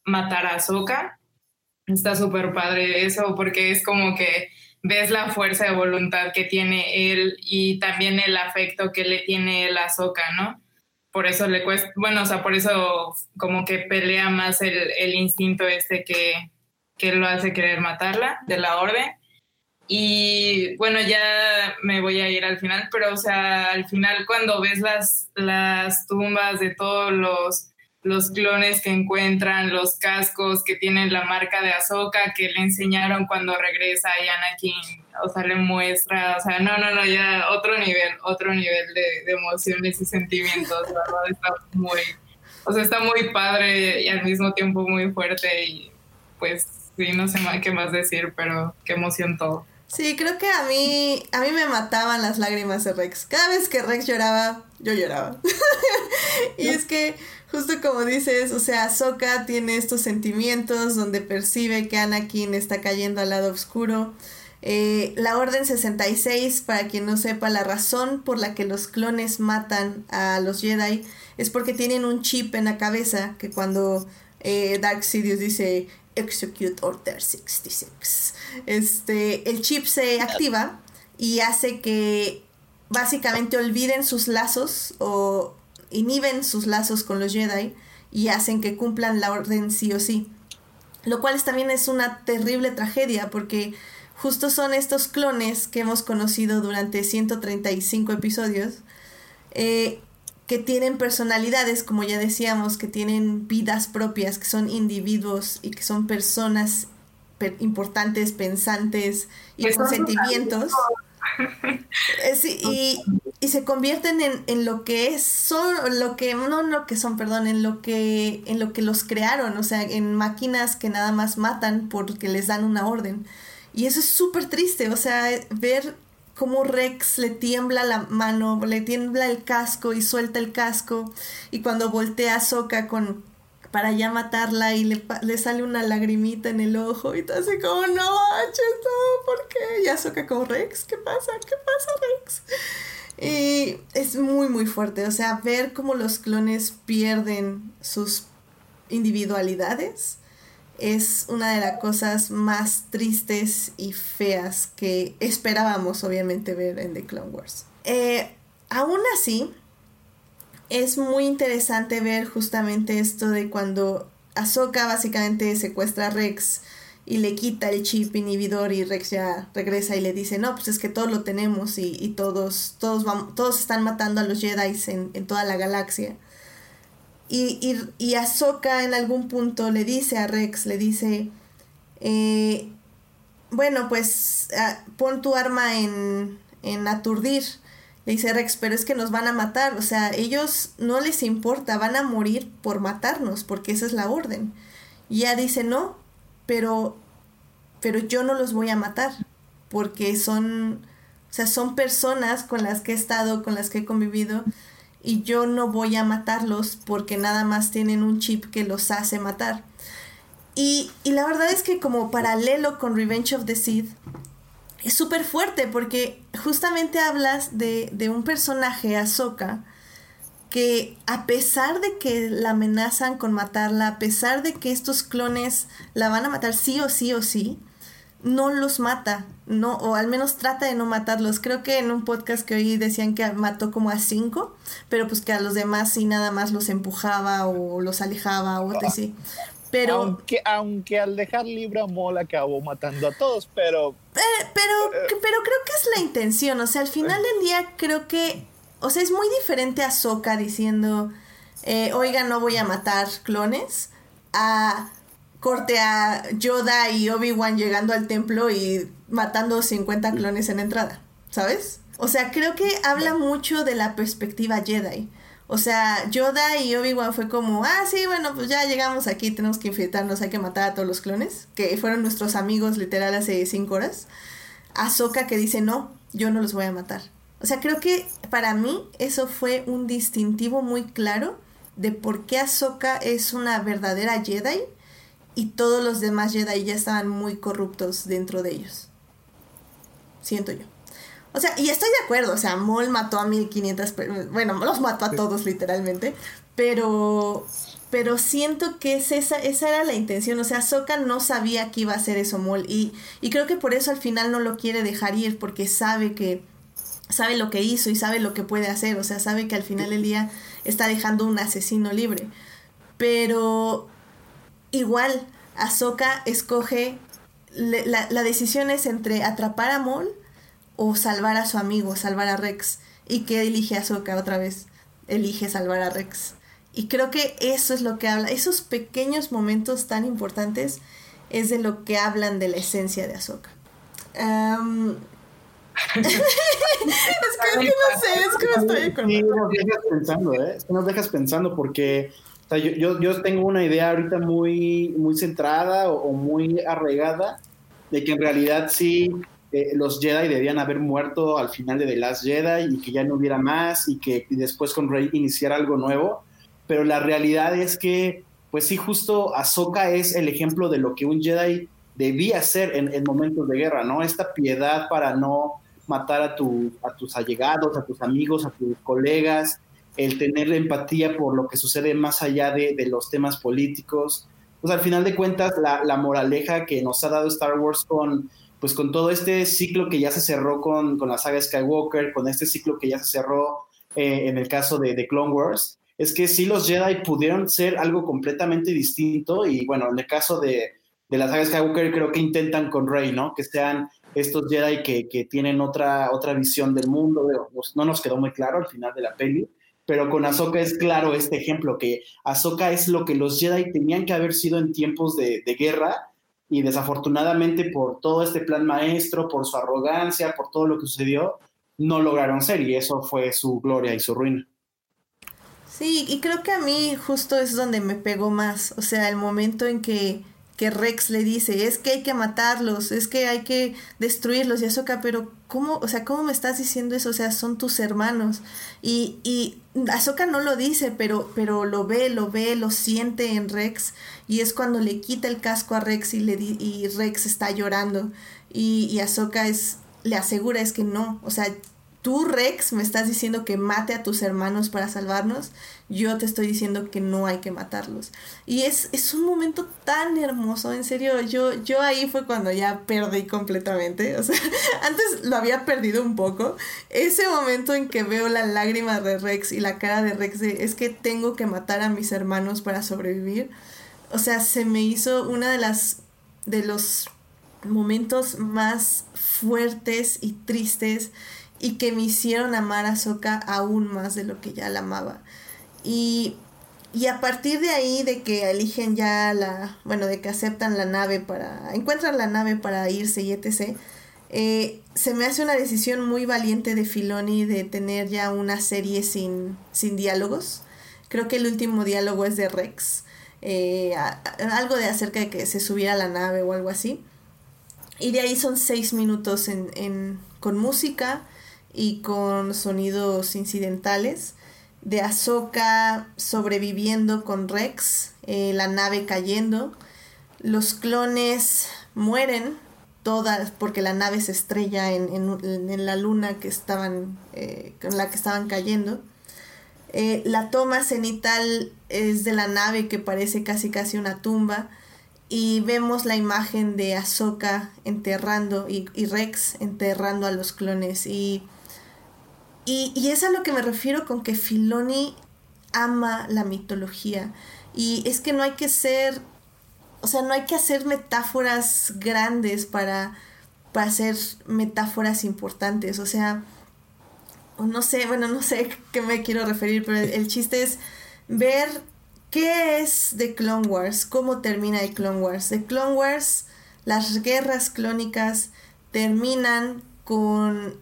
matar a Ahsoka. Está súper padre eso porque es como que ves la fuerza de voluntad que tiene él y también el afecto que le tiene el Ahsoka, ¿no? Por eso le cuesta, bueno, o sea, por eso como que pelea más el, el instinto este que, que lo hace querer matarla de la orden. Y bueno, ya me voy a ir al final, pero o sea, al final cuando ves las, las tumbas de todos los, los clones que encuentran, los cascos que tienen la marca de Ahsoka que le enseñaron cuando regresa y Anakin, o sea, le muestra, o sea, no, no, no, ya otro nivel, otro nivel de, emociones y sentimientos, la verdad está muy, o sea, está muy padre y al mismo tiempo muy fuerte y pues sí, no sé qué más decir, pero qué emoción todo. Sí, creo que a mí, a mí me mataban las lágrimas de Rex. Cada vez que Rex lloraba, yo lloraba. y es que, justo como dices, o sea, Soka tiene estos sentimientos donde percibe que Anakin está cayendo al lado oscuro. Eh, la Orden 66, para quien no sepa, la razón por la que los clones matan a los Jedi es porque tienen un chip en la cabeza que cuando eh, Dark Sidious dice Execute Order 66 este, el chip se activa y hace que básicamente olviden sus lazos o inhiben sus lazos con los Jedi y hacen que cumplan la orden sí o sí. Lo cual también es una terrible tragedia porque justo son estos clones que hemos conocido durante 135 episodios eh, que tienen personalidades, como ya decíamos, que tienen vidas propias, que son individuos y que son personas importantes, pensantes y con sentimientos. Y, se convierten en, en, lo que es, son, lo que, no lo que son, perdón, en lo que, en lo que los crearon, o sea, en máquinas que nada más matan porque les dan una orden. Y eso es súper triste, o sea, ver cómo Rex le tiembla la mano, le tiembla el casco y suelta el casco, y cuando voltea a con para ya matarla y le, le, sale una lagrimita en el ojo y todo así como, no, no, ¿por qué? Y Azoka como, Rex, ¿qué pasa? ¿Qué pasa, Rex? Y es muy, muy fuerte, o sea, ver cómo los clones pierden sus individualidades es una de las cosas más tristes y feas que esperábamos, obviamente, ver en The Clone Wars. Eh, aún así, es muy interesante ver justamente esto de cuando Ahsoka básicamente secuestra a Rex y le quita el chip inhibidor y Rex ya regresa y le dice, no, pues es que todos lo tenemos y, y todos, todos, vamos, todos están matando a los Jedi en, en toda la galaxia. Y, y, y, Ahsoka en algún punto le dice a Rex, le dice, eh, bueno, pues uh, pon tu arma en, en aturdir. Le dice Rex, pero es que nos van a matar, o sea, ellos no les importa, van a morir por matarnos, porque esa es la orden. Y ella dice, no, pero, pero yo no los voy a matar, porque son, o sea, son personas con las que he estado, con las que he convivido, y yo no voy a matarlos porque nada más tienen un chip que los hace matar. Y, y la verdad es que como paralelo con Revenge of the Sith, es súper fuerte porque justamente hablas de, de un personaje, Ahsoka, que a pesar de que la amenazan con matarla, a pesar de que estos clones la van a matar sí o sí o sí, no los mata, no, o al menos trata de no matarlos. Creo que en un podcast que oí decían que mató como a cinco, pero pues que a los demás sí nada más los empujaba o los alejaba o así. Pero, aunque, aunque al dejar libre a Mol acabó matando a todos, pero... Eh, pero, pero creo que es la intención, o sea, al final del día creo que, o sea, es muy diferente a Soka diciendo, eh, oiga, no voy a matar clones, a corte a Yoda y Obi-Wan llegando al templo y matando 50 clones en entrada, ¿sabes? O sea, creo que habla mucho de la perspectiva Jedi. O sea, Yoda y Obi-Wan fue como, ah, sí, bueno, pues ya llegamos aquí, tenemos que infiltrarnos, hay que matar a todos los clones, que fueron nuestros amigos literal hace cinco horas. Ahsoka que dice, no, yo no los voy a matar. O sea, creo que para mí eso fue un distintivo muy claro de por qué Ahsoka es una verdadera Jedi y todos los demás Jedi ya estaban muy corruptos dentro de ellos. Siento yo. O sea, y estoy de acuerdo, o sea, Maul mató a 1500, bueno, los mató a todos literalmente, pero pero siento que es esa, esa era la intención, o sea, Soka no sabía que iba a hacer eso Maul y, y creo que por eso al final no lo quiere dejar ir, porque sabe que sabe lo que hizo y sabe lo que puede hacer, o sea, sabe que al final del día está dejando un asesino libre. Pero igual, Ahsoka escoge, la, la decisión es entre atrapar a Maul o salvar a su amigo, salvar a Rex. ¿Y que elige a Ahsoka otra vez? Elige salvar a Rex. Y creo que eso es lo que habla, esos pequeños momentos tan importantes es de lo que hablan de la esencia de Ahsoka. es, que, no sé, es que me estoy Sí, nos dejas pensando, ¿eh? nos dejas pensando porque yo, yo, tengo una idea ahorita muy, muy centrada o, o muy arraigada de que en realidad sí eh, los Jedi debían haber muerto al final de The Last Jedi y que ya no hubiera más y que después con Rey iniciara algo nuevo. Pero la realidad es que, pues sí, justo Ahsoka es el ejemplo de lo que un Jedi debía hacer en, momentos de guerra, ¿no? Esta piedad para no matar a, tu, a tus allegados, a tus amigos, a tus colegas, el tener empatía por lo que sucede más allá de, de los temas políticos. Pues al final de cuentas, la, la moraleja que nos ha dado Star Wars con pues con todo este ciclo que ya se cerró con, con la saga Skywalker, con este ciclo que ya se cerró eh, en el caso de, de, Clone Wars, es que sí los Jedi pudieron ser algo completamente distinto y bueno, en el caso de, de la saga Skywalker creo que intentan con Rey, ¿no? Que sean estos Jedi que, que, tienen otra, otra visión del mundo, pues, no nos quedó muy claro al final de la peli, pero con Ahsoka es claro este ejemplo, que Ahsoka es lo que los Jedi tenían que haber sido en tiempos de, de guerra, y desafortunadamente por todo este plan maestro, por su arrogancia, por todo lo que sucedió, no lograron ser y eso fue su gloria y su ruina. Sí, y creo que a mí justo es donde me pegó más, o sea, el momento en que, que Rex le dice, es que hay que matarlos, es que hay que destruirlos, y Ahsoka, pero ¿cómo, o sea, cómo me estás diciendo eso? O sea, son tus hermanos. Y, y Ahsoka no lo dice, pero, pero lo ve, lo ve, lo siente en Rex, y es cuando le quita el casco a Rex y, Rex está llorando, y, y Ahsoka es, le asegura es que no, o sea, tú Rex me estás diciendo que mate a tus hermanos para salvarnos, yo te estoy diciendo que no hay que matarlos. Y es, es un momento tan hermoso, en serio, yo, yo ahí fue cuando ya perdí completamente, o sea, antes lo había perdido un poco, ese momento en que veo la lágrima de Rex y la cara de Rex de es que tengo que matar a mis hermanos para sobrevivir, o sea, se me hizo una de las, de los momentos más fuertes y tristes y que me hicieron amar a Soka aún más de lo que ya la amaba. Y, y a partir de ahí, de que eligen ya la, bueno, de que aceptan la nave para, encuentran la nave para irse y etc., eh, se me hace una decisión muy valiente de Filoni de tener ya una serie sin, sin diálogos. Creo que el último diálogo es de Rex. Eh, algo de acerca de que se subiera a la nave o algo así. Y de ahí son seis minutos en, con música y con sonidos incidentales de Ahsoka sobreviviendo con Rex, eh, la nave cayendo, los clones mueren todas porque la nave se estrella en, en, la luna que estaban, eh, con la que estaban cayendo. Eh, la toma cenital es de la nave que parece casi casi una tumba y vemos la imagen de Ahsoka enterrando y, y Rex enterrando a los clones y y, es a lo que me refiero con que Filoni ama la mitología. Y es que no hay que ser, o sea, no hay que hacer metáforas grandes para, para hacer metáforas importantes. O sea, no sé, bueno, no sé qué me quiero referir, pero el, chiste es ver qué es de Clone Wars, cómo termina el Clone Wars. De Clone Wars, las guerras clónicas terminan con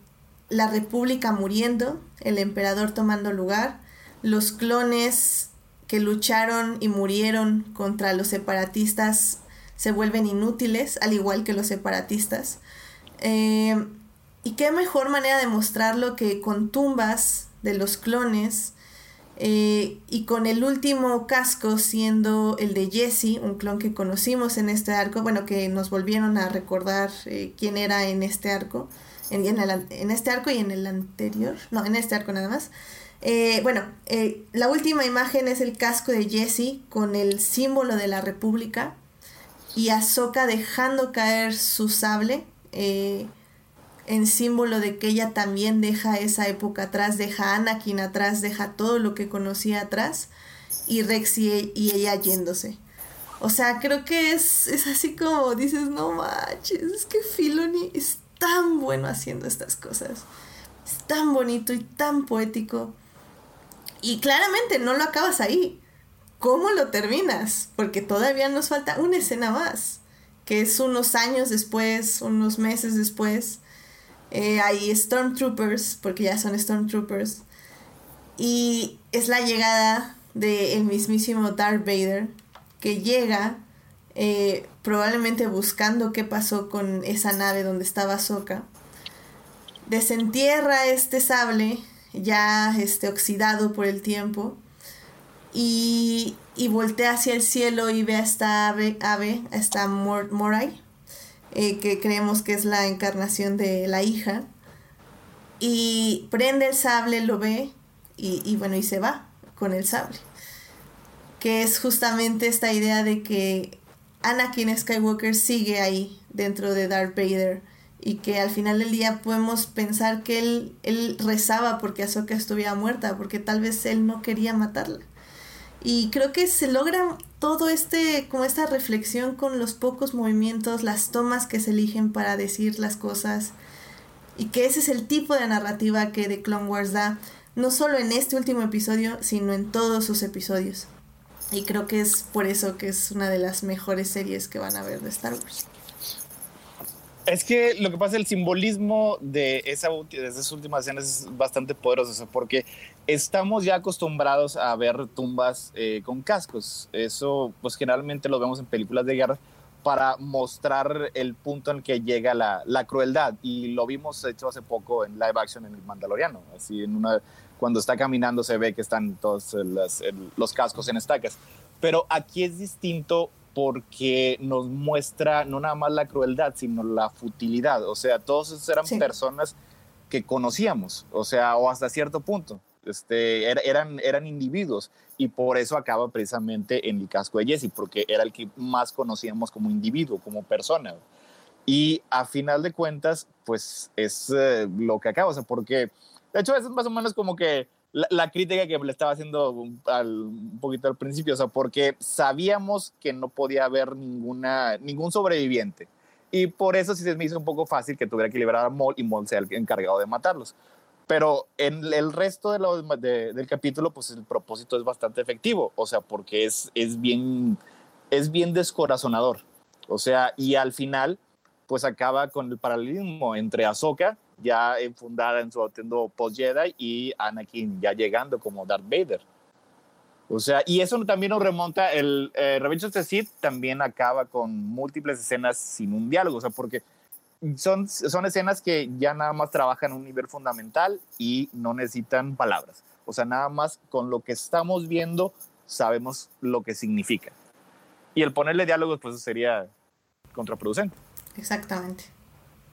la república muriendo, el emperador tomando lugar, los clones que lucharon y murieron contra los separatistas se vuelven inútiles, al igual que los separatistas. Eh, y qué mejor manera de mostrarlo que con tumbas de los clones eh, y con el último casco siendo el de Jesse, un clon que conocimos en este arco, bueno, que nos volvieron a recordar eh, quién era en este arco en, este arco y en el anterior, no, en este arco nada más. Eh, bueno, la última imagen es el casco de Jesse con el símbolo de la República y Ahsoka dejando caer su sable en símbolo de que ella también deja esa época atrás, deja a Anakin atrás, deja todo lo que conocía atrás y Rex y, ella yéndose. O sea, creo que es, es así como dices, no manches, es que Filoni es tan bueno haciendo estas cosas. Es tan bonito y tan poético. Y claramente no lo acabas ahí. ¿Cómo lo terminas? Porque todavía nos falta una escena más, que es unos años después, unos meses después. Eh, hay Stormtroopers, porque ya son Stormtroopers. Y es la llegada del mismísimo Darth Vader, que llega eh, probablemente buscando qué pasó con esa nave donde estaba Soka. Desentierra este sable ya este, oxidado por el tiempo y, y voltea hacia el cielo y ve a esta ave, ave a esta Morai, eh, que creemos que es la encarnación de la hija. Y prende el sable, lo ve y, bueno, y se va con el sable. Que es justamente esta idea de que Anakin Skywalker sigue ahí dentro de Darth Vader y que al final del día podemos pensar que él, él rezaba porque Ahsoka estuviera muerta, porque tal vez él no quería matarla. Y creo que se logra todo este, como esta reflexión con los pocos movimientos, las tomas que se eligen para decir las cosas. Y que ese es el tipo de narrativa que The Clone Wars da, no solo en este último episodio, sino en todos sus episodios. Y creo que es por eso que es una de las mejores series que van a ver de Star Wars. Es que lo que pasa, el simbolismo de, esa, de esas últimas escenas es bastante poderoso, porque estamos ya acostumbrados a ver tumbas eh, con cascos. Eso, pues generalmente lo vemos en películas de guerra para mostrar el punto en que llega la, la crueldad. Y lo vimos hecho hace poco en live action en El Mandaloriano. Así, en una, cuando está caminando se ve que están todos los cascos en estacas. Pero aquí es distinto porque nos muestra no nada más la crueldad, sino la futilidad. O sea, todos esos eran personas que conocíamos, o sea, o hasta cierto punto. Este, eran, eran individuos y por eso acaba precisamente en el casco de Jesse, porque era el que más conocíamos como individuo, como persona. Y a final de cuentas, pues es eh, lo que acaba, o sea, porque de hecho es más o menos como que la, crítica que le estaba haciendo un, poquito al principio, o sea, porque sabíamos que no podía haber ninguna, ningún sobreviviente. Y por eso sí se me hizo un poco fácil que tuviera que liberar a Maul y Maul sea el encargado de matarlos. Pero en el resto de del capítulo, pues el propósito es bastante efectivo, o sea, porque es, es, bien, es bien descorazonador. O sea, y al final, pues acaba con el paralelismo entre Ahsoka ya enfundada en su atuendo post-Jedi y Anakin ya llegando como Darth Vader. O sea, y eso también nos remonta, el eh, Revenge of the Sith también acaba con múltiples escenas sin un diálogo, o sea, porque son, son escenas que ya nada más trabajan un nivel fundamental y no necesitan palabras. O sea, nada más con lo que estamos viendo sabemos lo que significa. Y el ponerle diálogos, pues sería contraproducente. Exactamente.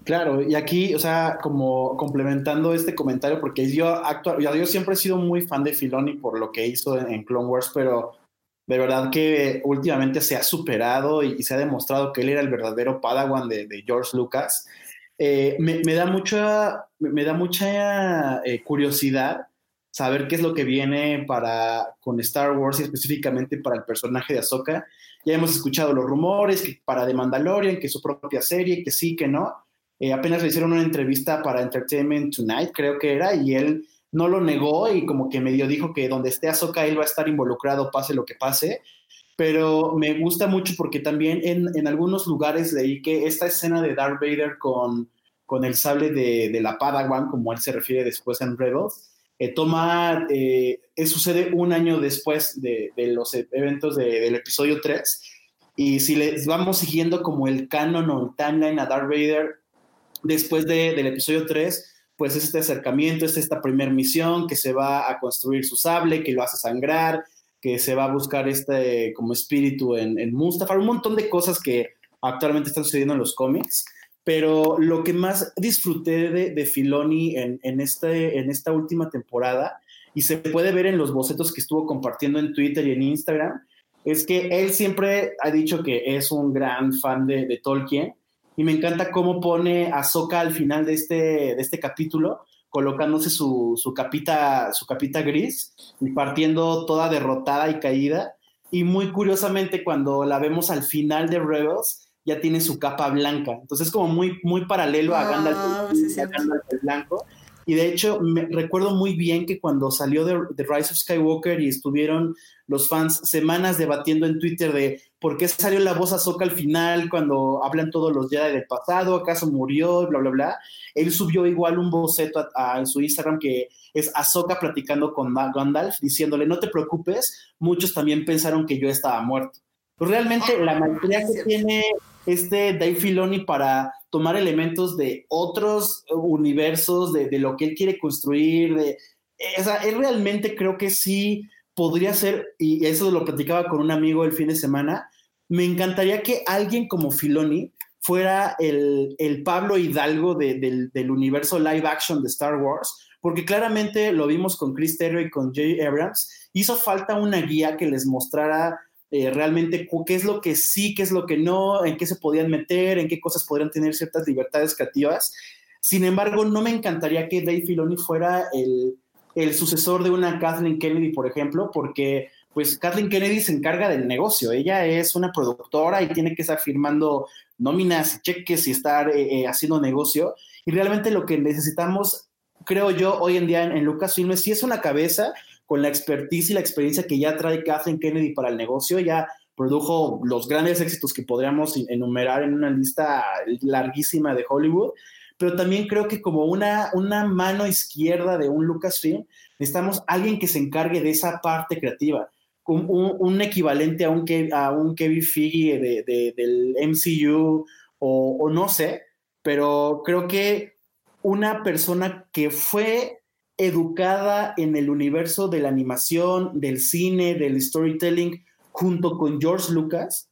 Claro, y aquí, o sea, como complementando este comentario, porque yo, actual, yo siempre he sido muy fan de Filoni por lo que hizo en, Clone Wars, pero de verdad que últimamente se ha superado y, se ha demostrado que él era el verdadero Padawan de, George Lucas. Eh, me, da mucha, me da mucha eh, curiosidad saber qué es lo que viene para con Star Wars y específicamente para el personaje de Ahsoka. Ya hemos escuchado los rumores que para The Mandalorian, que su propia serie, que sí, que no eh, apenas le hicieron una entrevista para Entertainment Tonight, creo que era, y él no lo negó y como que medio dijo que donde esté Ahsoka él va a estar involucrado, pase lo que pase. Pero me gusta mucho porque también en, en algunos lugares leí que esta escena de Darth Vader con, con el sable de, de la Padawan, como él se refiere después en Rebels, eh, toma, eh, sucede un año después de, de los eventos del episodio 3. Y si les vamos siguiendo como el canon o el timeline a Darth Vader, después del episodio 3, pues es este acercamiento, es esta primera misión que se va a construir su sable, que lo hace sangrar, que se va a buscar este como espíritu en, en Mustafar, un montón de cosas que actualmente están sucediendo en los cómics. Pero lo que más disfruté de, Filoni este, en esta última temporada, y se puede ver en los bocetos que estuvo compartiendo en Twitter y en Instagram, es que él siempre ha dicho que es un gran fan de, de Tolkien y me encanta cómo pone a Soka al final de este, de este capítulo, colocándose su, su, capita, su capita gris y partiendo toda derrotada y caída. Y muy curiosamente, cuando la vemos al final de Rebels, ya tiene su capa blanca. Entonces, es como muy, muy paralelo a Gandalf, ah, el blanco. Y de hecho, me recuerdo muy bien que cuando salió de, The Rise of Skywalker y estuvieron los fans semanas debatiendo en Twitter de por qué salió la voz Ahsoka al final cuando hablan todos los Jedi del pasado, acaso murió, bla, bla, bla. Él subió igual un boceto en su Instagram que es Ahsoka platicando con Gandalf, diciéndole, no te preocupes, muchos también pensaron que yo estaba muerto. Pues realmente la mayoría que tiene este Dave Filoni para tomar elementos de otros universos, de, lo que él quiere construir, de, o sea, él realmente creo que sí podría ser, y eso lo platicaba con un amigo el fin de semana, me encantaría que alguien como Filoni fuera el, Pablo Hidalgo del, del, universo live action de Star Wars, porque claramente lo vimos con Chris Terrio y con Jay Abrams, hizo falta una guía que les mostrara eh, realmente qué es lo que sí, qué es lo que no, en qué se podían meter, en qué cosas podrían tener ciertas libertades creativas. Sin embargo, no me encantaría que Dave Filoni fuera el, el sucesor de una Kathleen Kennedy, por ejemplo, porque pues Kathleen Kennedy se encarga del negocio. Ella es una productora y tiene que estar firmando nóminas cheques y estar eh, eh, haciendo negocio. Y realmente lo que necesitamos, creo yo, hoy en día en, en Lucasfilm es si es una cabeza con la expertise y la experiencia que ya trae Kathleen Kennedy para el negocio, ya produjo los grandes éxitos que podríamos enumerar en una lista larguísima de Hollywood, pero también creo que como una, una mano izquierda de un Lucasfilm, necesitamos alguien que se encargue de esa parte creativa, un, un, equivalente a un, a un Kevin Feige de, del MCU o, o no sé, pero creo que una persona que fue educada en el universo de la animación, del cine, del storytelling, junto con George Lucas,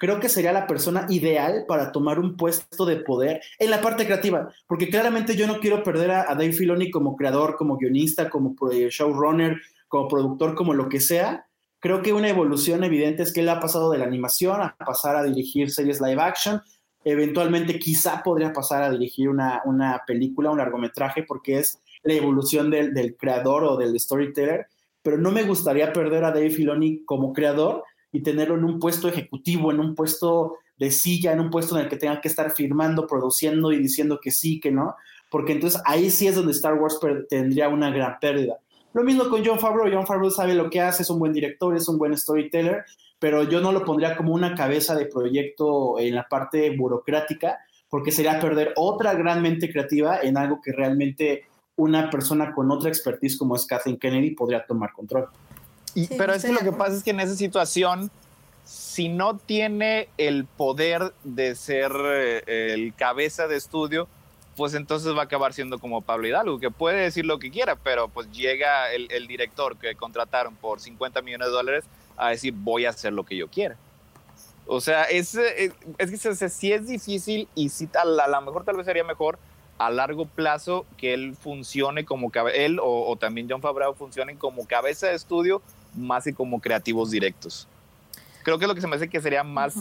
creo que sería la persona ideal para tomar un puesto de poder en la parte creativa, porque claramente yo no quiero perder a, Dave Filoni como creador, como guionista, como showrunner, como productor, como lo que sea. Creo que una evolución evidente es que él ha pasado de la animación a pasar a dirigir series live action. Eventualmente quizá podría pasar a dirigir una, una película, un largometraje, porque es la evolución del, del creador o del storyteller. Pero no me gustaría perder a Dave Filoni como creador y tenerlo en un puesto ejecutivo, en un puesto de silla, en un puesto en el que tenga que estar firmando, produciendo y diciendo que sí, que no, porque entonces ahí sí es donde Star Wars tendría una gran pérdida. Lo mismo con John Favreau, John Favreau sabe lo que hace, es un buen director, es un buen storyteller, pero yo no lo pondría como una cabeza de proyecto en la parte burocrática, porque sería perder otra gran mente creativa en algo que realmente una persona con otra expertise como es Kathleen Kennedy podría tomar control pero es que lo que pasa es que en esa situación, si no tiene el poder de ser eh, el cabeza de estudio, pues entonces va a acabar siendo como Pablo Hidalgo, que puede decir lo que quiera, pero pues llega el, director que contrataron por 50 millones de dólares a decir voy a hacer lo que yo quiera. O sea, es, eh, es, que si es difícil y si tal, a lo mejor tal vez sería mejor a largo plazo que él funcione como él o, o, también John Favreau funcionen como cabeza de estudio más que como creativos directos. Creo que es lo que se me hace que sería más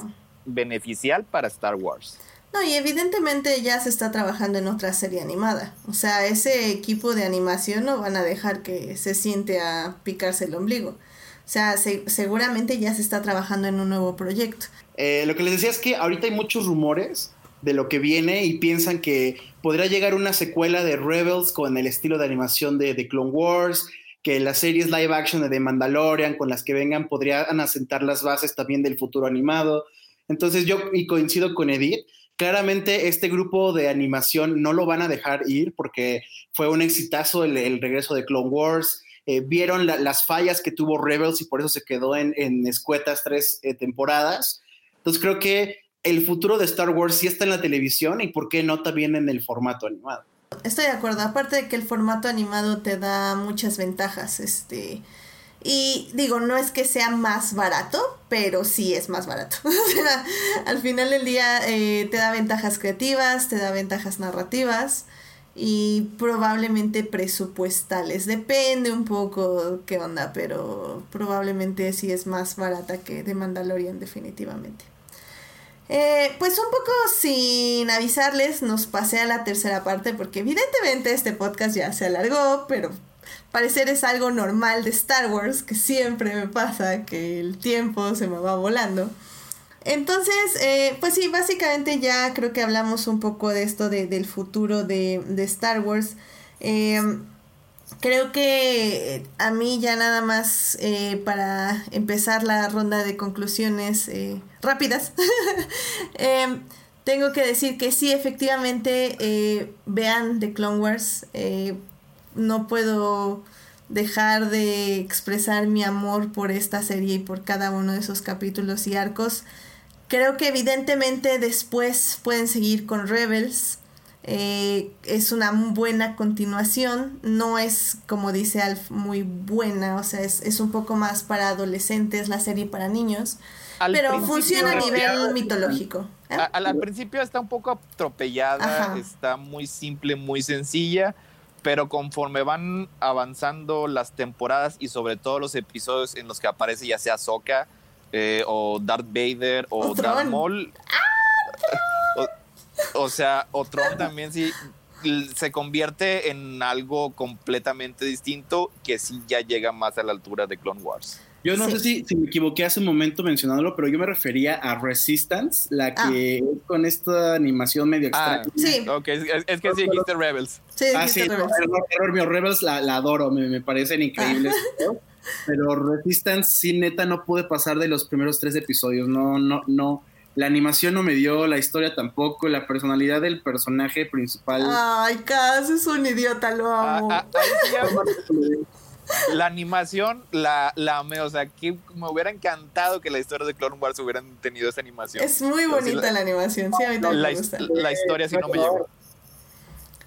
beneficial para Star Wars. No, y evidentemente ya se está trabajando en otra serie animada. O sea, ese equipo de animación no van a dejar que se siente a picarse el ombligo. O sea, seguramente ya se está trabajando en un nuevo proyecto. Eh, lo que les decía es que ahorita hay muchos rumores de lo que viene y piensan que podría llegar una secuela de Rebels con el estilo de animación de, de Clone Wars, que las series live action de The Mandalorian con las que vengan podrían asentar las bases también del futuro animado. Entonces yo, y coincido con Edith, claramente este grupo de animación no lo van a dejar ir porque fue un exitazo el, regreso de Clone Wars. Eh, vieron las fallas que tuvo Rebels y por eso se quedó en, escuetas tres eh, temporadas. Entonces creo que el futuro de Star Wars sí está en la televisión y por qué no también en el formato animado. Estoy de acuerdo, aparte de que el formato animado te da muchas ventajas, este... Y digo, no es que sea más barato, pero sí es más barato. al final del día eh, te da ventajas creativas, te da ventajas narrativas y probablemente presupuestales. Depende un poco qué onda, pero probablemente sí es más barata que The Mandalorian definitivamente. Eh, pues un poco sin avisarles, nos pasé a la tercera parte porque evidentemente este podcast ya se alargó, pero parecer es algo normal de Star Wars, que siempre me pasa, que el tiempo se me va volando. Entonces, eh, pues sí, básicamente ya creo que hablamos un poco de esto del futuro de, Star Wars. Eh, creo que a mí ya nada más eh, para empezar la ronda de conclusiones eh, rápidas, em, tengo que decir que sí, efectivamente, eh, vean The Clone Wars. no puedo dejar de expresar mi amor por esta serie y por cada uno de esos capítulos y arcos. Creo que evidentemente después pueden seguir con Rebels. Eh, es una buena continuación, no es como dice Alf muy buena, o sea, es, un poco más para adolescentes, la serie para niños, pero funciona a nivel mitológico. ¿eh? Al, principio está un poco atropellada, está muy simple, muy sencilla, pero conforme van avanzando las temporadas y sobre todo los episodios en los que aparece ya sea Sokka eh, o Darth Vader o, Darth Maul. ¡Ah, o sea, otro también sí se convierte en algo completamente distinto que sí ya llega más a la altura de Clone Wars. Yo no Sí. sé si, si me equivoqué hace un momento mencionándolo, pero yo me refería a Resistance, la Ah. que es con esta animación medio Ah, extraña. Sí, Ok, es, es- es que sí dijiste Rebels. sí, Ah, sí, Rebels. mío. Rebels la, la adoro, me, me parecen increíbles. ¿no? Pero Resistance, sí, neta, no pude pasar de los primeros tres episodios. No, no, no. La animación no me dio, la historia tampoco, la personalidad del personaje principal. Ay, Cas es un idiota, lo Ah, amo. ah, ya- la animación la, la amé, o sea, que me hubiera encantado que la historia de Clone Wars hubieran tenido esa animación. es muy bonita la- la, animación, sí, a mí también la, me gusta. la historia sí no me llegó.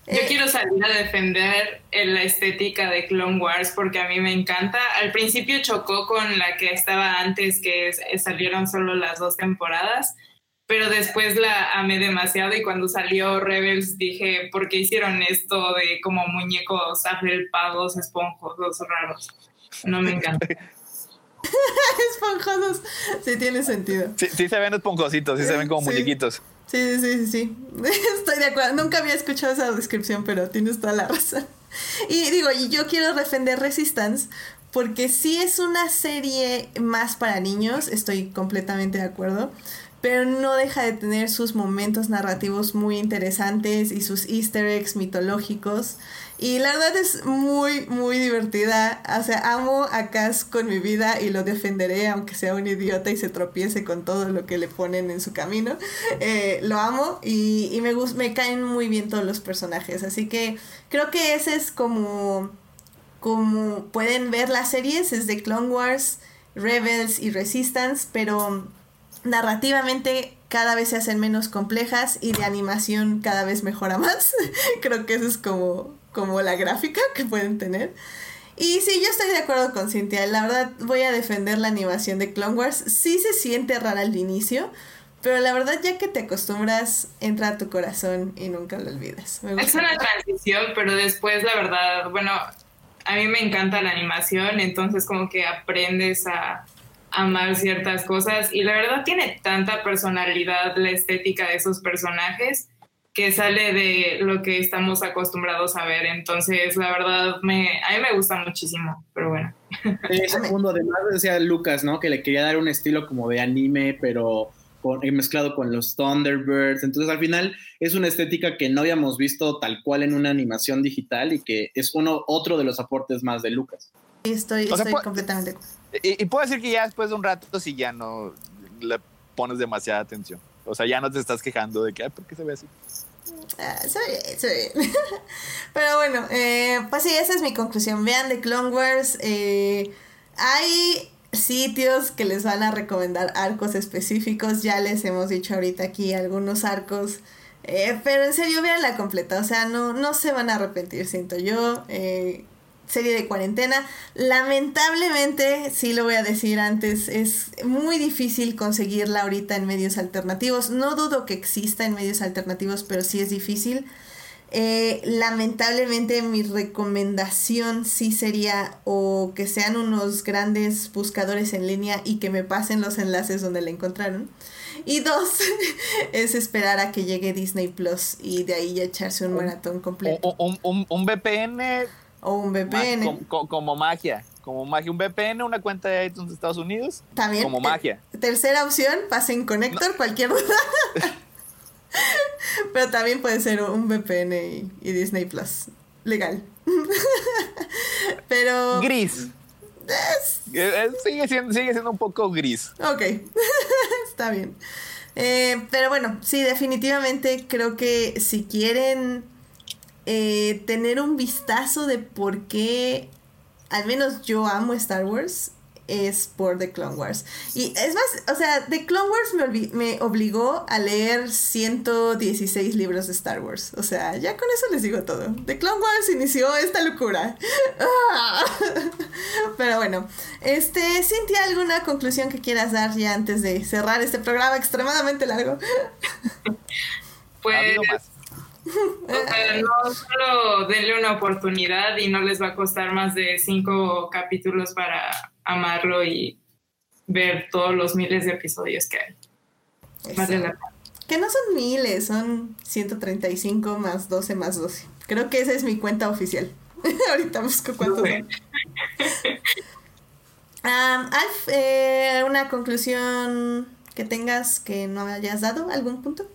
Yo Eh, quiero salir a defender la estética de Clone Wars porque a mí me encanta. Al principio chocó con la que estaba antes, que eh, salieron solo las dos temporadas, pero después la amé demasiado y cuando salió Rebels dije, ¿por qué hicieron esto de como muñecos afelpados, esponjosos, raros? No me encanta. Esponjosos. Sí, tiene sentido. Sí, sí se ven esponjositos, sí se ven como Sí. muñequitos. Sí, sí, sí, sí. Estoy de acuerdo. Nunca había escuchado esa descripción, pero tienes toda la razón. Y digo, yo quiero defender Resistance porque sí es una serie más para niños, estoy completamente de acuerdo, pero no deja de tener sus momentos narrativos muy interesantes y sus easter eggs mitológicos. Y la verdad es muy, muy divertida. O sea, amo a Cass con mi vida y lo defenderé, aunque sea un idiota y se tropiece con todo lo que le ponen en su camino. Eh, lo amo y, y me, me caen muy bien todos los personajes. Así que creo que ese es como, como pueden ver las series, es de Clone Wars, Rebels y Resistance, pero narrativamente cada vez se hacen menos complejas y de animación cada vez mejora más. Creo que eso es como, como la gráfica que pueden tener. Y sí, yo estoy de acuerdo con Cintia. La verdad, voy a defender la animación de Clone Wars. Sí se siente rara al inicio, pero la verdad, ya que te acostumbras, entra a tu corazón y nunca lo olvidas. Me Es una transición, pero después, la verdad, bueno, a mí me encanta la animación, entonces como que aprendes a amar ciertas cosas y la verdad tiene tanta personalidad la estética de esos personajes que sale de lo que estamos acostumbrados a ver, entonces la verdad me, a mí me gusta muchísimo, pero bueno. Ese mundo, además decía Lucas, ¿no? Que le quería dar un estilo como de anime, pero con- eh, mezclado con los Thunderbirds. Entonces, al final, es una estética que no habíamos visto tal cual en una animación digital y que es uno, otro de los aportes más de Lucas. Estoy, O sea, estoy pu- completamente de acuerdo. Y, y puedo decir que ya después de un rato, si ya no le pones demasiada atención. O sea, ya no te estás quejando de que, ay, ¿por qué se ve así? Ah, se ve bien, se ve bien. Pero bueno, eh, pues sí, esa es mi conclusión. Vean The Clone Wars. eh, hay sitios que les van a recomendar arcos específicos. Ya les hemos dicho ahorita aquí algunos arcos. eh, pero en serio, vean la completa. O sea, no, no se van a arrepentir, siento yo. Eh, serie de cuarentena. Lamentablemente, sí lo voy a decir antes, es muy difícil conseguirla ahorita en medios alternativos. No dudo que exista en medios alternativos, pero sí es difícil. Eh, lamentablemente mi recomendación sí sería o que sean unos grandes buscadores en línea y que me pasen los enlaces donde la encontraron. Y dos, es esperar a que llegue Disney Plus y de ahí ya echarse un maratón completo. Un, un- un- un VPN, O un VPN. com- co- como magia. Como magia. Un VPN, una cuenta de iTunes de Estados Unidos. También. Como magia. Tercera opción, pasen conector, cualquier duda. Pero también puede ser un VPN y, y Disney Plus. Legal. Pero. Gris. Eh, eh, sigue, siendo, sigue siendo un poco gris. Ok. Está bien. Eh, pero bueno, sí, definitivamente creo que si quieren eh, tener un vistazo de por qué, al menos yo amo Star Wars, es por The Clone Wars. Y es más, o sea, The Clone Wars me, me obligó a leer 116 libros de Star Wars. O sea, ya con eso les digo todo. The Clone Wars inició esta locura. Ah. Pero bueno, este, Cintia, ¿alguna conclusión que quieras dar ya antes de cerrar este programa extremadamente largo? Pues Habido más. O sea, no solo denle una oportunidad y no les va a costar más de cinco capítulos para amarlo y ver todos los miles de episodios que hay. Vale la pena. Que no son miles, son 135 más 12 más 12. Creo que esa es mi cuenta oficial. Ahorita busco cuántos son. Alf, eh, una conclusión que tengas que no hayas dado, algún punto.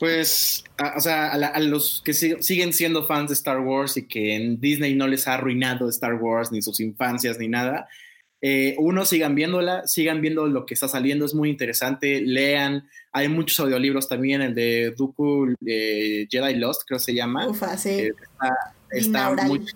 Pues, o sea, a, los que siguen siendo fans de Star Wars y que en Disney no les ha arruinado Star Wars, ni sus infancias, ni nada, eh, uno, sigan viéndola, sigan viendo lo que está saliendo, es muy interesante, lean, hay muchos audiolibros también, el de Dooku eh, Jedi Lost, creo que se llama. Ufa, sí. está, muy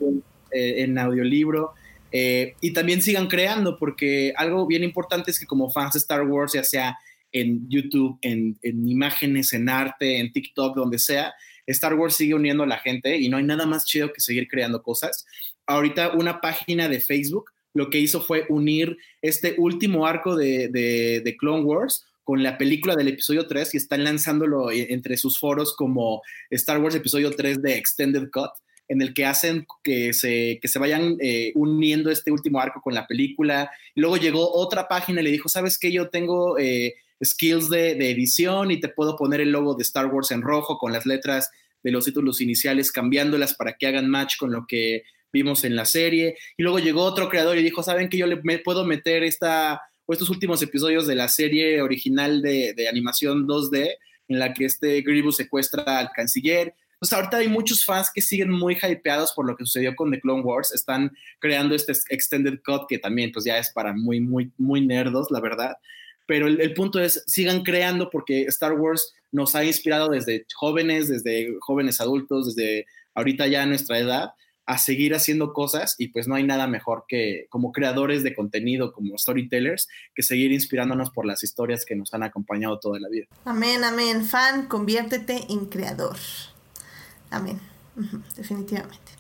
eh, en audiolibro. y también sigan creando, porque algo bien importante es que como fans de Star Wars, ya sea en YouTube, en, imágenes, en arte, en TikTok, donde sea. Star Wars sigue uniendo a la gente y no hay nada más chido que seguir creando cosas. Ahorita una página de Facebook lo que hizo fue unir este último arco de, de, Clone Wars con la película del episodio 3 y están lanzándolo entre sus foros como Star Wars episodio 3 de Extended Cut, en el que hacen que se, que se vayan eh, uniendo este último arco con la película. Luego llegó otra página y le dijo, ¿sabes qué? Yo tengo eh, skills de, edición y te puedo poner el logo de Star Wars en rojo con las letras de los títulos iniciales cambiándolas para que hagan match con lo que vimos en la serie. Y luego llegó otro creador y dijo, ¿saben que yo le puedo meter esta, o estos últimos episodios de la serie original de, animación 2D en la que este Grievous secuestra al canciller? Pues ahorita hay muchos fans que siguen muy hypeados por lo que sucedió con The Clone Wars. Están creando este extended cut que también pues ya es para muy, muy, muy nerdos, la verdad pero el, punto es, sigan creando porque Star Wars nos ha inspirado desde jóvenes, desde jóvenes adultos, desde ahorita ya nuestra edad, a seguir haciendo cosas y pues no hay nada mejor que como creadores de contenido, como storytellers, que seguir inspirándonos por las historias que nos han acompañado toda la vida. Amén, amén. Fan, conviértete en creador. Amén. definitivamente.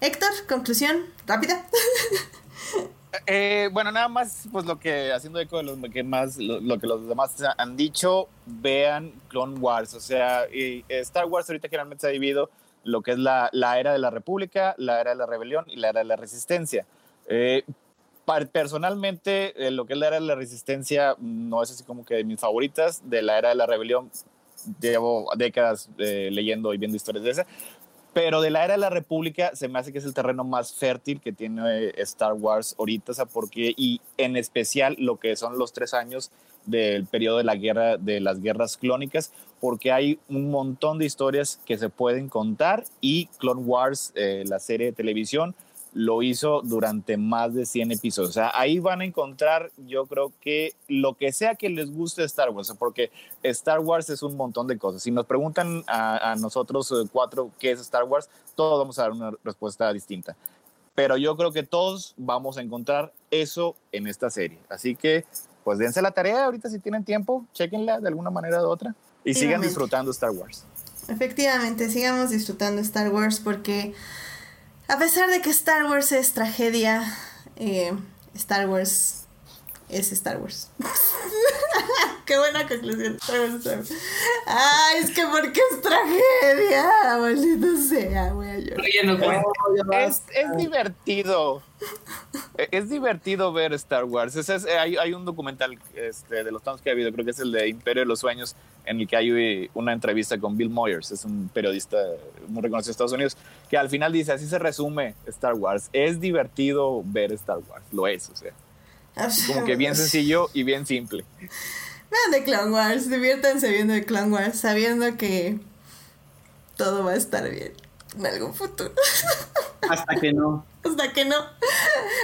Héctor, conclusión rápida. Eh, bueno, nada más, pues lo que, haciendo eco de lo que, más, lo, que los demás han dicho, vean Clone Wars. O sea, Star Wars ahorita generalmente se ha dividido lo que es la, la, era de la República, la era de la Rebelión y la era de la Resistencia. Eh, personalmente, eh, lo que es la era de la Resistencia no es así como que de mis favoritas. De la era de la Rebelión llevo décadas leyendo y viendo historias de esa. Pero de la era de la República se me hace que es el terreno más fértil que tiene Star Wars ahorita, o sea, porque, y en especial lo que son los tres años del periodo de la guerra, de las guerras clónicas, porque hay un montón de historias que se pueden contar y Clone Wars, eh, la serie de televisión, lo hizo durante más de 100 episodios. O sea, ahí van a encontrar, yo creo que lo que sea que les guste Star Wars, porque Star Wars es un montón de cosas. Si nos preguntan a, nosotros eh, cuatro qué es Star Wars, todos vamos a dar una respuesta distinta. Pero yo creo que todos vamos a encontrar eso en esta serie. Así que, pues dense la tarea ahorita si tienen tiempo, chequenla de alguna manera u otra y sigan disfrutando Star Wars. Efectivamente, sigamos disfrutando Star Wars porque a pesar de que Star Wars es tragedia, eh, Star Wars es Star Wars. Qué buena conclusión. Ay, es que porque es tragedia. Maldito sea, voy a llorar. Es, es divertido. E, es divertido ver Star Wars. Eh, hay, un documental este, de los tantos que ha habido, creo que es el de Imperio de los Sueños, en el que hay una entrevista con Bill Moyers, es un periodista muy reconocido de Estados Unidos, que al final dice, así se resume Star Wars. Es divertido ver Star Wars, lo es, o sea. Como que bien sencillo y bien simple. Vean de Clone Wars, diviértanse viendo de Clone Wars, sabiendo que todo va a estar bien en algún futuro. Hasta que no. Hasta que no.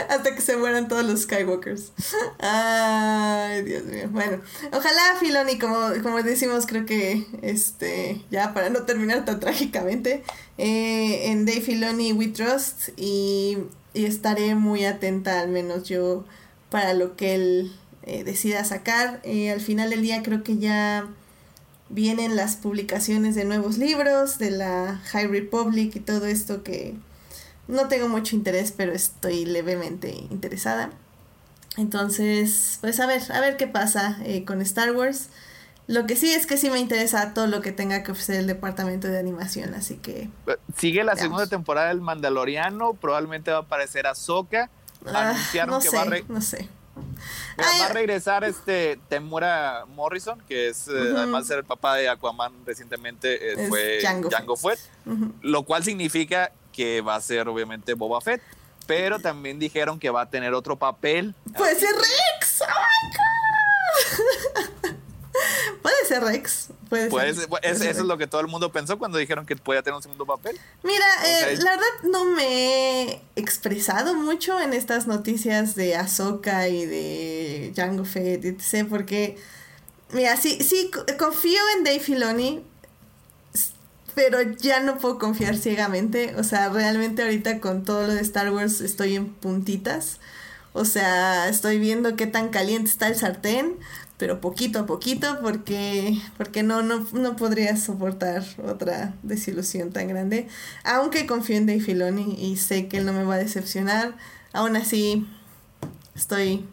Hasta que se mueran todos los Skywalkers. Ay, Dios mío. Bueno, ojalá Filoni, como, como decimos, creo que este, ya para no terminar tan trágicamente, eh, en Dave Filoni We Trust y, y, estaré muy atenta, al menos yo, para lo que él eh, decida sacar. Eh, al final del día creo que ya vienen las publicaciones de nuevos libros, de la High Republic y todo esto que no tengo mucho interés, pero estoy levemente interesada. Entonces, pues a ver, a ver qué pasa eh, con Star Wars. Lo que sí es que sí me interesa todo lo que tenga que ofrecer el departamento de animación, así que... Sigue la segunda temporada del Mandaloriano, probablemente va a aparecer Ahsoka. Ah, Anunciaron que va a no sé. Va a regresar este Temura Morrison, que es eh, además de ser el papá de Aquaman recientemente, eh, fue Django, Fett, lo cual significa que va a ser obviamente Boba Fett. pero también dijeron que va a tener otro papel. Puede ser Rex. ¡Oh, my God! Puede ser Rex. Puede Pues, ser. puede ser eso es lo que todo el mundo pensó cuando dijeron que podía tener un segundo papel. Mira, eh, la verdad no me he expresado mucho en estas noticias de Ahsoka y de Jango Fett, etc. Porque, mira, sí, sí, co- confío en Dave Filoni, pero ya no puedo confiar ciegamente. O sea, realmente ahorita con todo lo de Star Wars estoy en puntitas. O sea, estoy viendo qué tan caliente está el sartén, pero poquito a poquito, porque, porque no, no, no podría soportar otra desilusión tan grande. Aunque confío en Dave Filoni y sé que él no me va a decepcionar, aún así estoy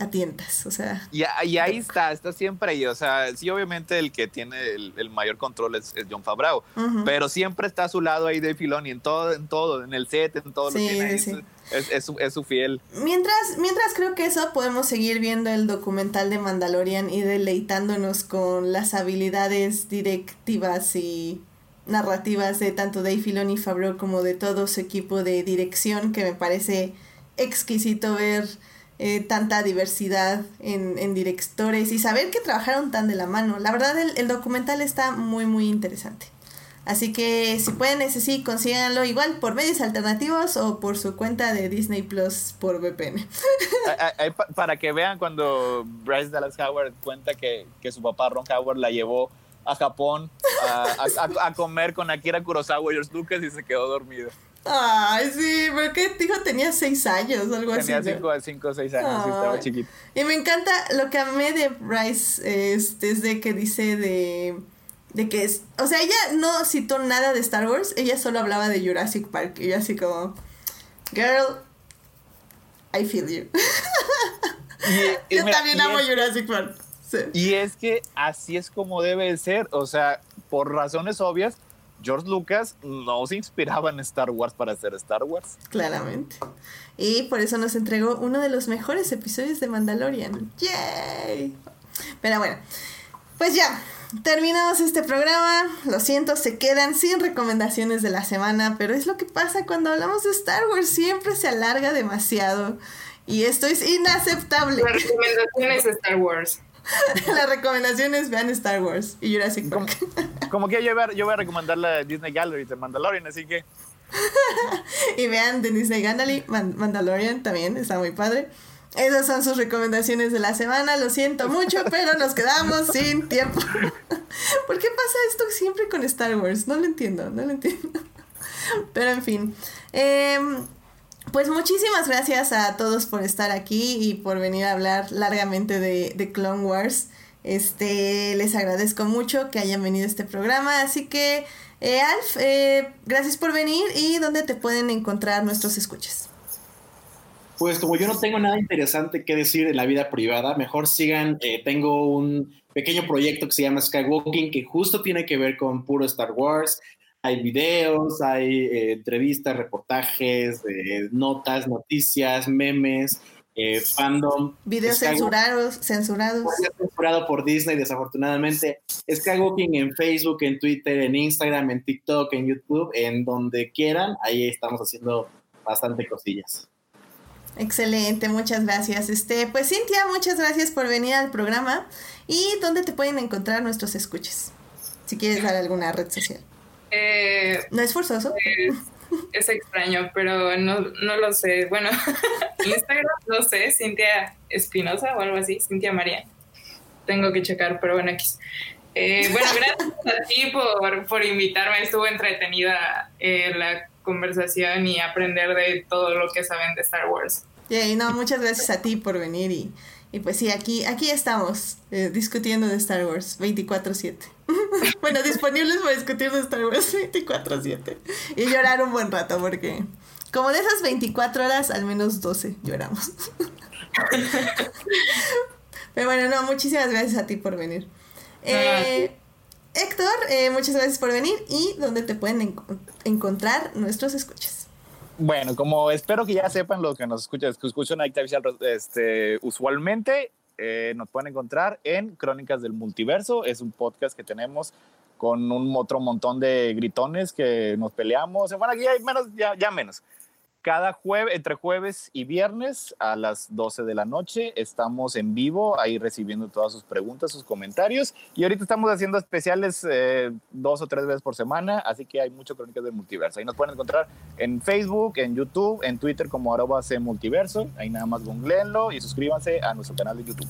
a tientas. O sea, Y, ahí está, está siempre ahí. O sea, sí, obviamente el que tiene el, el mayor control es, es John Favreau, pero siempre está a su lado ahí Dave Filoni en todo, en todo, en el set, en todo Sí, lo que tiene ahí. Es, es su, es su fiel. Mientras, mientras creo que eso podemos seguir viendo el documental de Mandalorian y deleitándonos con las habilidades directivas y narrativas de tanto Dave Filoni Favreau como de todo su equipo de dirección que me parece exquisito ver eh, tanta diversidad en, en directores y saber que trabajaron tan de la mano. La verdad el, el documental está muy muy interesante. Así que si pueden, ese sí, consíganlo igual por medios alternativos o por su cuenta de Disney Plus por VPN. A- a- para que vean cuando Bryce Dallas Howard cuenta que, que su papá Ron Howard la llevó a Japón a, comer con Akira Kurosawa y George Lucas y se quedó dormido. Ay, sí, porque dijo tenía seis años o algo Tenía así. ¿no? 5 cinco, o 6 años y estaba chiquito. Y me encanta lo que amé de Bryce es desde que dice de de que es, o sea, ella no citó nada de Star Wars, ella solo hablaba de Jurassic Park y yo así como girl I feel you. Y- y yo mira, también amo es- Jurassic Park. Sí. Y es que así es como debe de ser. O sea, por razones obvias, George Lucas no se inspiraba en Star Wars para hacer Star Wars. Claramente. Y por eso nos entregó uno de los mejores episodios de Mandalorian. ¡Yay! Pero bueno, pues ya, terminamos este programa. Lo siento, se quedan sin recomendaciones de la semana, pero es lo que pasa cuando hablamos de Star Wars. Siempre se alarga demasiado. Y esto es inaceptable. La recomendación es Star Wars. Las recomendaciones vean Star Wars y Jurassic Park. Como que yo voy a, yo voy a recomendar la Disney Gallery de Mandalorian, así que Y vean The Disney Man- Mandalorian también, está muy padre. Esas son sus recomendaciones de la semana, lo siento mucho, pero nos quedamos sin tiempo. ¿Por qué pasa esto siempre con Star Wars? No lo entiendo, no lo entiendo. Pero en fin. Em, pues muchísimas gracias a todos por estar aquí y por venir a hablar largamente de, de Clone Wars. Este, les agradezco mucho que hayan venido a este programa. Así que, eh, Alf, eh, gracias por venir y dónde te pueden encontrar nuestros escuchas. Pues como yo no tengo nada interesante que decir en la vida privada, mejor sigan, eh, tengo un pequeño proyecto que se llama Skywalking, que justo tiene que ver con puro Star Wars. Hay videos, hay eh, entrevistas, reportajes, eh, notas, noticias, memes, eh, fandom. Videos censurados, censurados. Censurado por Disney, desafortunadamente. Skywalking en Facebook, en Twitter, en Instagram, en TikTok, en YouTube, en donde quieran. Ahí estamos haciendo bastante cosillas. Excelente, muchas gracias. Este, pues Cintia, muchas gracias por venir al programa. ¿Y dónde te pueden encontrar nuestros escuches? Si quieres dar alguna red social. Eh, No es forzoso. es, es extraño, pero no, no lo sé. Bueno, Instagram, no sé, Cintia Espinosa o algo así, Cintia María. Tengo que checar, pero bueno, X. Eh, bueno, gracias a ti por, por invitarme. Estuvo entretenida eh, la conversación y aprender de todo lo que saben de Star Wars. Yay, no, muchas gracias a ti por venir y, y pues sí, aquí, aquí estamos eh, discutiendo de Star Wars 24/7. bueno, disponibles para discutir de Star Wars 24/7. Y llorar un buen rato porque como de esas 24 horas, al menos 12 lloramos. Pero bueno, no, muchísimas gracias a ti por venir. Eh, Héctor, eh, muchas gracias por venir y dónde te pueden enco- encontrar nuestros escuchas. Bueno, como espero que ya sepan los que nos escuchan, que escuchan Visual, este, usualmente eh, nos pueden encontrar en Crónicas del Multiverso. Es un podcast que tenemos con un otro montón de gritones que nos peleamos. Bueno, aquí hay menos, ya, ya menos. Cada jueves, entre jueves y viernes a las 12 de la noche, estamos en vivo ahí recibiendo todas sus preguntas, sus comentarios. Y ahorita estamos haciendo especiales eh, dos o tres veces por semana, así que hay mucho Crónicas del Multiverso. Ahí nos pueden encontrar en Facebook, en YouTube, en Twitter como arroba multiverso. Ahí nada más googleenlo y suscríbanse a nuestro canal de YouTube.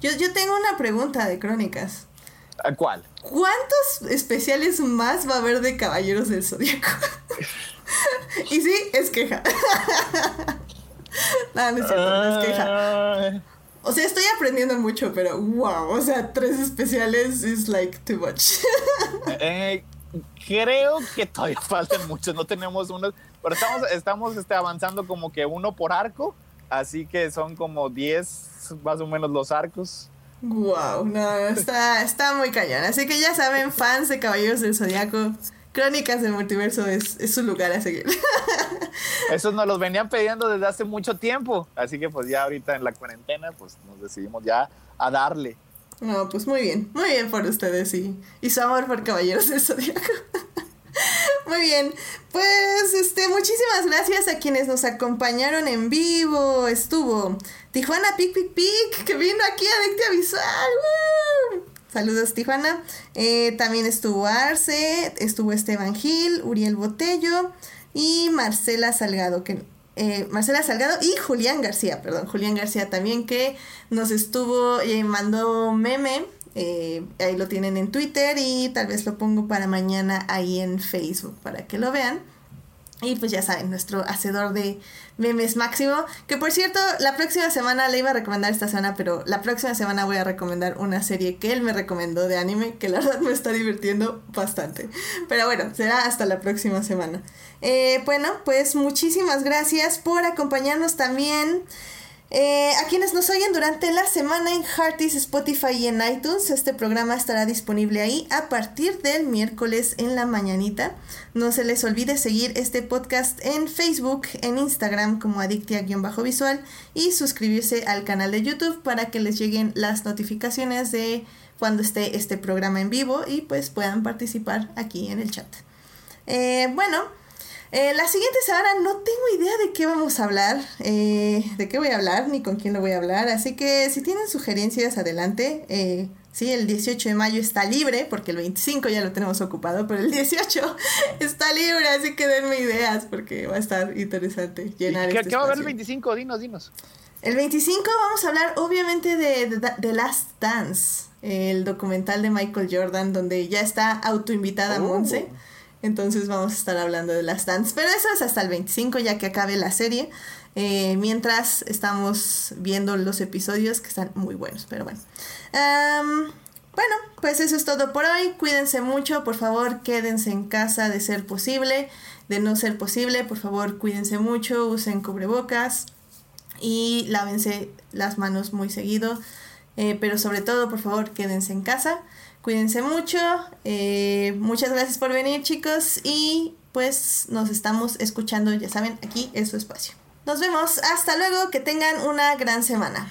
Yo, yo tengo una pregunta de Crónicas. ¿Cuál? ¿Cuántos especiales más va a haber de Caballeros del Zodíaco? y sí, es queja. no, no es cierto, no es queja. O sea, estoy aprendiendo mucho, pero wow, o sea, tres especiales is like too much. Eh, creo que todavía faltan muchos, no tenemos unos, pero estamos, estamos este, avanzando como que uno por arco, así que son como 10 más o menos los arcos. Wow, no, está, está muy cañón. Así que ya saben, fans de Caballeros del Zodiaco, Crónicas del Multiverso es, su lugar a seguir. Esos nos los venían pidiendo desde hace mucho tiempo. Así que pues ya ahorita en la cuarentena, pues nos decidimos ya a darle. No, pues muy bien, muy bien por ustedes y, y su amor por Caballeros del Zodiaco. Muy bien, pues este, muchísimas gracias a quienes nos acompañaron en vivo. Estuvo Tijuana Pic Pic Pic, que vino aquí a Adictia Visual. Saludos Tijuana. Eh, también estuvo Arce, estuvo Esteban Gil, Uriel Botello y Marcela Salgado, que eh, Marcela Salgado y Julián García, perdón, Julián García también que nos estuvo, eh, mandó meme eh, ahí lo tienen en Twitter y tal vez lo pongo para mañana ahí en Facebook para que lo vean. Y pues ya saben, nuestro hacedor de memes máximo. Que por cierto, la próxima semana le iba a recomendar esta semana, pero la próxima semana voy a recomendar una serie que él me recomendó de anime, que la verdad me está divirtiendo bastante. Pero bueno, será hasta la próxima semana. Eh, bueno, pues muchísimas gracias por acompañarnos también. Eh, a quienes nos oyen durante la semana en Hearties, Spotify y en iTunes, este programa estará disponible ahí a partir del miércoles en la mañanita. No se les olvide seguir este podcast en Facebook, en Instagram como Adictia-Visual y suscribirse al canal de YouTube para que les lleguen las notificaciones de cuando esté este programa en vivo y pues puedan participar aquí en el chat. Eh, bueno. Eh, la siguiente semana no tengo idea de qué vamos a hablar, eh, de qué voy a hablar, ni con quién lo voy a hablar. Así que si tienen sugerencias, adelante. Eh, sí, el 18 de mayo está libre, porque el 25 ya lo tenemos ocupado, pero el 18 está libre, así que denme ideas, porque va a estar interesante llenar ¿Qué, este ¿qué va a haber el 25? Dinos, dinos. El 25 vamos a hablar obviamente de The Last Dance, el documental de Michael Jordan, donde ya está autoinvitada oh. Monse. Entonces vamos a estar hablando de las dance. Pero eso es hasta el 25 ya que acabe la serie. Eh, mientras estamos viendo los episodios que están muy buenos. Pero bueno. bueno, pues eso es todo por hoy. Cuídense mucho. Por favor, quédense en casa de ser posible. De no ser posible, por favor, cuídense mucho. Usen cubrebocas. Y lávense las manos muy seguido. Eh, pero sobre todo, por favor, quédense en casa. Cuídense mucho. Eh, muchas gracias por venir, chicos. Y pues nos estamos escuchando, ya saben, aquí en su espacio. Nos vemos. Hasta luego. Que tengan una gran semana.